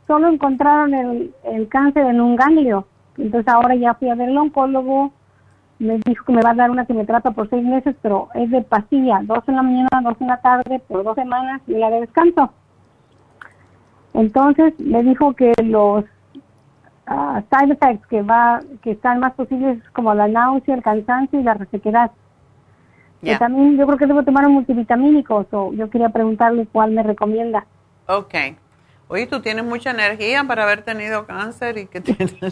solo encontraron el, el cáncer en un ganglio. Entonces ahora ya fui a ver al oncólogo, me dijo que me va a dar una quimioterapia por seis meses, pero es de pastilla, dos en la mañana, dos en la tarde, por dos semanas y la de descanso. Entonces me dijo que los uh, side effects que va que están más posibles como la náusea, el cansancio y la resequedad. Que también yo creo que debo tomar un multivitamínico, o yo quería preguntarle cuál me recomienda. Ok. Oye, tú tienes mucha energía para haber tenido cáncer y que tienes...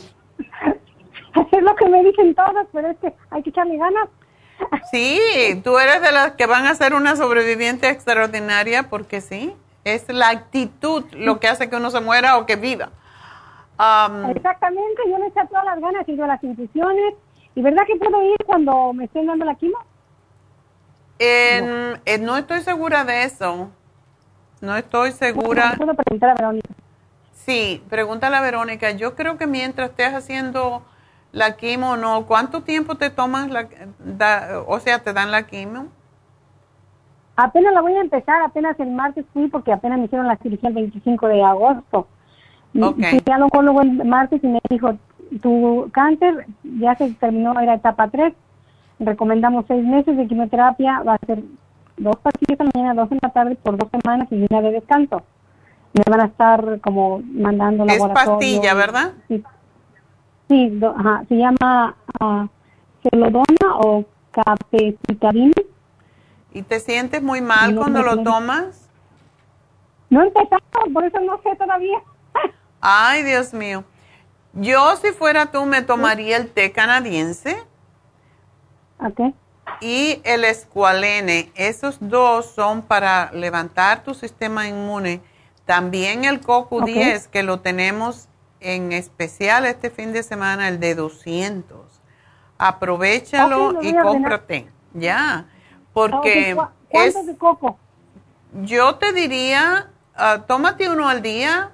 es lo que me dicen todos, pero es que hay que echarle ganas. sí, tú eres de las que van a ser una sobreviviente extraordinaria porque sí, es la actitud lo que hace que uno se muera o que viva. Exactamente, yo le eché todas las ganas, ido a las infusiones. ¿Y verdad que puedo ir cuando me estén dando la quimo? no. Eh, no estoy segura de eso. No estoy segura. ¿Puedo preguntar a Verónica? Sí, pregúntale a Verónica. Yo creo que mientras estés haciendo la quimo, no. ¿Cuánto tiempo te tomas la, o sea, te dan la quimo? Apenas la voy a empezar, apenas el martes fui porque apenas me hicieron la cirugía el 25 de agosto. Okay. Fui al oncólogo el martes y me dijo, tu cáncer ya se terminó, era etapa 3. Recomendamos seis meses de quimioterapia, va a ser dos pastillas a la mañana, dos en la tarde por dos semanas y una de descanso. Me van a estar como mandando Es pastilla, ¿verdad? Sí, sí ajá, se llama uh, celodona o capecitabina. ¿Y te sientes muy mal cuando lo tomas? No he empezado, por eso no sé todavía. Ay, Dios mío. Yo, si fuera tú, me tomaría el té canadiense. Ok y el escualene. Esos dos son para levantar tu sistema inmune. También el coco 10 que lo tenemos en especial este fin de semana, el de 200. Aprovechalo y cómprate. Ya, porque es, de coco? Yo te diría, uh, tómate uno al día,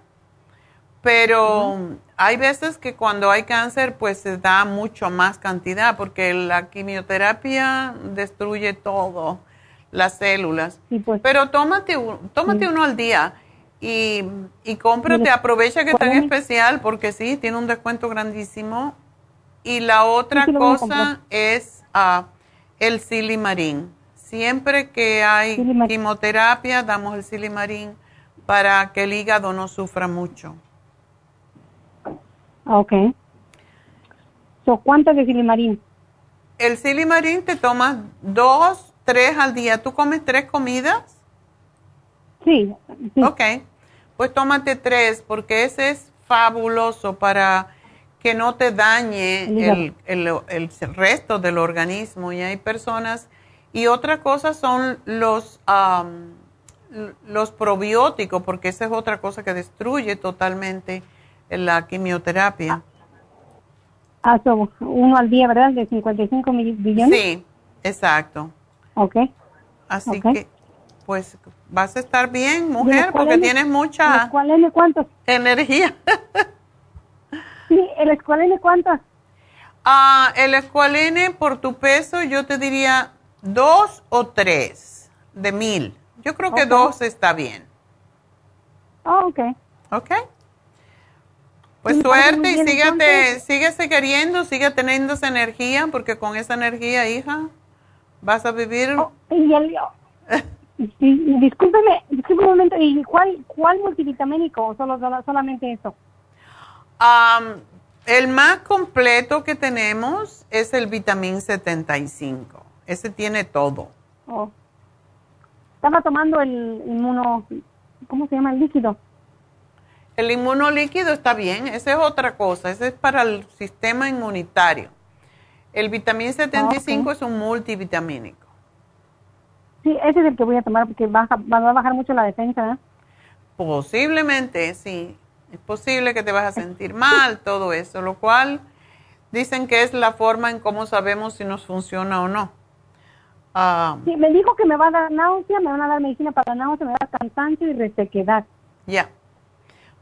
pero hay veces que cuando hay cáncer, pues se da mucho más cantidad, porque la quimioterapia destruye todo, las células. Pues. Pero tómate, tómate uno al día y, y cómprate, aprovecha que está en especial, porque sí, tiene un descuento grandísimo. Y la otra cosa es uh, el silimarín. Siempre que hay quimioterapia, damos el silimarín para que el hígado no sufra mucho. Ok. So, ¿Cuánto de silimarín? El silimarín te tomas dos, tres al día. ¿Tú comes tres comidas? Sí. Ok. Pues tómate tres porque ese es fabuloso para que no te dañe el, el, el, resto del organismo. Y hay personas... Y otra cosa son los, los probióticos, porque esa es otra cosa que destruye totalmente la quimioterapia. Ah, uno al día, ¿verdad? De 55 billones. Sí, exacto. Ok. Así que, pues, vas a estar bien, mujer, porque tienes mucha ¿El cuántos? energía. sí, ¿el escualene cuántos? Ah, el escualene por tu peso yo te diría dos o tres de mil. Yo creo que dos está bien. Oh, ok. Ok. Pues suerte y síguete, síguese queriendo, sigue teniendo esa energía, porque con esa energía, hija, vas a vivir. Oh, y el, discúlpeme, discúlpeme un momento, ¿y cuál, cuál multivitamínico o solo, solamente eso? el más completo que tenemos es el vitamín 75. Ese tiene todo. Oh. Estaba tomando el inmuno, ¿cómo se llama? El líquido. El inmunolíquido está bien, esa es otra cosa, ese es para el sistema inmunitario. El vitamín 75 es un multivitamínico. Sí, ese es el que voy a tomar porque va a bajar mucho la defensa. ¿eh? Posiblemente, sí. Es posible que te vas a sentir mal, todo eso, lo cual dicen que es la forma en cómo sabemos si nos funciona o no. Ah, sí, me dijo que me va a dar náusea, me van a dar medicina para la náusea, me va a dar cansancio y resequedad. Ya.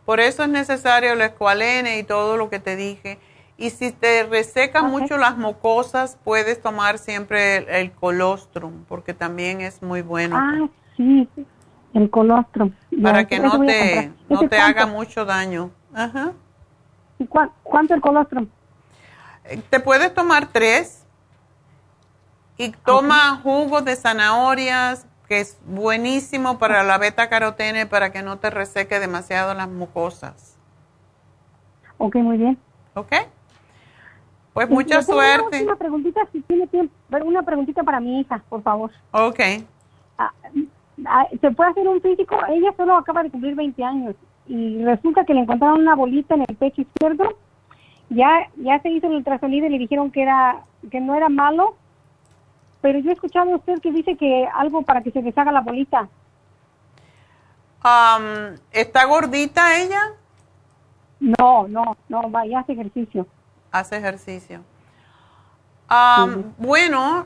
Por eso es necesario el escualene y todo lo que te dije. Y si te reseca mucho las mucosas, puedes tomar siempre el, colostrum, porque también es muy bueno. Ah, sí, el colostrum. Para que no te, no te haga mucho daño. Ajá. ¿Y cuánto el colostrum? Eh, te puedes tomar tres y toma jugo de zanahorias, que es buenísimo para la beta carotene para que no te reseque demasiado las mucosas. Ok, muy bien. Ok. Pues mucha suerte. Una preguntita, si tiene tiempo, una preguntita para mi hija, por favor. Ok. Ah, ah, ¿Se puede hacer un físico? Ella solo acaba de cumplir 20 años y resulta que le encontraron una bolita en el pecho izquierdo. Ya ya se hizo el ultrasonido y le dijeron que era que no era malo, pero yo he escuchado a usted que dice que algo para que se deshaga la bolita. ¿Está gordita ella? No, no, no, vaya, hace ejercicio. Hace ejercicio. Bueno,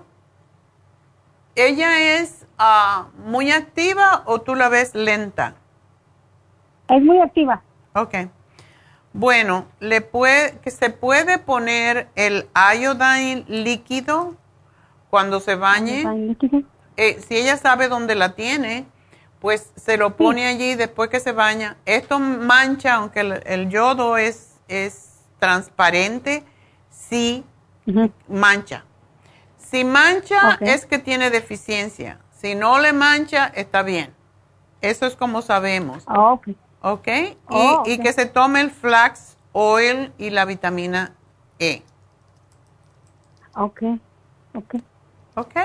¿ella es ah, muy activa o tú la ves lenta? Es muy activa. Ok. Bueno, le puede, que se puede poner el iodine líquido cuando se bañe, eh, si ella sabe dónde la tiene, pues se lo pone allí después que se baña. Esto mancha, aunque el, yodo es, es transparente, sí mancha. Si mancha es que tiene deficiencia. Si no le mancha, está bien. Eso es como sabemos. Ah, ok. ¿Ok? Oh, y, que se tome el flax oil y la vitamina E. Ok, ok. ¿Ok?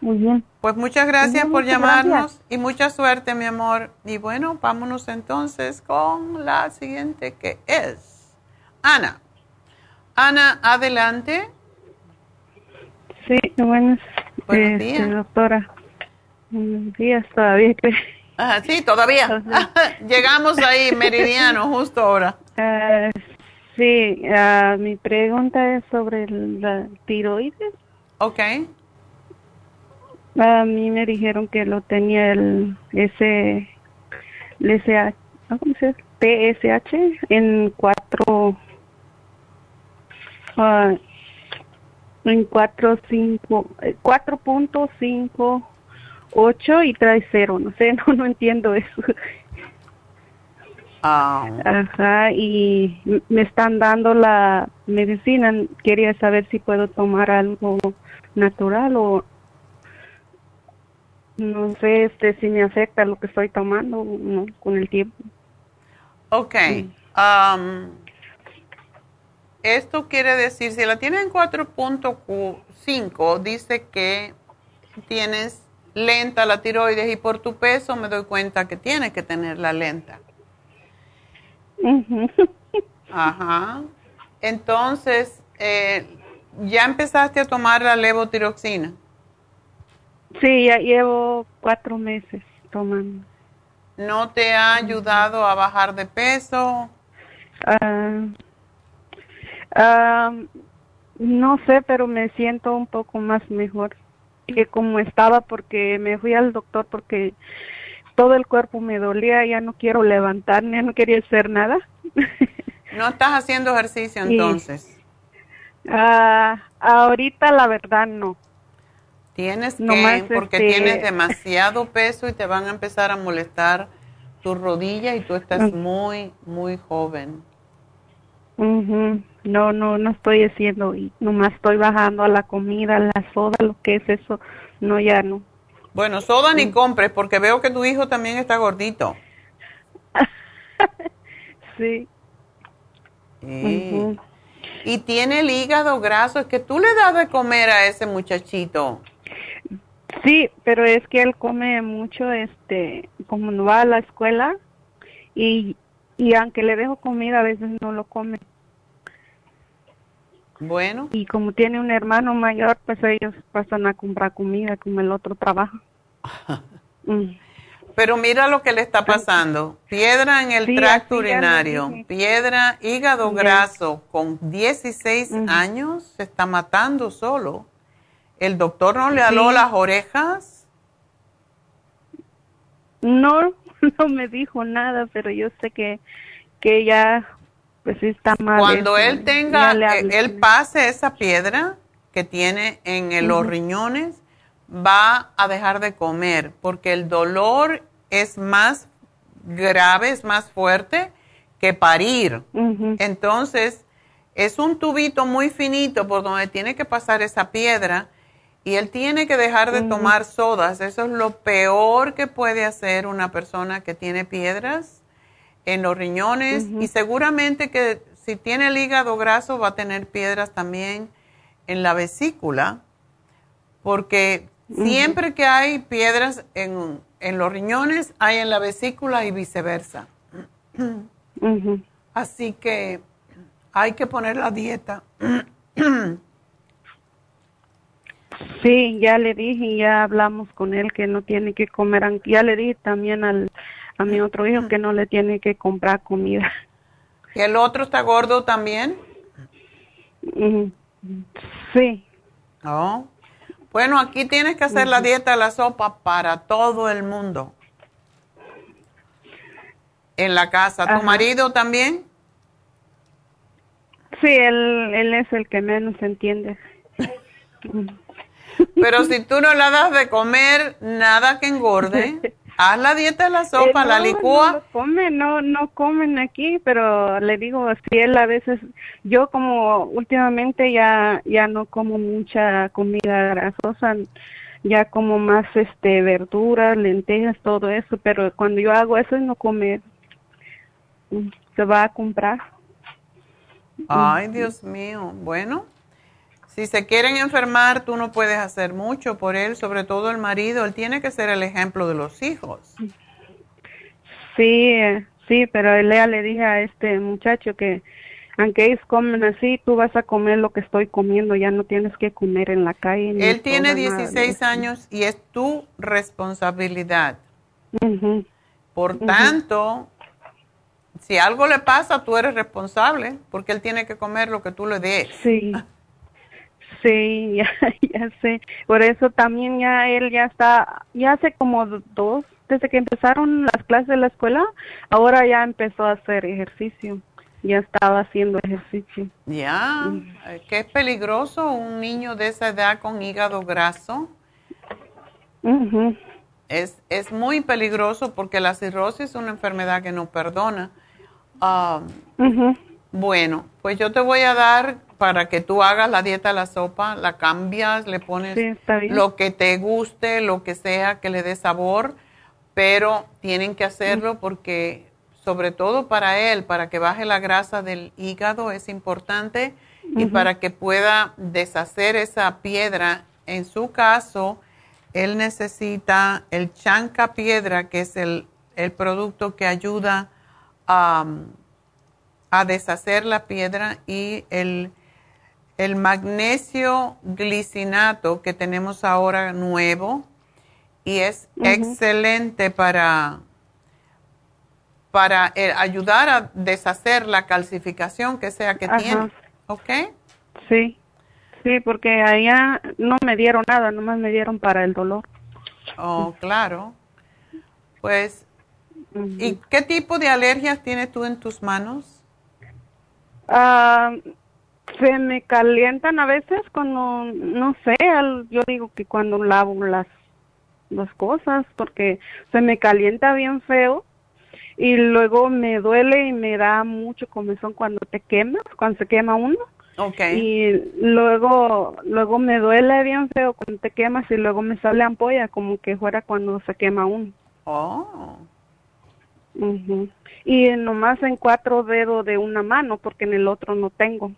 Muy bien. Pues muchas gracias por llamarnos y mucha suerte, mi amor. Y bueno, vámonos entonces con la siguiente que es Ana. Ana, adelante. Sí, buenos, buenos este, días. doctora. Buenos días todavía. Ah, sí, todavía. Llegamos ahí, meridiano, justo ahora. Uh, sí, uh, mi pregunta es sobre la tiroides. Ok. A mí me dijeron que lo tenía el SH, ¿cómo se? PSH en cuatro, uh, en cuatro cinco, cuatro punto cinco ocho y trae cero, no sé, no, no entiendo eso. Ah. Ajá, y me están dando la medicina. Quería saber si puedo tomar algo natural o no sé este si me afecta lo que estoy tomando no, con el tiempo. Ok. Um, esto quiere decir, si la tienen 4.5, dice que tienes lenta la tiroides y por tu peso me doy cuenta que tienes que tenerla lenta. Ajá. Entonces, eh, ¿ya empezaste a tomar la levotiroxina? Sí, ya llevo cuatro meses tomando. ¿No te ha ayudado a bajar de peso? Ah, ah, no sé, pero me siento un poco más mejor. que como estaba porque me fui al doctor porque todo el cuerpo me dolía, ya no quiero levantarme, ya no quería hacer nada. ¿No estás haciendo ejercicio entonces? Ah, ahorita la verdad no. Tienes que, porque este tienes demasiado peso y te van a empezar a molestar tus rodillas y tú estás muy, muy joven. No, no, no estoy haciendo, y nomás estoy bajando a la comida, la soda, lo que es eso, no, ya no. Bueno, soda ni mm. compres porque veo que tu hijo también está gordito. sí. Y tiene el hígado graso, es que tú le das de comer a ese muchachito. Sí, pero es que él come mucho, este, como no va a la escuela y, y aunque le dejo comida a veces no lo come. Bueno. Y como tiene un hermano mayor, pues ellos pasan a comprar comida como el otro trabaja. Mm. Pero mira lo que le está pasando. Piedra en el tracto urinario, piedra, hígado graso, con 16 años, se está matando solo. ¿El doctor no le aló las orejas? No, no me dijo nada, pero yo sé que, que ya pues está mal. Cuando él tenga, eh, él pase esa piedra que tiene en los riñones, va a dejar de comer porque el dolor es más grave, es más fuerte que parir. Entonces, es un tubito muy finito por donde tiene que pasar esa piedra y él tiene que dejar de tomar sodas. Eso es lo peor que puede hacer una persona que tiene piedras en los riñones y seguramente que si tiene el hígado graso va a tener piedras también en la vesícula, porque siempre que hay piedras en, en, los riñones, hay en la vesícula y viceversa. Así que hay que poner la dieta. Sí, ya le dije y ya hablamos con él que no tiene que comer. Ya le dije también al, a mi otro hijo que no le tiene que comprar comida. ¿Y el otro está gordo también? Sí. Oh. Bueno, aquí tienes que hacer la dieta de la sopa para todo el mundo. En la casa. ¿Tu marido también? Sí, él, él es el que menos entiende. Pero si tú no le das de comer nada que engorde, Haz la dieta de la sopa, eh, la licúa. No comen, no, no comen aquí, pero le digo, si él a veces, yo como últimamente ya, ya no como mucha comida grasosa, ya como más este verduras, lentejas, todo eso, pero cuando yo hago eso no come, se va a comprar. Ay, Dios mío, bueno. Si se quieren enfermar, tú no puedes hacer mucho por él, sobre todo el marido. Él tiene que ser el ejemplo de los hijos. Sí, sí, pero Lea le dije a este muchacho que aunque ellos comen así, tú vas a comer lo que estoy comiendo, ya no tienes que comer en la calle. Él tiene 16 años y es tu responsabilidad. Por tanto, si algo le pasa, tú eres responsable, porque él tiene que comer lo que tú le des. Sí. Sí, ya, ya sé. Por eso también ya él ya está, ya hace como dos, desde que empezaron las clases de la escuela, ahora ya empezó a hacer ejercicio. Ya estaba haciendo ejercicio. Ya, mm. eh, qué peligroso un niño de esa edad con hígado graso. es, es muy peligroso porque la cirrosis es una enfermedad que no perdona. Ah, bueno, pues yo te voy a dar para que tú hagas la dieta de la sopa, la cambias, le pones lo que te guste, lo que sea que le dé sabor, pero tienen que hacerlo porque sobre todo para él, para que baje la grasa del hígado es importante y para que pueda deshacer esa piedra. En su caso, él necesita el chanca piedra, que es el, producto que ayuda a, a deshacer la piedra y el el magnesio glicinato que tenemos ahora nuevo y es excelente para, para eh, ayudar a deshacer la calcificación que sea que tiene. ¿Ok? Sí, Sí, porque allá no me dieron nada, nomás me dieron para el dolor. Oh, claro. Pues, ¿y qué tipo de alergias tienes tú en tus manos? Ah, se me calientan a veces cuando, no sé, yo digo que cuando lavo las, las cosas, porque se me calienta bien feo y luego me duele y me da mucho comezón cuando te quemas, cuando se quema uno. Okay. Y luego, luego me duele bien feo cuando te quemas y luego me sale ampolla como que fuera cuando se quema uno. Oh. Y nomás en cuatro dedos de una mano porque en el otro no tengo.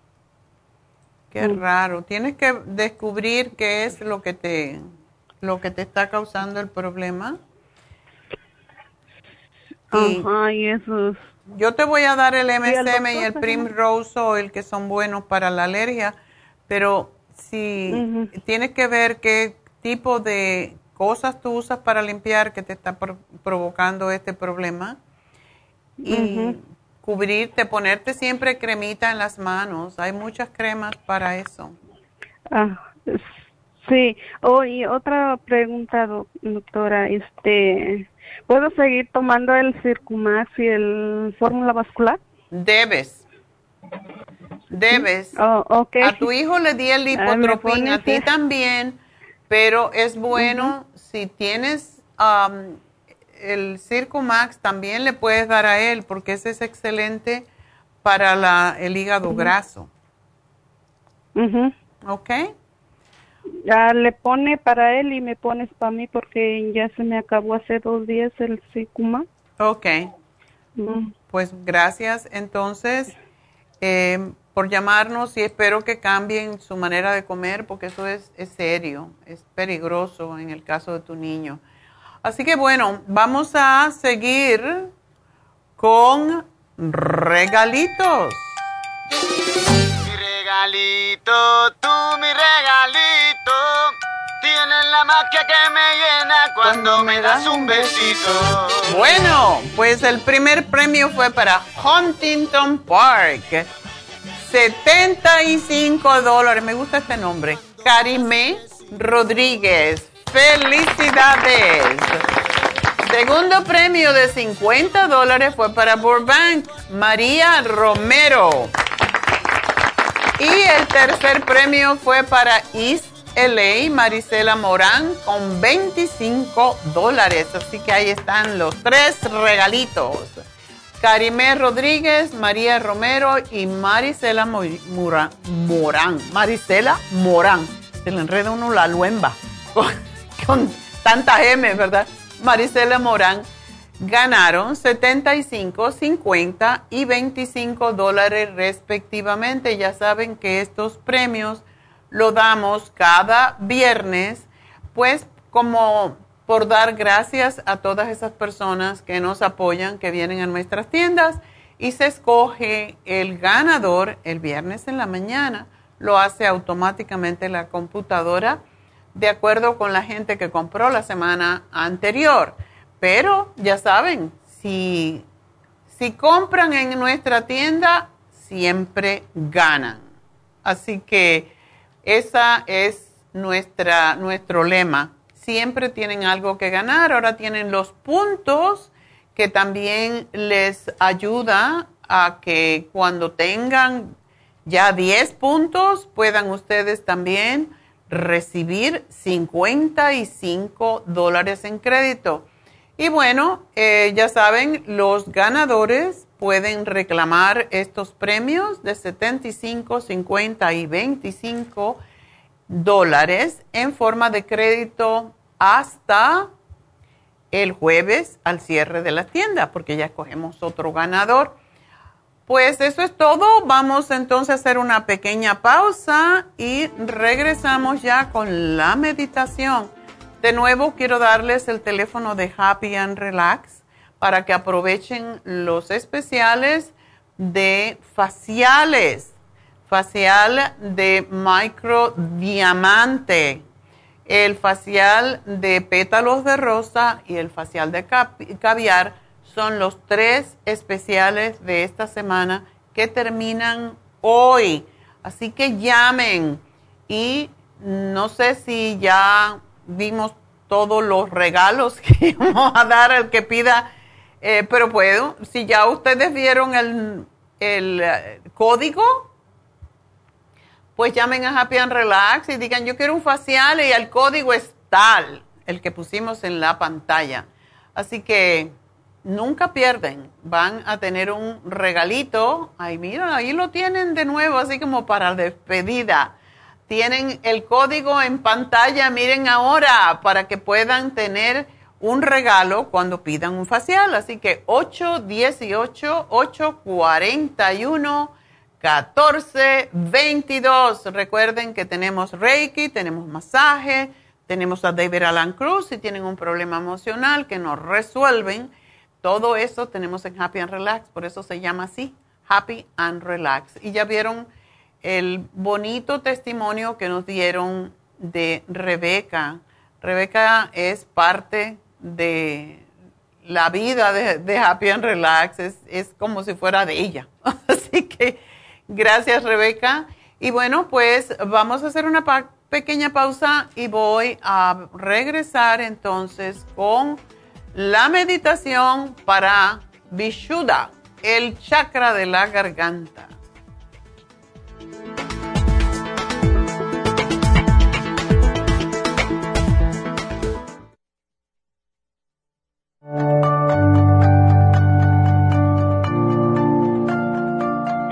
Qué raro. Tienes que descubrir qué es lo que te lo que te está causando el problema. Ajá, y eso Yo te voy a dar el MSM y el, Primrose Oil, que son buenos para la alergia, pero si tienes que ver qué tipo de cosas tú usas para limpiar que te está provocando este problema. Y cubrirte, ponerte siempre cremita en las manos. Hay muchas cremas para eso. Ah, sí. Oh, y otra pregunta, doctora, este, ¿puedo seguir tomando el Circumax y el fórmula vascular? Debes. Debes. Oh, okay. A tu hijo le di el lipotropín, a ti también, pero es bueno si tienes um, el Circumax también le puedes dar a él porque ese es excelente para la, el hígado graso. ¿Ok? Ya le pone para él y me pones para mí porque ya se me acabó hace dos días el Circumax. Ok. Pues gracias entonces eh, por llamarnos y espero que cambien su manera de comer porque eso es, es serio, es peligroso en el caso de tu niño. Así que bueno, vamos a seguir con regalitos. Mi regalito, tú mi regalito, tienes la magia que me llena cuando me das un besito. Bueno, pues el primer premio fue para Huntington Park. 75 dólares, me gusta este nombre. Karime Rodríguez ¡Felicidades! Segundo premio de 50 dólares fue para Burbank, María Romero. Y el tercer premio fue para East LA, Marisela Morán, con 25 dólares. Así que ahí están los tres regalitos. Karime Rodríguez, María Romero y Marisela Morán. Marisela Morán. Se le enreda uno la luemba. con tanta M, ¿verdad? Marisela Morán ganaron 75, 50 y 25 dólares respectivamente. Ya saben que estos premios lo damos cada viernes, pues como por dar gracias a todas esas personas que nos apoyan, que vienen a nuestras tiendas y se escoge el ganador el viernes en la mañana. Lo hace automáticamente la computadora de acuerdo con la gente que compró la semana anterior. Pero ya saben, si, si compran en nuestra tienda, siempre ganan. Así que esa es nuestra, nuestro lema. Siempre tienen algo que ganar. Ahora tienen los puntos que también les ayuda a que cuando tengan ya 10 puntos puedan ustedes también recibir 55 dólares en crédito. Y bueno, eh, ya saben, los ganadores pueden reclamar estos premios de 75, 50 y 25 dólares en forma de crédito hasta el jueves al cierre de la tienda, porque ya escogemos otro ganador. Pues eso es todo. Vamos entonces a hacer una pequeña pausa y regresamos ya con la meditación. De nuevo quiero darles el teléfono de Happy and Relax para que aprovechen los especiales de faciales. Facial de microdiamante, el facial de pétalos de rosa y el facial de caviar son los tres especiales de esta semana que terminan hoy. Así que llamen y no sé si ya vimos todos los regalos que vamos a dar al que pida, eh, pero puedo, si ya ustedes vieron el, el eh, código, pues llamen a Happy and Relax y digan, yo quiero un facial y el código es tal, el que pusimos en la pantalla. Así que nunca pierden, van a tener un regalito. Ay, mira, ahí lo tienen de nuevo, así como para despedida. Tienen el código en pantalla, miren ahora, para que puedan tener un regalo cuando pidan un facial. Así que 818-841-1422. Recuerden que tenemos Reiki, tenemos masaje, tenemos a David Alan Cruz si tienen un problema emocional que nos resuelven todo eso tenemos en Happy and Relax, por eso se llama así, Happy and Relax. Y ya vieron el bonito testimonio que nos dieron de Rebeca. Rebeca es parte de la vida de, Happy and Relax, es, como si fuera de ella. Así que gracias Rebeca. Y bueno, pues vamos a hacer una pequeña pausa y voy a regresar entonces con la meditación para Vishuddha, el chakra de la garganta.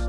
días.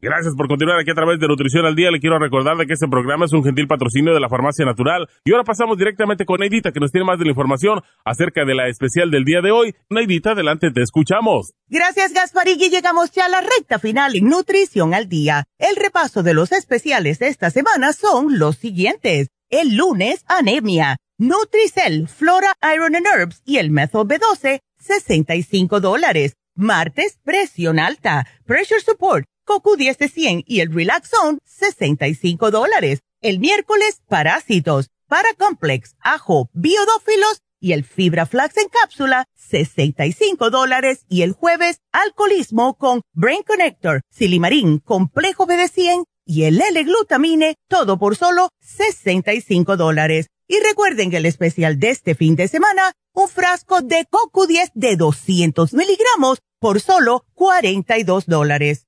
Gracias por continuar aquí a través de Nutrición al Día. Le quiero recordar de que este programa es un gentil patrocinio de la Farmacia Natural. Y ahora pasamos directamente con Neidita, que nos tiene más de la información acerca de la especial del día de hoy. Neidita, adelante, te escuchamos. Gracias, Gasparigui. Llegamos ya a la recta final en Nutrición al Día. El repaso de los especiales de esta semana son los siguientes. El lunes, anemia. Nutricel, Flora, Iron and Herbs y el Methyl B12, 65 dólares. Martes, presión alta. Pressure Support CoQ10 de 100 y el Relax Zone, 65 dólares. El miércoles, parásitos, Paracomplex, ajo, biodófilos y el Fibra Flax en cápsula, 65 dólares. Y el jueves, alcoholismo con Brain Connector, Silimarín, complejo BD100 y el L-glutamine, todo por solo 65 dólares. Y recuerden que el especial de este fin de semana, un frasco de CoQ10 de 200 miligramos por solo 42 dólares.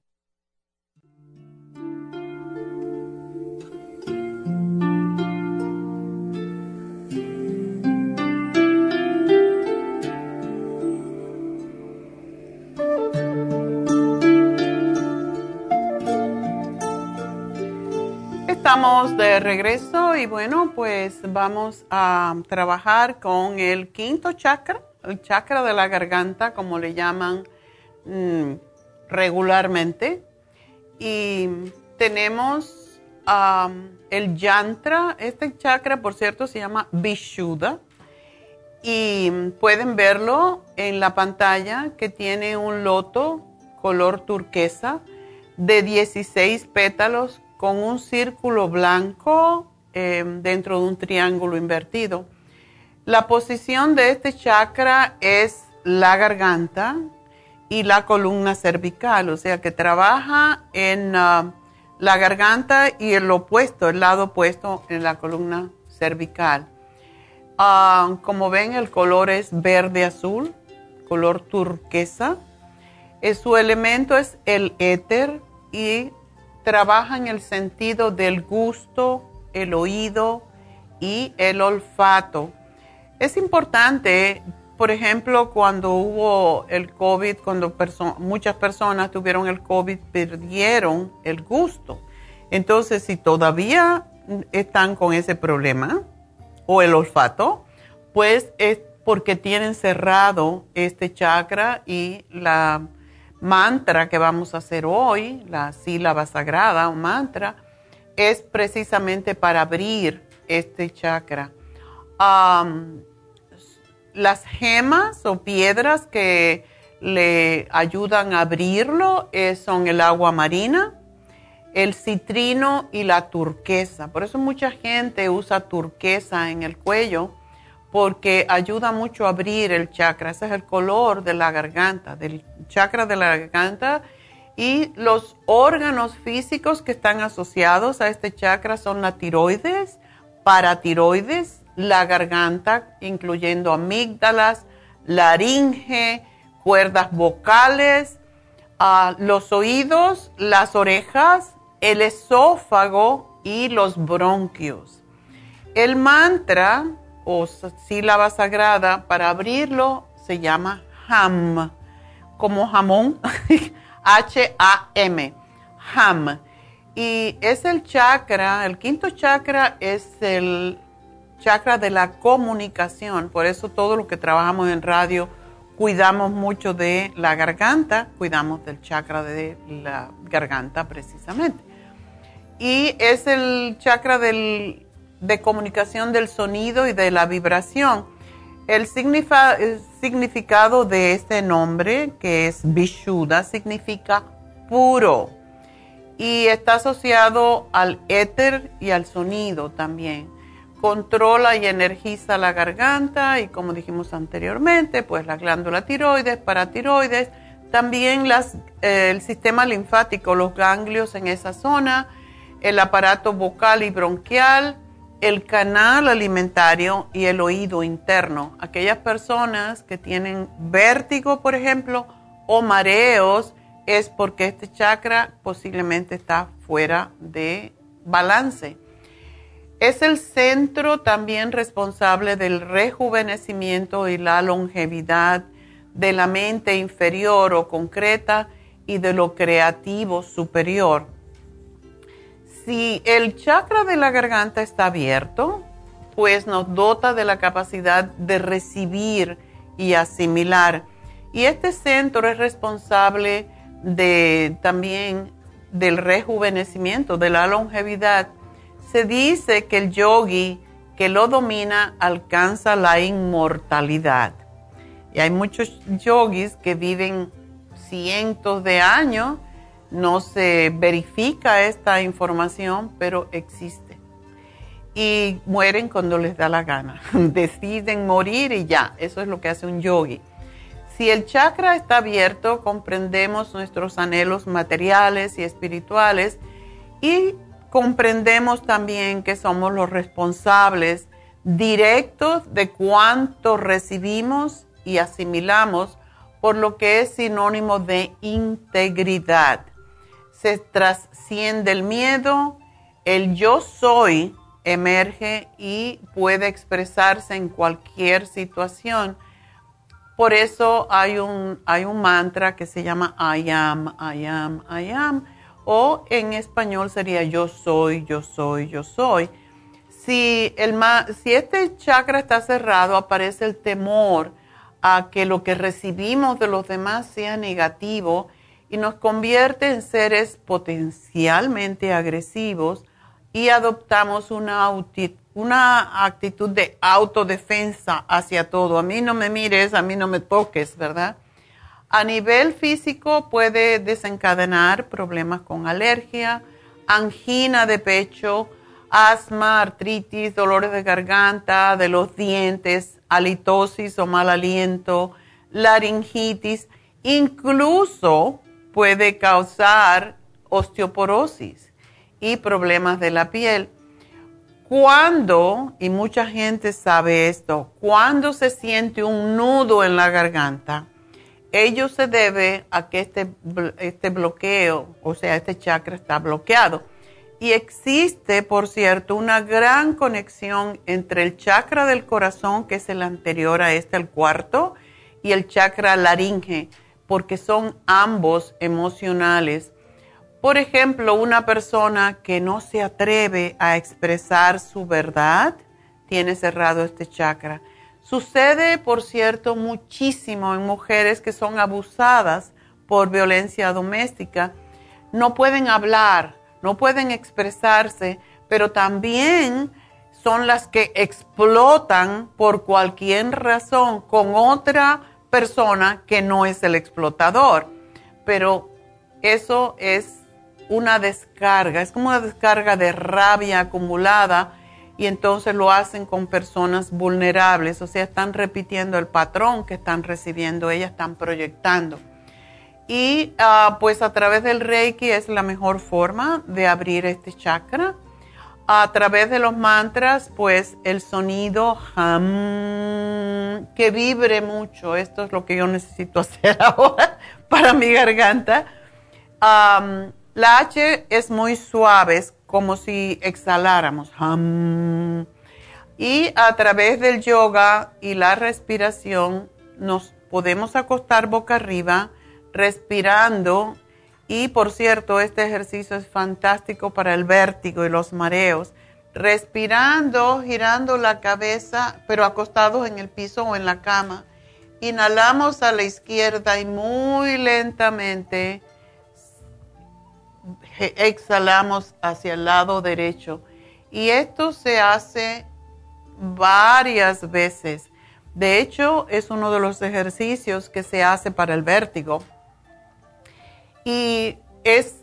Estamos de regreso y bueno, pues vamos a trabajar con el quinto chakra, el chakra de la garganta, como le llaman mm, regularmente. Y tenemos el yantra, este chakra, por cierto, se llama Vishuddha. Y pueden verlo en la pantalla que tiene un loto color turquesa de 16 pétalos con un círculo blanco em, dentro de un triángulo invertido. La posición de este chakra es la garganta y la columna cervical, o sea que trabaja en ah, la garganta y el opuesto, el lado opuesto en la columna cervical. Ah, como ven, el color es verde-azul, color turquesa. Eh, su elemento es el éter y trabaja en el sentido del gusto, el oído y el olfato. Es importante, por ejemplo, cuando hubo el COVID, cuando muchas personas tuvieron el COVID, perdieron el gusto. Entonces, si todavía están con ese problema o el olfato, pues es porque tienen cerrado este chakra y la mantra que vamos a hacer hoy, la sílaba sagrada o mantra, es precisamente para abrir este chakra. las gemas o piedras que le ayudan a abrirlo son el agua marina, el citrino y la turquesa. Por eso mucha gente usa turquesa en el cuello porque ayuda mucho a abrir el chakra. Ese es el color de la garganta, del chakra de la garganta. Y los órganos físicos que están asociados a este chakra son la tiroides, paratiroides, la garganta, incluyendo amígdalas, laringe, cuerdas vocales, ah, los oídos, las orejas, el esófago y los bronquios. El mantra o sílaba sagrada, para abrirlo se llama HAM, como jamón, H-A-M, HAM. Y es el chakra, el quinto chakra es el chakra de la comunicación, por eso todo lo que trabajamos en radio cuidamos mucho de la garganta, cuidamos del chakra de la garganta precisamente. Y es el chakra del de comunicación del sonido y de la vibración. El, significado de este nombre, que es Vishuddha, significa puro y está asociado al éter y al sonido también. Controla y energiza la garganta y como dijimos anteriormente, pues la glándula tiroides, paratiroides, también las, eh, el sistema linfático, los ganglios en esa zona, el aparato vocal y bronquial, el canal alimentario y el oído interno. Aquellas personas que tienen vértigo, por ejemplo, o mareos, es porque este chakra posiblemente está fuera de balance. Es el centro también responsable del rejuvenecimiento y la longevidad de la mente inferior o concreta y de lo creativo superior si el chakra de la garganta está abierto, pues nos dota de la capacidad de recibir y asimilar. Y este centro es responsable de también del rejuvenecimiento, de la longevidad. Se dice que el yogi que lo domina alcanza la inmortalidad. Y hay muchos yogis que viven cientos de años no se verifica esta información, pero existe. Y mueren cuando les da la gana. Deciden morir y ya, eso es lo que hace un yogi. Si el chakra está abierto, comprendemos nuestros anhelos materiales y espirituales y comprendemos también que somos los responsables directos de cuánto recibimos y asimilamos, por lo que es sinónimo de integridad se trasciende el miedo, el yo soy emerge y puede expresarse en cualquier situación. Por eso hay un, hay un mantra que se llama I am, I am, I am, o en español sería yo soy, yo soy, yo soy. Si, el si este chakra está cerrado, aparece el temor a que lo que recibimos de los demás sea negativo y nos convierte en seres potencialmente agresivos y adoptamos una, una actitud de autodefensa hacia todo. A mí no me mires, a mí no me toques, ¿verdad? A nivel físico puede desencadenar problemas con alergia, angina de pecho, asma, artritis, dolores de garganta, de los dientes, halitosis o mal aliento, laringitis, incluso puede causar osteoporosis y problemas de la piel. Cuando, y mucha gente sabe esto, cuando se siente un nudo en la garganta, ello se debe a que este, este bloqueo, o sea, este chakra está bloqueado. Y existe, por cierto, una gran conexión entre el chakra del corazón, que es el anterior a este, el cuarto, y el chakra laringe, porque son ambos emocionales. Por ejemplo, una persona que no se atreve a expresar su verdad tiene cerrado este chakra. Sucede, por cierto, muchísimo en mujeres que son abusadas por violencia doméstica. No pueden hablar, no pueden expresarse, pero también son las que explotan por cualquier razón con otra persona que no es el explotador. Pero eso es una descarga, es como una descarga de rabia acumulada y entonces lo hacen con personas vulnerables, o sea, están repitiendo el patrón que están recibiendo, ellas están proyectando. Y ah, pues a través del Reiki es la mejor forma de abrir este chakra. A través de los mantras, pues el sonido que vibre mucho. Esto es lo que yo necesito hacer ahora para mi garganta. la H es muy suave, es como si exhaláramos. Y a través del yoga y la respiración nos podemos acostar boca arriba respirando. Y por cierto, este ejercicio es fantástico para el vértigo y los mareos. Respirando, girando la cabeza, pero acostados en el piso o en la cama. Inhalamos a la izquierda y muy lentamente exhalamos hacia el lado derecho. Y esto se hace varias veces. De hecho, es uno de los ejercicios que se hace para el vértigo. Y es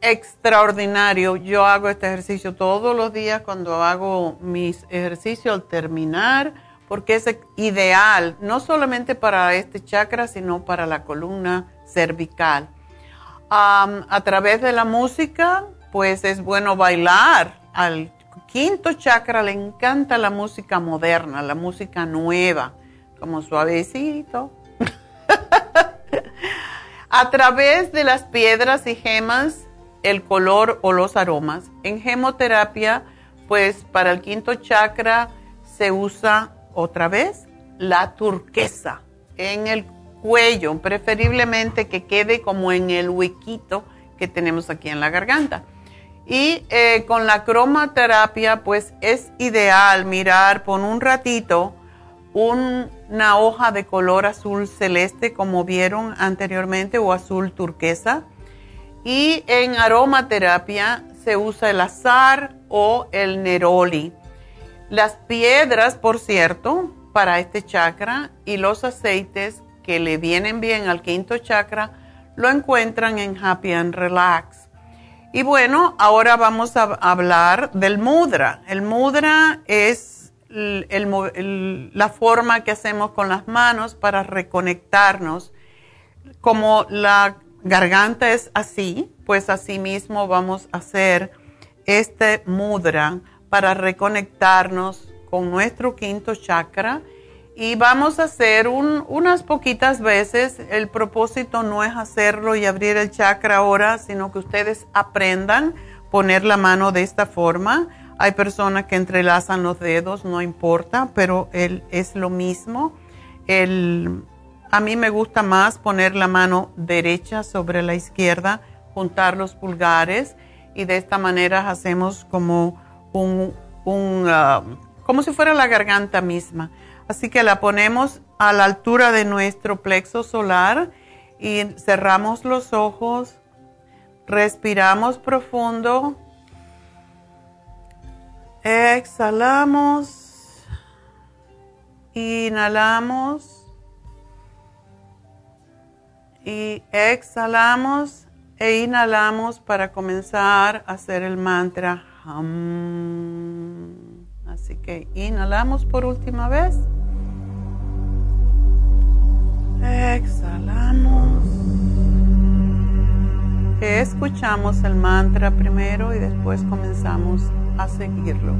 extraordinario. Yo hago este ejercicio todos los días cuando hago mis ejercicios al terminar, porque es ideal, no solamente para este chakra, sino para la columna cervical. a través de la música, pues es bueno bailar. Al quinto chakra le encanta la música moderna, la música nueva, como suavecito. A través de las piedras y gemas, el color o los aromas. En gemoterapia, pues para el quinto chakra se usa otra vez la turquesa en el cuello, preferiblemente que quede como en el huequito que tenemos aquí en la garganta. Y eh, con la cromaterapia, pues es ideal mirar por un ratito una hoja de color azul celeste como vieron anteriormente o azul turquesa. Y en aromaterapia se usa el azar o el neroli. Las piedras, por cierto, para este chakra y los aceites que le vienen bien al quinto chakra, lo encuentran en Happy and Relax. Y bueno, ahora vamos a hablar del mudra. El mudra es la forma que hacemos con las manos para reconectarnos. Como la garganta es así, pues así mismo vamos a hacer este mudra para reconectarnos con nuestro quinto chakra y vamos a hacer unas poquitas veces. El propósito no es hacerlo y abrir el chakra ahora, sino que ustedes aprendan poner la mano de esta forma hay personas que entrelazan los dedos, no importa, pero él es lo mismo. a mí me gusta más poner la mano derecha sobre la izquierda juntar los pulgares y de esta manera hacemos como un, ah, como si fuera la garganta misma. Así que la ponemos a la altura de nuestro plexo solar y cerramos los ojos, respiramos profundo, exhalamos, inhalamos y exhalamos e inhalamos para comenzar a hacer el mantra. Así que inhalamos por última vez. Exhalamos. Escuchamos el mantra primero y después comenzamos a seguirlo.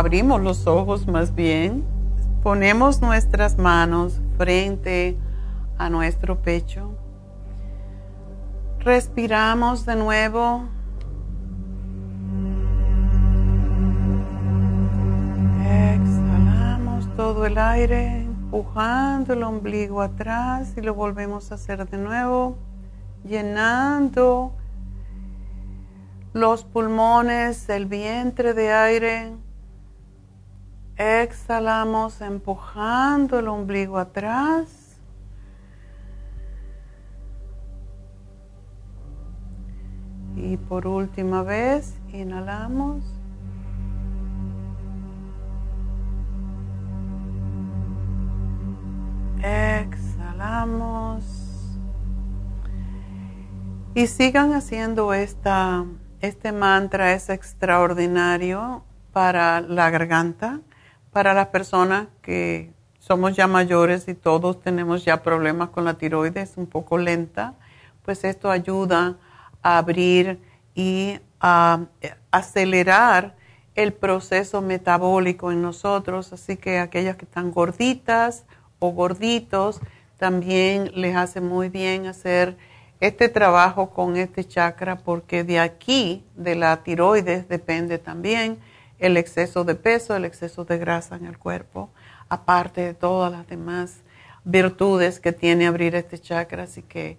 Abrimos los ojos más bien, ponemos nuestras manos frente a nuestro pecho, respiramos de nuevo. Exhalamos todo el aire, empujando el ombligo atrás y lo volvemos a hacer de nuevo, llenando los pulmones, el vientre de aire. Exhalamos empujando el ombligo atrás. Y por última vez, inhalamos. Exhalamos. Y sigan haciendo esta, este mantra, es extraordinario para la garganta para las personas que somos ya mayores y todos tenemos ya problemas con la tiroides un poco lenta, pues esto ayuda a abrir y a acelerar el proceso metabólico en nosotros, así que aquellas que están gorditas o gorditos, también les hace muy bien hacer este trabajo con este chakra porque de aquí, de la tiroides, depende también el exceso de peso, el exceso de grasa en el cuerpo, aparte de todas las demás virtudes que tiene abrir este chakra. Así que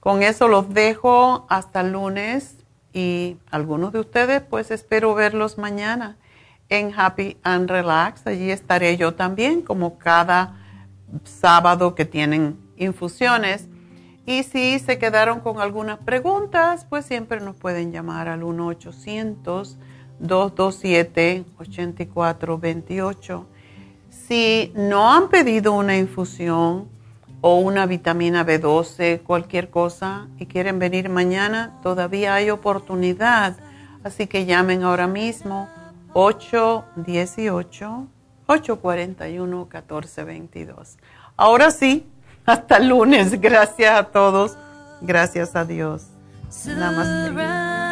con eso los dejo hasta el lunes y algunos de ustedes pues espero verlos mañana en Happy and Relax. Allí estaré yo también como cada sábado que tienen infusiones. Y si se quedaron con algunas preguntas, pues siempre nos pueden llamar al 1-800-227-8428. Si no han pedido una infusión o una vitamina B12, cualquier cosa, y quieren venir mañana, todavía hay oportunidad. Así que llamen ahora mismo 818-841-1422. Ahora sí, hasta lunes. Gracias a todos. Gracias a Dios. Namaste.